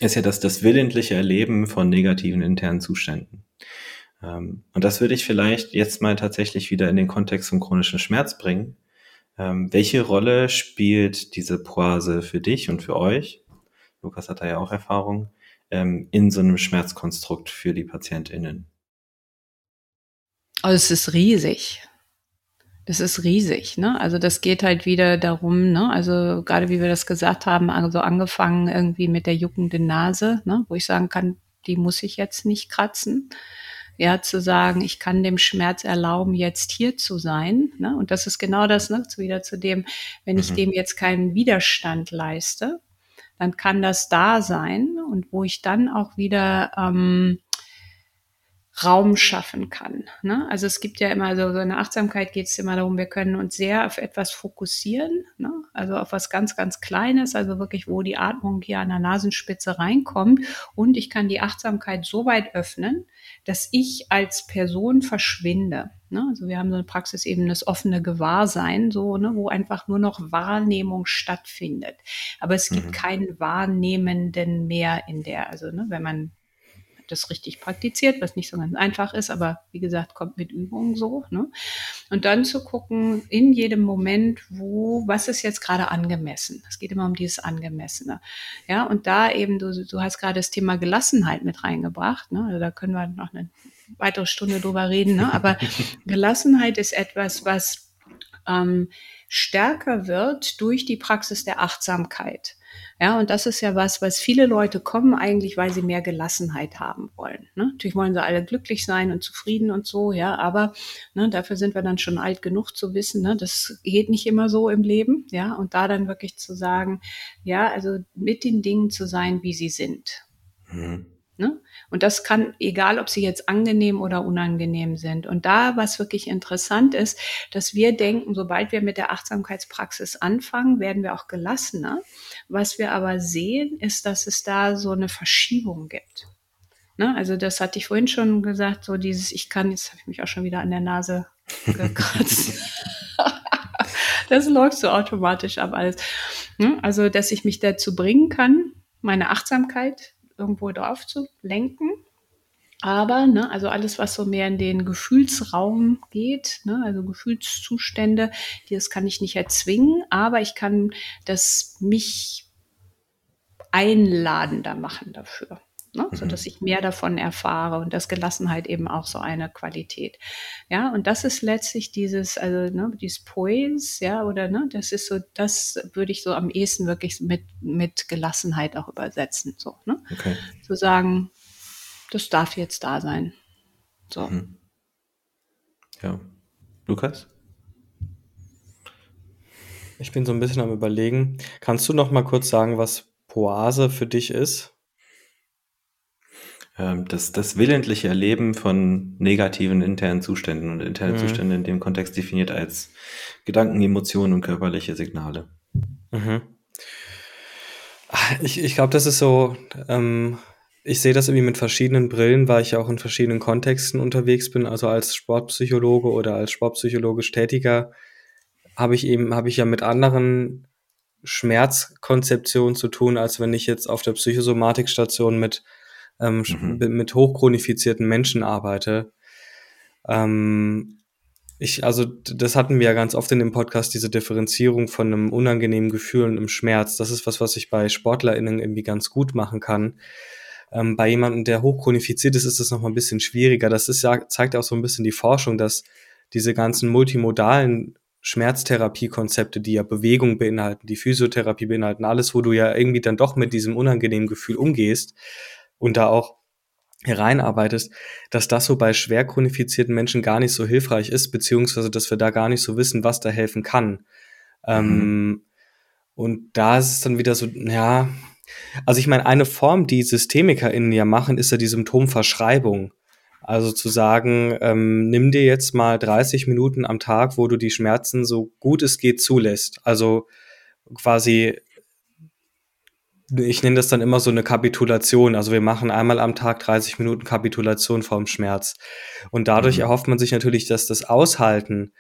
[SPEAKER 1] ist ja das, das willentliche Erleben von negativen internen Zuständen. Ähm, und das würde ich vielleicht jetzt mal tatsächlich wieder in den Kontext vom chronischen Schmerz bringen. Ähm, welche Rolle spielt diese Poise für dich und für euch? Lukas hat da ja auch Erfahrung ähm, in so einem Schmerzkonstrukt für die PatientInnen.
[SPEAKER 2] Also es ist riesig. Das ist riesig, ne? Also das geht halt wieder darum, ne? Also gerade wie wir das gesagt haben, also angefangen irgendwie mit der juckenden Nase, ne? Wo ich sagen kann, die muss ich jetzt nicht kratzen. Ja, zu sagen, ich kann dem Schmerz erlauben, jetzt hier zu sein. Ne? Und das ist genau das, ne? wieder zu dem, wenn ich mhm. dem jetzt keinen Widerstand leiste, dann kann das da sein und wo ich dann auch wieder ähm, Raum schaffen kann. Ne? Also es gibt ja immer so, so eine Achtsamkeit geht es immer darum, wir können uns sehr auf etwas fokussieren, ne? also auf was ganz, ganz Kleines, also wirklich, wo die Atmung hier an der Nasenspitze reinkommt. Und ich kann die Achtsamkeit so weit öffnen, dass ich als Person verschwinde. Ne? Also wir haben so eine Praxis eben das offene Gewahrsein, so, ne, wo einfach nur noch Wahrnehmung stattfindet. Aber es gibt mhm. keinen Wahrnehmenden mehr in der, also ne, wenn man das richtig praktiziert, was nicht so ganz einfach ist, aber wie gesagt, kommt mit Übung so. Ne? Und dann zu gucken, in jedem Moment, wo, was ist jetzt gerade angemessen? Es geht immer um dieses Angemessene. Ja, und da eben, du, du hast gerade das Thema Gelassenheit mit reingebracht. Ne? Also da können wir noch eine weitere Stunde drüber reden. Ne? Aber Gelassenheit ist etwas, was ähm, stärker wird durch die Praxis der Achtsamkeit. Ja, und das ist ja was, was viele Leute kommen eigentlich, weil sie mehr Gelassenheit haben wollen. Ne? Natürlich wollen sie alle glücklich sein und zufrieden und so, ja, aber ne, dafür sind wir dann schon alt genug zu wissen, ne, das geht nicht immer so im Leben, ja, und da dann wirklich zu sagen, ja, also mit den Dingen zu sein, wie sie sind. Mhm. Ne? Und das kann, egal ob sie jetzt angenehm oder unangenehm sind. Und da, was wirklich interessant ist, dass wir denken, sobald wir mit der Achtsamkeitspraxis anfangen, werden wir auch gelassener. Was wir aber sehen, ist, dass es da so eine Verschiebung gibt. Ne? Also das hatte ich vorhin schon gesagt, so dieses, ich kann, jetzt habe ich mich auch schon wieder an der Nase gekratzt. das läuft so automatisch ab alles. Ne? Also, dass ich mich dazu bringen kann, meine Achtsamkeit irgendwo drauf zu lenken. Aber, ne, also alles, was so mehr in den Gefühlsraum geht, ne, also Gefühlszustände, das kann ich nicht erzwingen, aber ich kann das mich einladender machen dafür. Ne, mhm. so dass ich mehr davon erfahre und das Gelassenheit eben auch so eine Qualität. Ja, und das ist letztlich dieses, also ne, dieses Poise, ja, oder ne, das ist so, das würde ich so am ehesten wirklich mit, mit Gelassenheit auch übersetzen. So, ne? Okay. Zu sagen, das darf jetzt da sein. So. Mhm.
[SPEAKER 1] Ja. Lukas?
[SPEAKER 3] Ich bin so ein bisschen am überlegen. Kannst du noch mal kurz sagen, was Poase für dich ist?
[SPEAKER 1] Ähm, das, das willentliche Erleben von negativen internen Zuständen und interne mhm. Zustände in dem Kontext definiert als Gedanken, Emotionen und körperliche Signale. Mhm.
[SPEAKER 3] Ich, ich glaube, das ist so, ähm, ich sehe das irgendwie mit verschiedenen Brillen, weil ich ja auch in verschiedenen Kontexten unterwegs bin. Also als Sportpsychologe oder als sportpsychologisch Tätiger habe ich eben, habe ich ja mit anderen Schmerzkonzeptionen zu tun, als wenn ich jetzt auf der Psychosomatikstation mit, ähm, mhm. mit hochchronifizierten Menschen arbeite. Ähm, ich, also das hatten wir ja ganz oft in dem Podcast, diese Differenzierung von einem unangenehmen Gefühl und einem Schmerz. Das ist was, was ich bei SportlerInnen irgendwie ganz gut machen kann. Ähm, bei jemandem, der hochchronifiziert ist, ist es noch mal ein bisschen schwieriger. Das ist ja, zeigt auch so ein bisschen die Forschung, dass diese ganzen multimodalen Schmerztherapiekonzepte, die ja Bewegung beinhalten, die Physiotherapie beinhalten, alles, wo du ja irgendwie dann doch mit diesem unangenehmen Gefühl umgehst und da auch hereinarbeitest, dass das so bei schwer chronifizierten Menschen gar nicht so hilfreich ist, beziehungsweise dass wir da gar nicht so wissen, was da helfen kann. Ähm, mhm. Ähm, und da ist es dann wieder so, ja, also ich meine, eine Form, die SystemikerInnen ja machen, ist ja die Symptomverschreibung. Also zu sagen, ähm, nimm dir jetzt mal 30 Minuten am Tag, wo du die Schmerzen so gut es geht zulässt. Also quasi ich nenne das dann immer so eine Kapitulation. Also wir machen einmal am Tag 30 Minuten Kapitulation vorm Schmerz. Und dadurch mhm. erhofft man sich natürlich, dass das Aushalten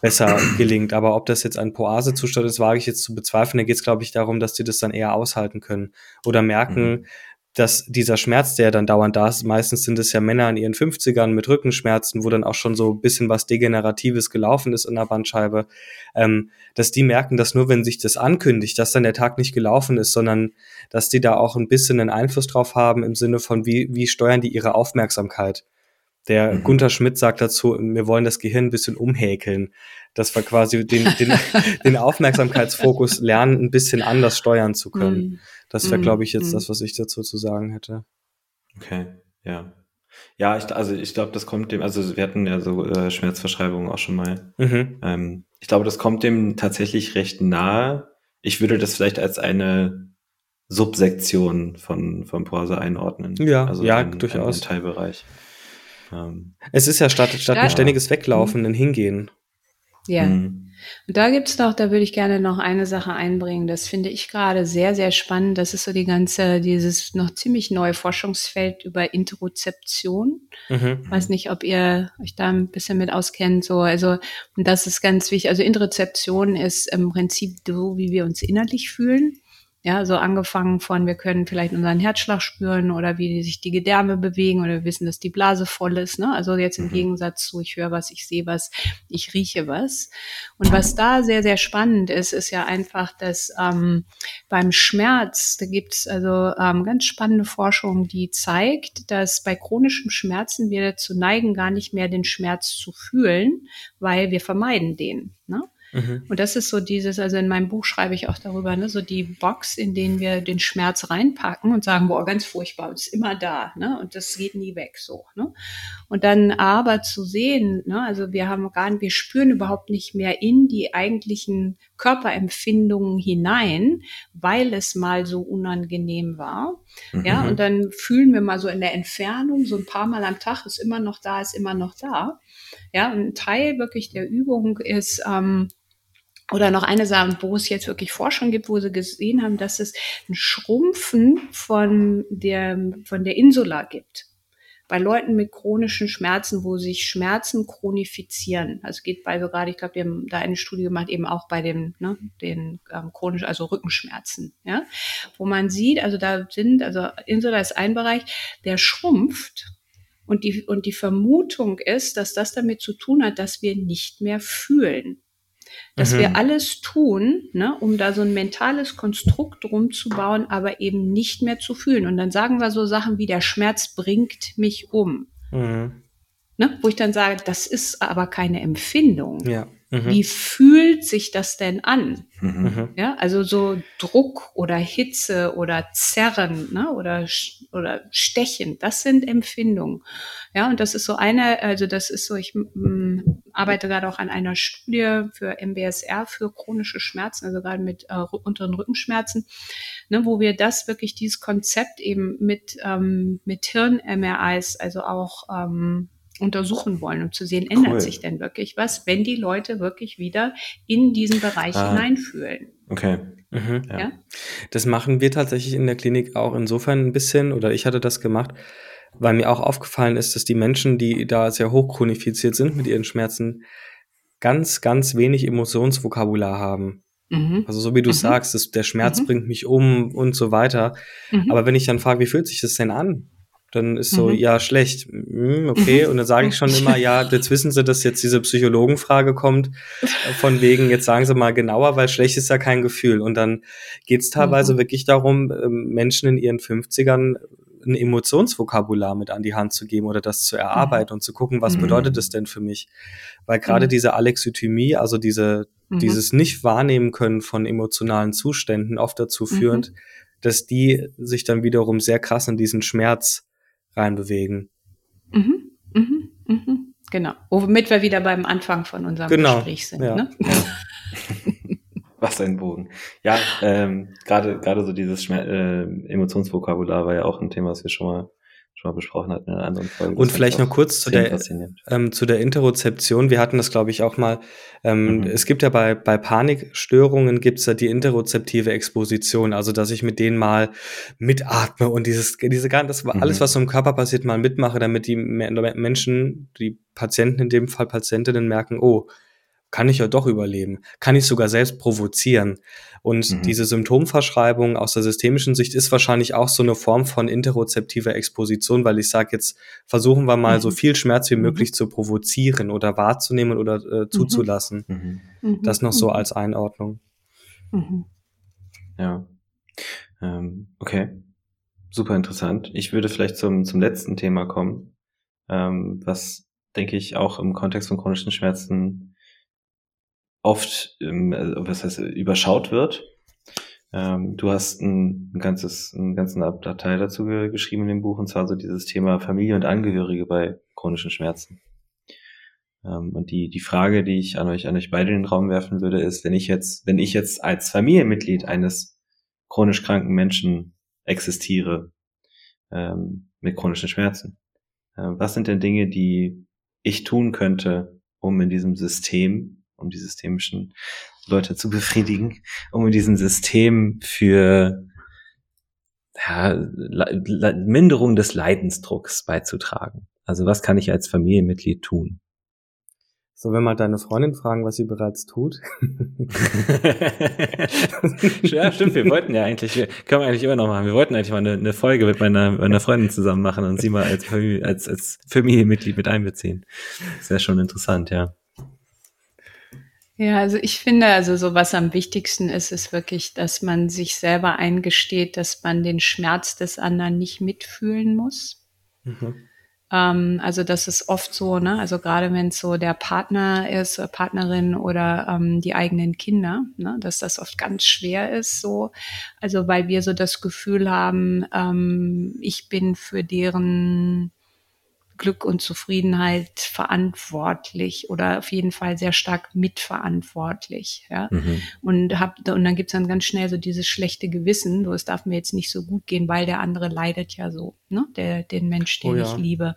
[SPEAKER 3] besser gelingt. Aber ob das jetzt ein Poasezustand ist, wage ich jetzt zu bezweifeln. Da geht es, glaube ich, darum, dass die das dann eher aushalten können oder merken, mhm dass dieser Schmerz, der dann dauernd da ist, meistens sind es ja Männer in ihren 50ern mit Rückenschmerzen, wo dann auch schon so ein bisschen was Degeneratives gelaufen ist in der Bandscheibe, ähm, dass die merken, dass nur wenn sich das ankündigt, dass dann der Tag nicht gelaufen ist, sondern dass die da auch ein bisschen einen Einfluss drauf haben im Sinne von, wie, wie steuern die ihre Aufmerksamkeit. Der mhm. Gunther Schmidt sagt dazu, wir wollen das Gehirn ein bisschen umhäkeln, dass wir quasi den, den, den Aufmerksamkeitsfokus lernen, ein bisschen anders steuern zu können. Mhm. Das wäre, glaube ich, jetzt mhm. das, was ich dazu zu sagen hätte.
[SPEAKER 1] Okay, ja. Ja, ich, also ich glaube, das kommt dem, also wir hatten ja so äh, Schmerzverschreibungen auch schon mal. Mhm. Ähm, ich glaube, das kommt dem tatsächlich recht nahe. Ich würde das vielleicht als eine Subsektion von, von Porse einordnen.
[SPEAKER 3] Ja, also ja, ein, durchaus.
[SPEAKER 1] Ein Teilbereich.
[SPEAKER 3] Ähm. Es ist ja statt, statt ja. ein ständiges Weglaufen, mhm. ein Hingehen.
[SPEAKER 2] Ja. Mhm. Und da gibt's doch, da würde ich gerne noch eine Sache einbringen. Das finde ich gerade sehr, sehr spannend. Das ist so die ganze, dieses noch ziemlich neue Forschungsfeld über Interozeption. Mhm. Weiß nicht, ob ihr euch da ein bisschen mit auskennt. So, also, und das ist ganz wichtig. Also Interozeption ist im Prinzip so, wie wir uns innerlich fühlen. Ja, so angefangen von, wir können vielleicht unseren Herzschlag spüren oder wie sich die Gedärme bewegen oder wir wissen, dass die Blase voll ist. Ne? Also jetzt im mhm. Gegensatz zu, ich höre was, ich sehe was, ich rieche was. Und was da sehr, sehr spannend ist, ist ja einfach, dass ähm, beim Schmerz, da gibt's also ähm, ganz spannende Forschung, die zeigt, dass bei chronischem Schmerzen wir dazu neigen, gar nicht mehr den Schmerz zu fühlen, weil wir vermeiden den. Ne? Mhm. Und das ist so dieses, also in meinem Buch schreibe ich auch darüber, ne, so die Box, in denen wir den Schmerz reinpacken und sagen, boah, ganz furchtbar, ist immer da, ne, und das geht nie weg, so, ne. Und dann aber zu sehen, ne, also wir haben gar nicht, wir spüren überhaupt nicht mehr in die eigentlichen Körperempfindungen hinein, weil es mal so unangenehm war. Mhm. Ja, und dann fühlen wir mal so in der Entfernung, so ein paar Mal am Tag ist immer noch da, ist immer noch da. Ja, ein Teil wirklich der Übung ist, ähm, oder noch eine Sache, wo es jetzt wirklich Forschung gibt, wo sie gesehen haben, dass es ein Schrumpfen von der, von der Insula gibt. Bei Leuten mit chronischen Schmerzen, wo sich Schmerzen chronifizieren. Also geht bei so gerade, ich glaube, die haben da eine Studie gemacht, eben auch bei dem, ne, den ähm, chronischen, also Rückenschmerzen, ja, wo man sieht, also da sind, also Insula ist ein Bereich, der schrumpft und die, und die Vermutung ist, dass das damit zu tun hat, dass wir nicht mehr fühlen dass mhm. wir alles tun, ne, um da so ein mentales Konstrukt drum zu bauen, aber eben nicht mehr zu fühlen. Und dann sagen wir so Sachen wie der Schmerz bringt mich um. Mhm. Ne, wo ich dann sage, das ist aber keine Empfindung.
[SPEAKER 3] Ja.
[SPEAKER 2] Mhm. Wie fühlt sich das denn an? Mhm. mhm. Ja, also so Druck oder Hitze oder Zerren ne, oder, oder Stechen, das sind Empfindungen. Ja, und das ist so eine, also das ist so, ich m, arbeite gerade auch an einer Studie für MBSR für chronische Schmerzen, also gerade mit äh, unteren Rückenschmerzen, ne, wo wir das wirklich, dieses Konzept eben mit, ähm, mit Hirn-MRIs, also auch ähm, untersuchen wollen, um zu sehen, ändert cool. sich denn wirklich was, wenn die Leute wirklich wieder in diesen Bereich ah. hineinfühlen.
[SPEAKER 1] Okay.
[SPEAKER 3] Mhm. Ja. Das machen wir tatsächlich in der Klinik auch insofern ein bisschen, oder ich hatte das gemacht, weil mir auch aufgefallen ist, dass die Menschen, die da sehr hochchronifiziert sind mit ihren Schmerzen, ganz, ganz wenig Emotionsvokabular haben. Mhm. Also so wie du mhm. sagst, das, der Schmerz mhm. bringt mich um und so weiter. Mhm. Aber wenn ich dann frage, wie fühlt sich das denn an? Dann ist so, mhm. ja, schlecht. Hm, okay. Mhm. Und dann sage ich schon immer, ja, jetzt wissen Sie, dass jetzt diese Psychologenfrage kommt, von wegen, jetzt sagen Sie mal genauer, weil schlecht ist ja kein Gefühl. Und dann geht es teilweise mhm. wirklich darum, ähm, Menschen in ihren 50ern ein Emotionsvokabular mit an die Hand zu geben oder das zu erarbeiten mhm. und zu gucken, was mhm. bedeutet es denn für mich? Weil gerade mhm. diese Alexithymie, also diese, dieses Nicht-Wahrnehmen können von emotionalen Zuständen oft dazu führt, dass die sich dann wiederum sehr krass in diesen Schmerz reinbewegen.
[SPEAKER 2] Mhm, mhm, mhm. Genau. Womit wir wieder beim Anfang von unserem genau. Gespräch sind. Ja. Ne?
[SPEAKER 1] Was ein Bogen. Ja, ähm, gerade gerade so dieses Schmer äh, Emotionsvokabular war ja auch ein Thema, was wir schon mal schon mal besprochen hatten in einer anderen Folge.
[SPEAKER 3] Und vielleicht noch kurz zu der, ähm, zu der Interozeption. Wir hatten das, glaube ich, auch mal. Ähm, mhm. Es gibt ja bei, bei Panikstörungen gibt es ja die interozeptive Exposition, also dass ich mit denen mal mitatme und dieses, diese das mhm. alles, was so im Körper passiert, mal mitmache, damit die Menschen, die Patienten in dem Fall Patientinnen merken, oh, kann ich ja doch überleben, kann ich sogar selbst provozieren. Und mhm. diese Symptomverschreibung aus der systemischen Sicht ist wahrscheinlich auch so eine Form von interozeptiver Exposition, weil ich sage jetzt, versuchen wir mal mhm. so viel Schmerz wie mhm. möglich zu provozieren oder wahrzunehmen oder äh, mhm. zuzulassen. Mhm. Das noch so als Einordnung.
[SPEAKER 1] Ja. Ähm, okay. Super interessant. Ich würde vielleicht zum, zum letzten Thema kommen, ähm, was, denke ich, auch im Kontext von chronischen Schmerzen oft, ähm, äh, was heißt, überschaut wird. Ähm, du hast ein, ganzes, einen ganzen Abteil dazu geschrieben in dem Buch, und zwar so dieses Thema Familie und Angehörige bei chronischen Schmerzen. Ähm, und die, die Frage, die ich an euch, an euch beide in den Raum werfen würde, ist, wenn ich jetzt, wenn ich jetzt als Familienmitglied eines chronisch kranken Menschen existiere, mit chronischen Schmerzen, äh, was sind denn Dinge, die ich tun könnte, um in diesem System um die systemischen Leute zu befriedigen, um in diesem System für ja, Minderung des Leidensdrucks beizutragen. Also was kann ich als Familienmitglied tun?
[SPEAKER 3] So, wenn mal deine Freundin fragen, was sie bereits tut.
[SPEAKER 1] ja, stimmt. Wir wollten ja eigentlich, wir können wir eigentlich immer noch machen. Wir wollten eigentlich mal eine, eine Folge mit meiner, meiner Freundin zusammen machen und sie mal als, Familie, als, als Familienmitglied mit einbeziehen. Das wäre schon interessant, ja.
[SPEAKER 2] Ja, also ich finde, also so was am wichtigsten ist, ist wirklich, dass man sich selber eingesteht, dass man den Schmerz des anderen nicht mitfühlen muss. Mhm. Ähm, also das ist oft so, ne? Also gerade wenn es so der Partner ist, oder Partnerin oder ähm, die eigenen Kinder, ne? dass das oft ganz schwer ist, so. Also weil wir so das Gefühl haben, ähm, ich bin für deren Glück und Zufriedenheit verantwortlich oder auf jeden Fall sehr stark mitverantwortlich. Ja? Mhm. Und, hab, und dann gibt's dann ganz schnell so dieses schlechte Gewissen, so es darf mir jetzt nicht so gut gehen, weil der andere leidet ja so, ne? der, den Mensch, den oh, ja. ich liebe.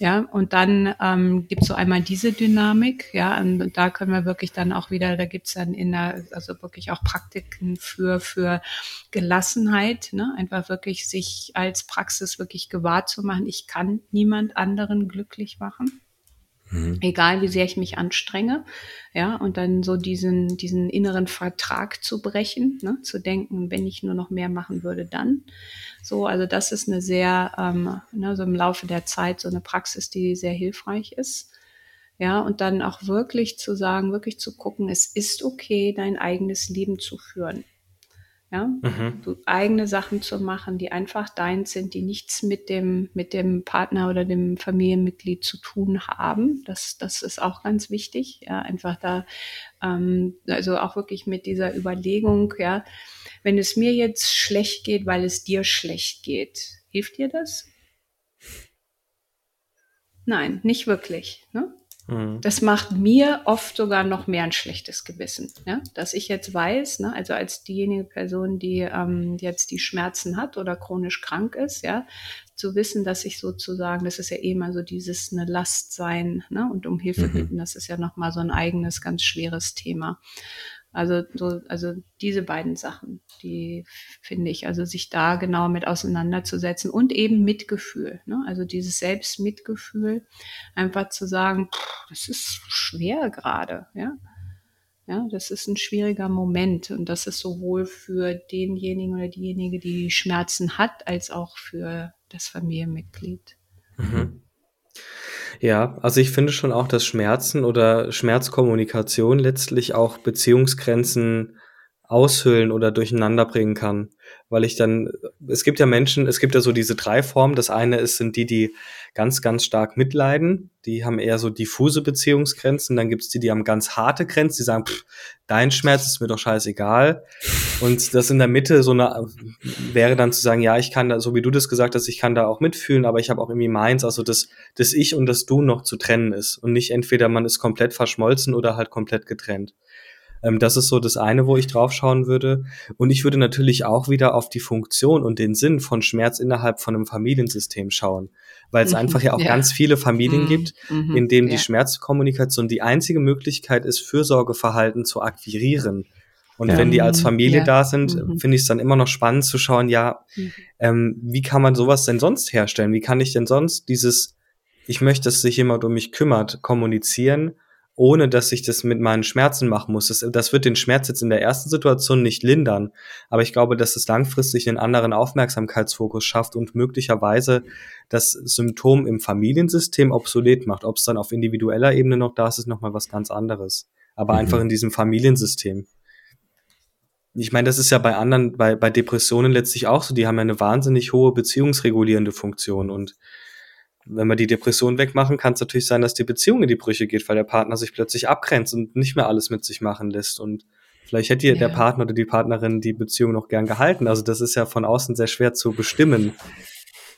[SPEAKER 2] Ja, und dann ähm, gibt so einmal diese Dynamik, ja, und da können wir wirklich dann auch wieder, da gibt's dann in der, also wirklich auch Praktiken für, für Gelassenheit, ne? einfach wirklich sich als Praxis wirklich gewahr zu machen, ich kann niemand anderen glücklich machen. Mhm. Egal wie sehr ich mich anstrenge, ja, und dann so diesen, diesen inneren Vertrag zu brechen, ne, zu denken, wenn ich nur noch mehr machen würde, dann. So, also das ist eine sehr, ähm, ne, so im Laufe der Zeit so eine Praxis, die sehr hilfreich ist. Ja, und dann auch wirklich zu sagen, wirklich zu gucken, es ist okay, dein eigenes Leben zu führen ja, mhm. so eigene Sachen zu machen, die einfach deins sind, die nichts mit dem, mit dem Partner oder dem Familienmitglied zu tun haben. Das, das ist auch ganz wichtig, ja, einfach da, ähm, also auch wirklich mit dieser Überlegung, ja, wenn es mir jetzt schlecht geht, weil es dir schlecht geht, hilft dir das? Nein, nicht wirklich. Ne? Mhm. Das macht mir oft sogar noch mehr ein schlechtes Gewissen, ja? dass ich jetzt weiß, ne, also als diejenige Person, die ähm, jetzt die Schmerzen hat oder chronisch krank ist, ja, zu wissen, dass ich sozusagen, das ist ja eh mal so dieses eine Last sein ne, und um Hilfe mhm. bitten, das ist ja nochmal so ein eigenes, ganz schweres Thema. Also, so, also diese beiden Sachen, die finde ich, also sich da genau mit auseinanderzusetzen und eben Mitgefühl. Ne? Also dieses Selbstmitgefühl, einfach zu sagen, das ist schwer gerade, ja. Ja, das ist ein schwieriger Moment und das ist sowohl für denjenigen oder diejenige, die Schmerzen hat, als auch für das Familienmitglied. Mhm.
[SPEAKER 3] Ja, also ich finde schon auch, dass Schmerzen oder Schmerzkommunikation letztlich auch Beziehungsgrenzen aushöhlen oder durcheinander bringen kann. Weil ich dann, es gibt ja Menschen, es gibt ja so diese drei Formen. Das eine ist, sind die, die ganz, ganz stark mitleiden. Die haben eher so diffuse Beziehungsgrenzen. Dann gibt's die, die haben ganz harte Grenzen. Die sagen, pff, dein Schmerz ist mir doch scheißegal. Und das in der Mitte so eine, wäre dann zu sagen, ja, ich kann da, so wie du das gesagt hast, ich kann da auch mitfühlen, aber ich habe auch irgendwie meins, also das, das Ich und das Du noch zu trennen ist. Und nicht entweder man ist komplett verschmolzen oder halt komplett getrennt. Ähm, das ist so das eine, wo ich drauf schauen würde. Und ich würde natürlich auch wieder auf die Funktion und den Sinn von Schmerz innerhalb von einem Familiensystem schauen. Weil es mhm, einfach ja auch ja. ganz viele Familien mhm, gibt, mhm, in denen ja. die Schmerzkommunikation die einzige Möglichkeit ist, Fürsorgeverhalten zu akquirieren. Und ja. wenn die als Familie da sind, mhm. finde ich es dann immer noch spannend zu schauen, ja, mhm. ähm, wie kann man sowas denn sonst herstellen? Wie kann ich denn sonst dieses, ich möchte, dass sich jemand um mich kümmert, kommunizieren? Ohne dass ich das mit meinen Schmerzen machen muss. Das, das wird den Schmerz jetzt in der ersten Situation nicht lindern, aber ich glaube, dass es langfristig einen anderen Aufmerksamkeitsfokus schafft und möglicherweise das Symptom im Familiensystem obsolet macht. Ob es dann auf individueller Ebene noch da ist, ist nochmal was ganz anderes. Aber mhm. einfach in diesem Familiensystem. Ich meine, das ist ja bei anderen, bei, bei Depressionen letztlich auch so. Die haben ja eine wahnsinnig hohe beziehungsregulierende Funktion und wenn wir die Depression wegmachen, kann es natürlich sein, dass die Beziehung in die Brüche geht, weil der Partner sich plötzlich abgrenzt und nicht mehr alles mit sich machen lässt. Und vielleicht hätte ja. der Partner oder die Partnerin die Beziehung noch gern gehalten. Also das ist ja von außen sehr schwer zu bestimmen.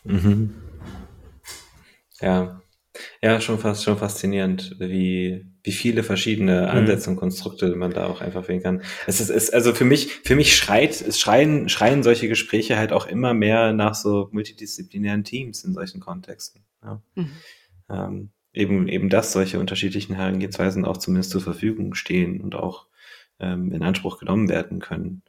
[SPEAKER 3] Mhm.
[SPEAKER 1] Ja. Ja, schon fast, schon faszinierend, wie, wie viele verschiedene mhm. Ansätze und Konstrukte man da auch einfach wählen kann. Es ist, ist, also für mich, für mich schreit, es schreien, schreien solche Gespräche halt auch immer mehr nach so multidisziplinären Teams in solchen Kontexten. Ja. Mhm. Ähm, eben, eben, dass solche unterschiedlichen Herangehensweisen auch zumindest zur Verfügung stehen und auch ähm, in Anspruch genommen werden können.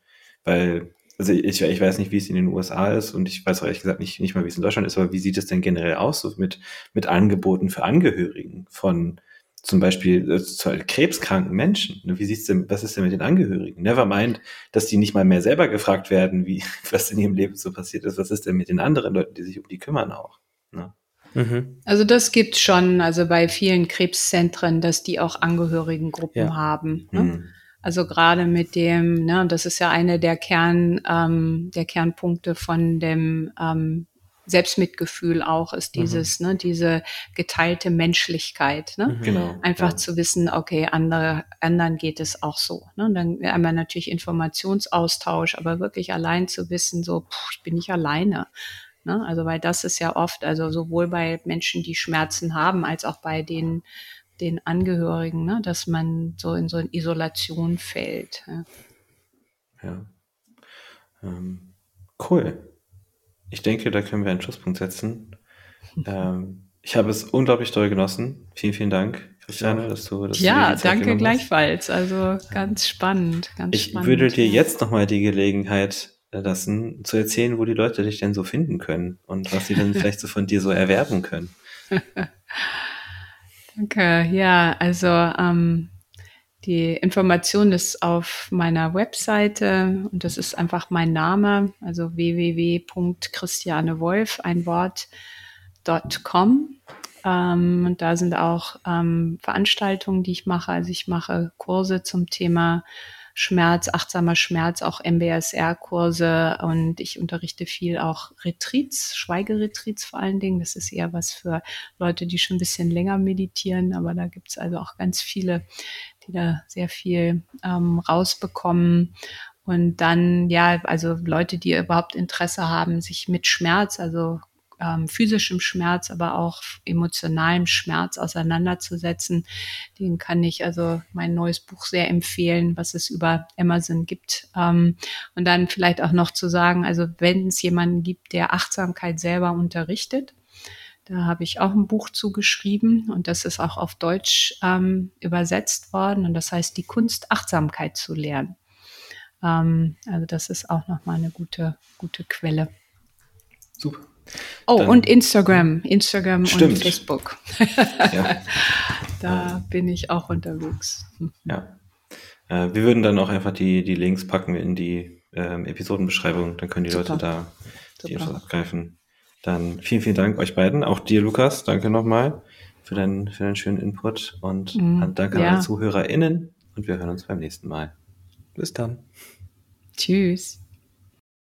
[SPEAKER 1] Weil, also ich, ich weiß nicht, wie es in den USA ist und ich weiß auch ehrlich gesagt nicht, nicht mal, wie es in Deutschland ist, aber wie sieht es denn generell aus so mit, mit Angeboten für Angehörigen von zum Beispiel äh, krebskranken Menschen. Wie sieht's denn, was ist denn mit den Angehörigen? Never mind, dass die nicht mal mehr selber gefragt werden, wie, was in ihrem Leben so passiert ist. Was ist denn mit den anderen Leuten, die sich um die kümmern auch? Ne?
[SPEAKER 2] Mhm. Also das gibt schon, also bei vielen Krebszentren, dass die auch Angehörigengruppen ja. haben. Ne? Mhm. Also gerade mit dem, ne, das ist ja eine der Kern, ähm, der Kernpunkte von dem ähm, Selbstmitgefühl auch ist mhm. dieses, mhm. ne, diese geteilte Menschlichkeit, ne? Mhm. Genau. Einfach ja. zu wissen, okay, andere, anderen geht es auch so. Ne? Und dann einmal natürlich Informationsaustausch, aber wirklich allein zu wissen, so, puh, ich bin nicht alleine. Ne? Also weil das ist ja oft, also sowohl bei Menschen, die Schmerzen haben, als auch bei den, den Angehörigen, ne? dass man so in so eine Isolation fällt. Ja.
[SPEAKER 1] ja. Ähm, cool. Ich denke, da können wir einen Schlusspunkt setzen. ähm, ich habe es unglaublich toll genossen. Vielen, vielen Dank, Christiane, dass du das
[SPEAKER 2] Ja, danke gleichfalls. Also ganz spannend, ganz
[SPEAKER 1] ich
[SPEAKER 2] spannend.
[SPEAKER 1] Ich würde dir jetzt nochmal die Gelegenheit lassen, zu erzählen, wo die Leute dich denn so finden können und was sie dann vielleicht so von dir so erwerben können.
[SPEAKER 2] Danke. Ja, also ähm, die Information ist auf meiner Webseite und das ist einfach mein Name, also www.christianewolf, ein Wort.com. Ähm, und da sind auch ähm, Veranstaltungen, die ich mache. Also ich mache Kurse zum Thema Schmerz, achtsamer Schmerz, auch MBSR-Kurse und ich unterrichte viel auch Retreats, Schweigeretreats vor allen Dingen. Das ist eher was für Leute, die schon ein bisschen länger meditieren, aber da gibt es also auch ganz viele, die da sehr viel ähm, rausbekommen. Und dann, ja, also Leute, die überhaupt Interesse haben, sich mit Schmerz, also ähm, physischem Schmerz, aber auch emotionalem Schmerz auseinanderzusetzen. Den kann ich also mein neues Buch sehr empfehlen, was es über Amazon gibt. Ähm, und dann vielleicht auch noch zu sagen, also wenn es jemanden gibt, der Achtsamkeit selber unterrichtet, da habe ich auch ein Buch zugeschrieben und das ist auch auf Deutsch ähm, übersetzt worden und das heißt die Kunst Achtsamkeit zu lernen. Ähm, also das ist auch nochmal eine gute, gute Quelle. Super. Oh, Dann, und Instagram, Instagram stimmt. und Facebook. ja. Da bin ich auch unterwegs.
[SPEAKER 1] Ja. Äh, wir würden dann auch einfach die, die Links packen in die ähm, Episodenbeschreibung. Dann können die Super. Leute da die Infos abgreifen. Dann vielen, vielen Dank euch beiden. Auch dir, Lukas. Danke nochmal für deinen, für deinen schönen Input. Und mhm, danke ja. an alle ZuhörerInnen. Und wir hören uns beim nächsten Mal. Bis dann.
[SPEAKER 2] Tschüss.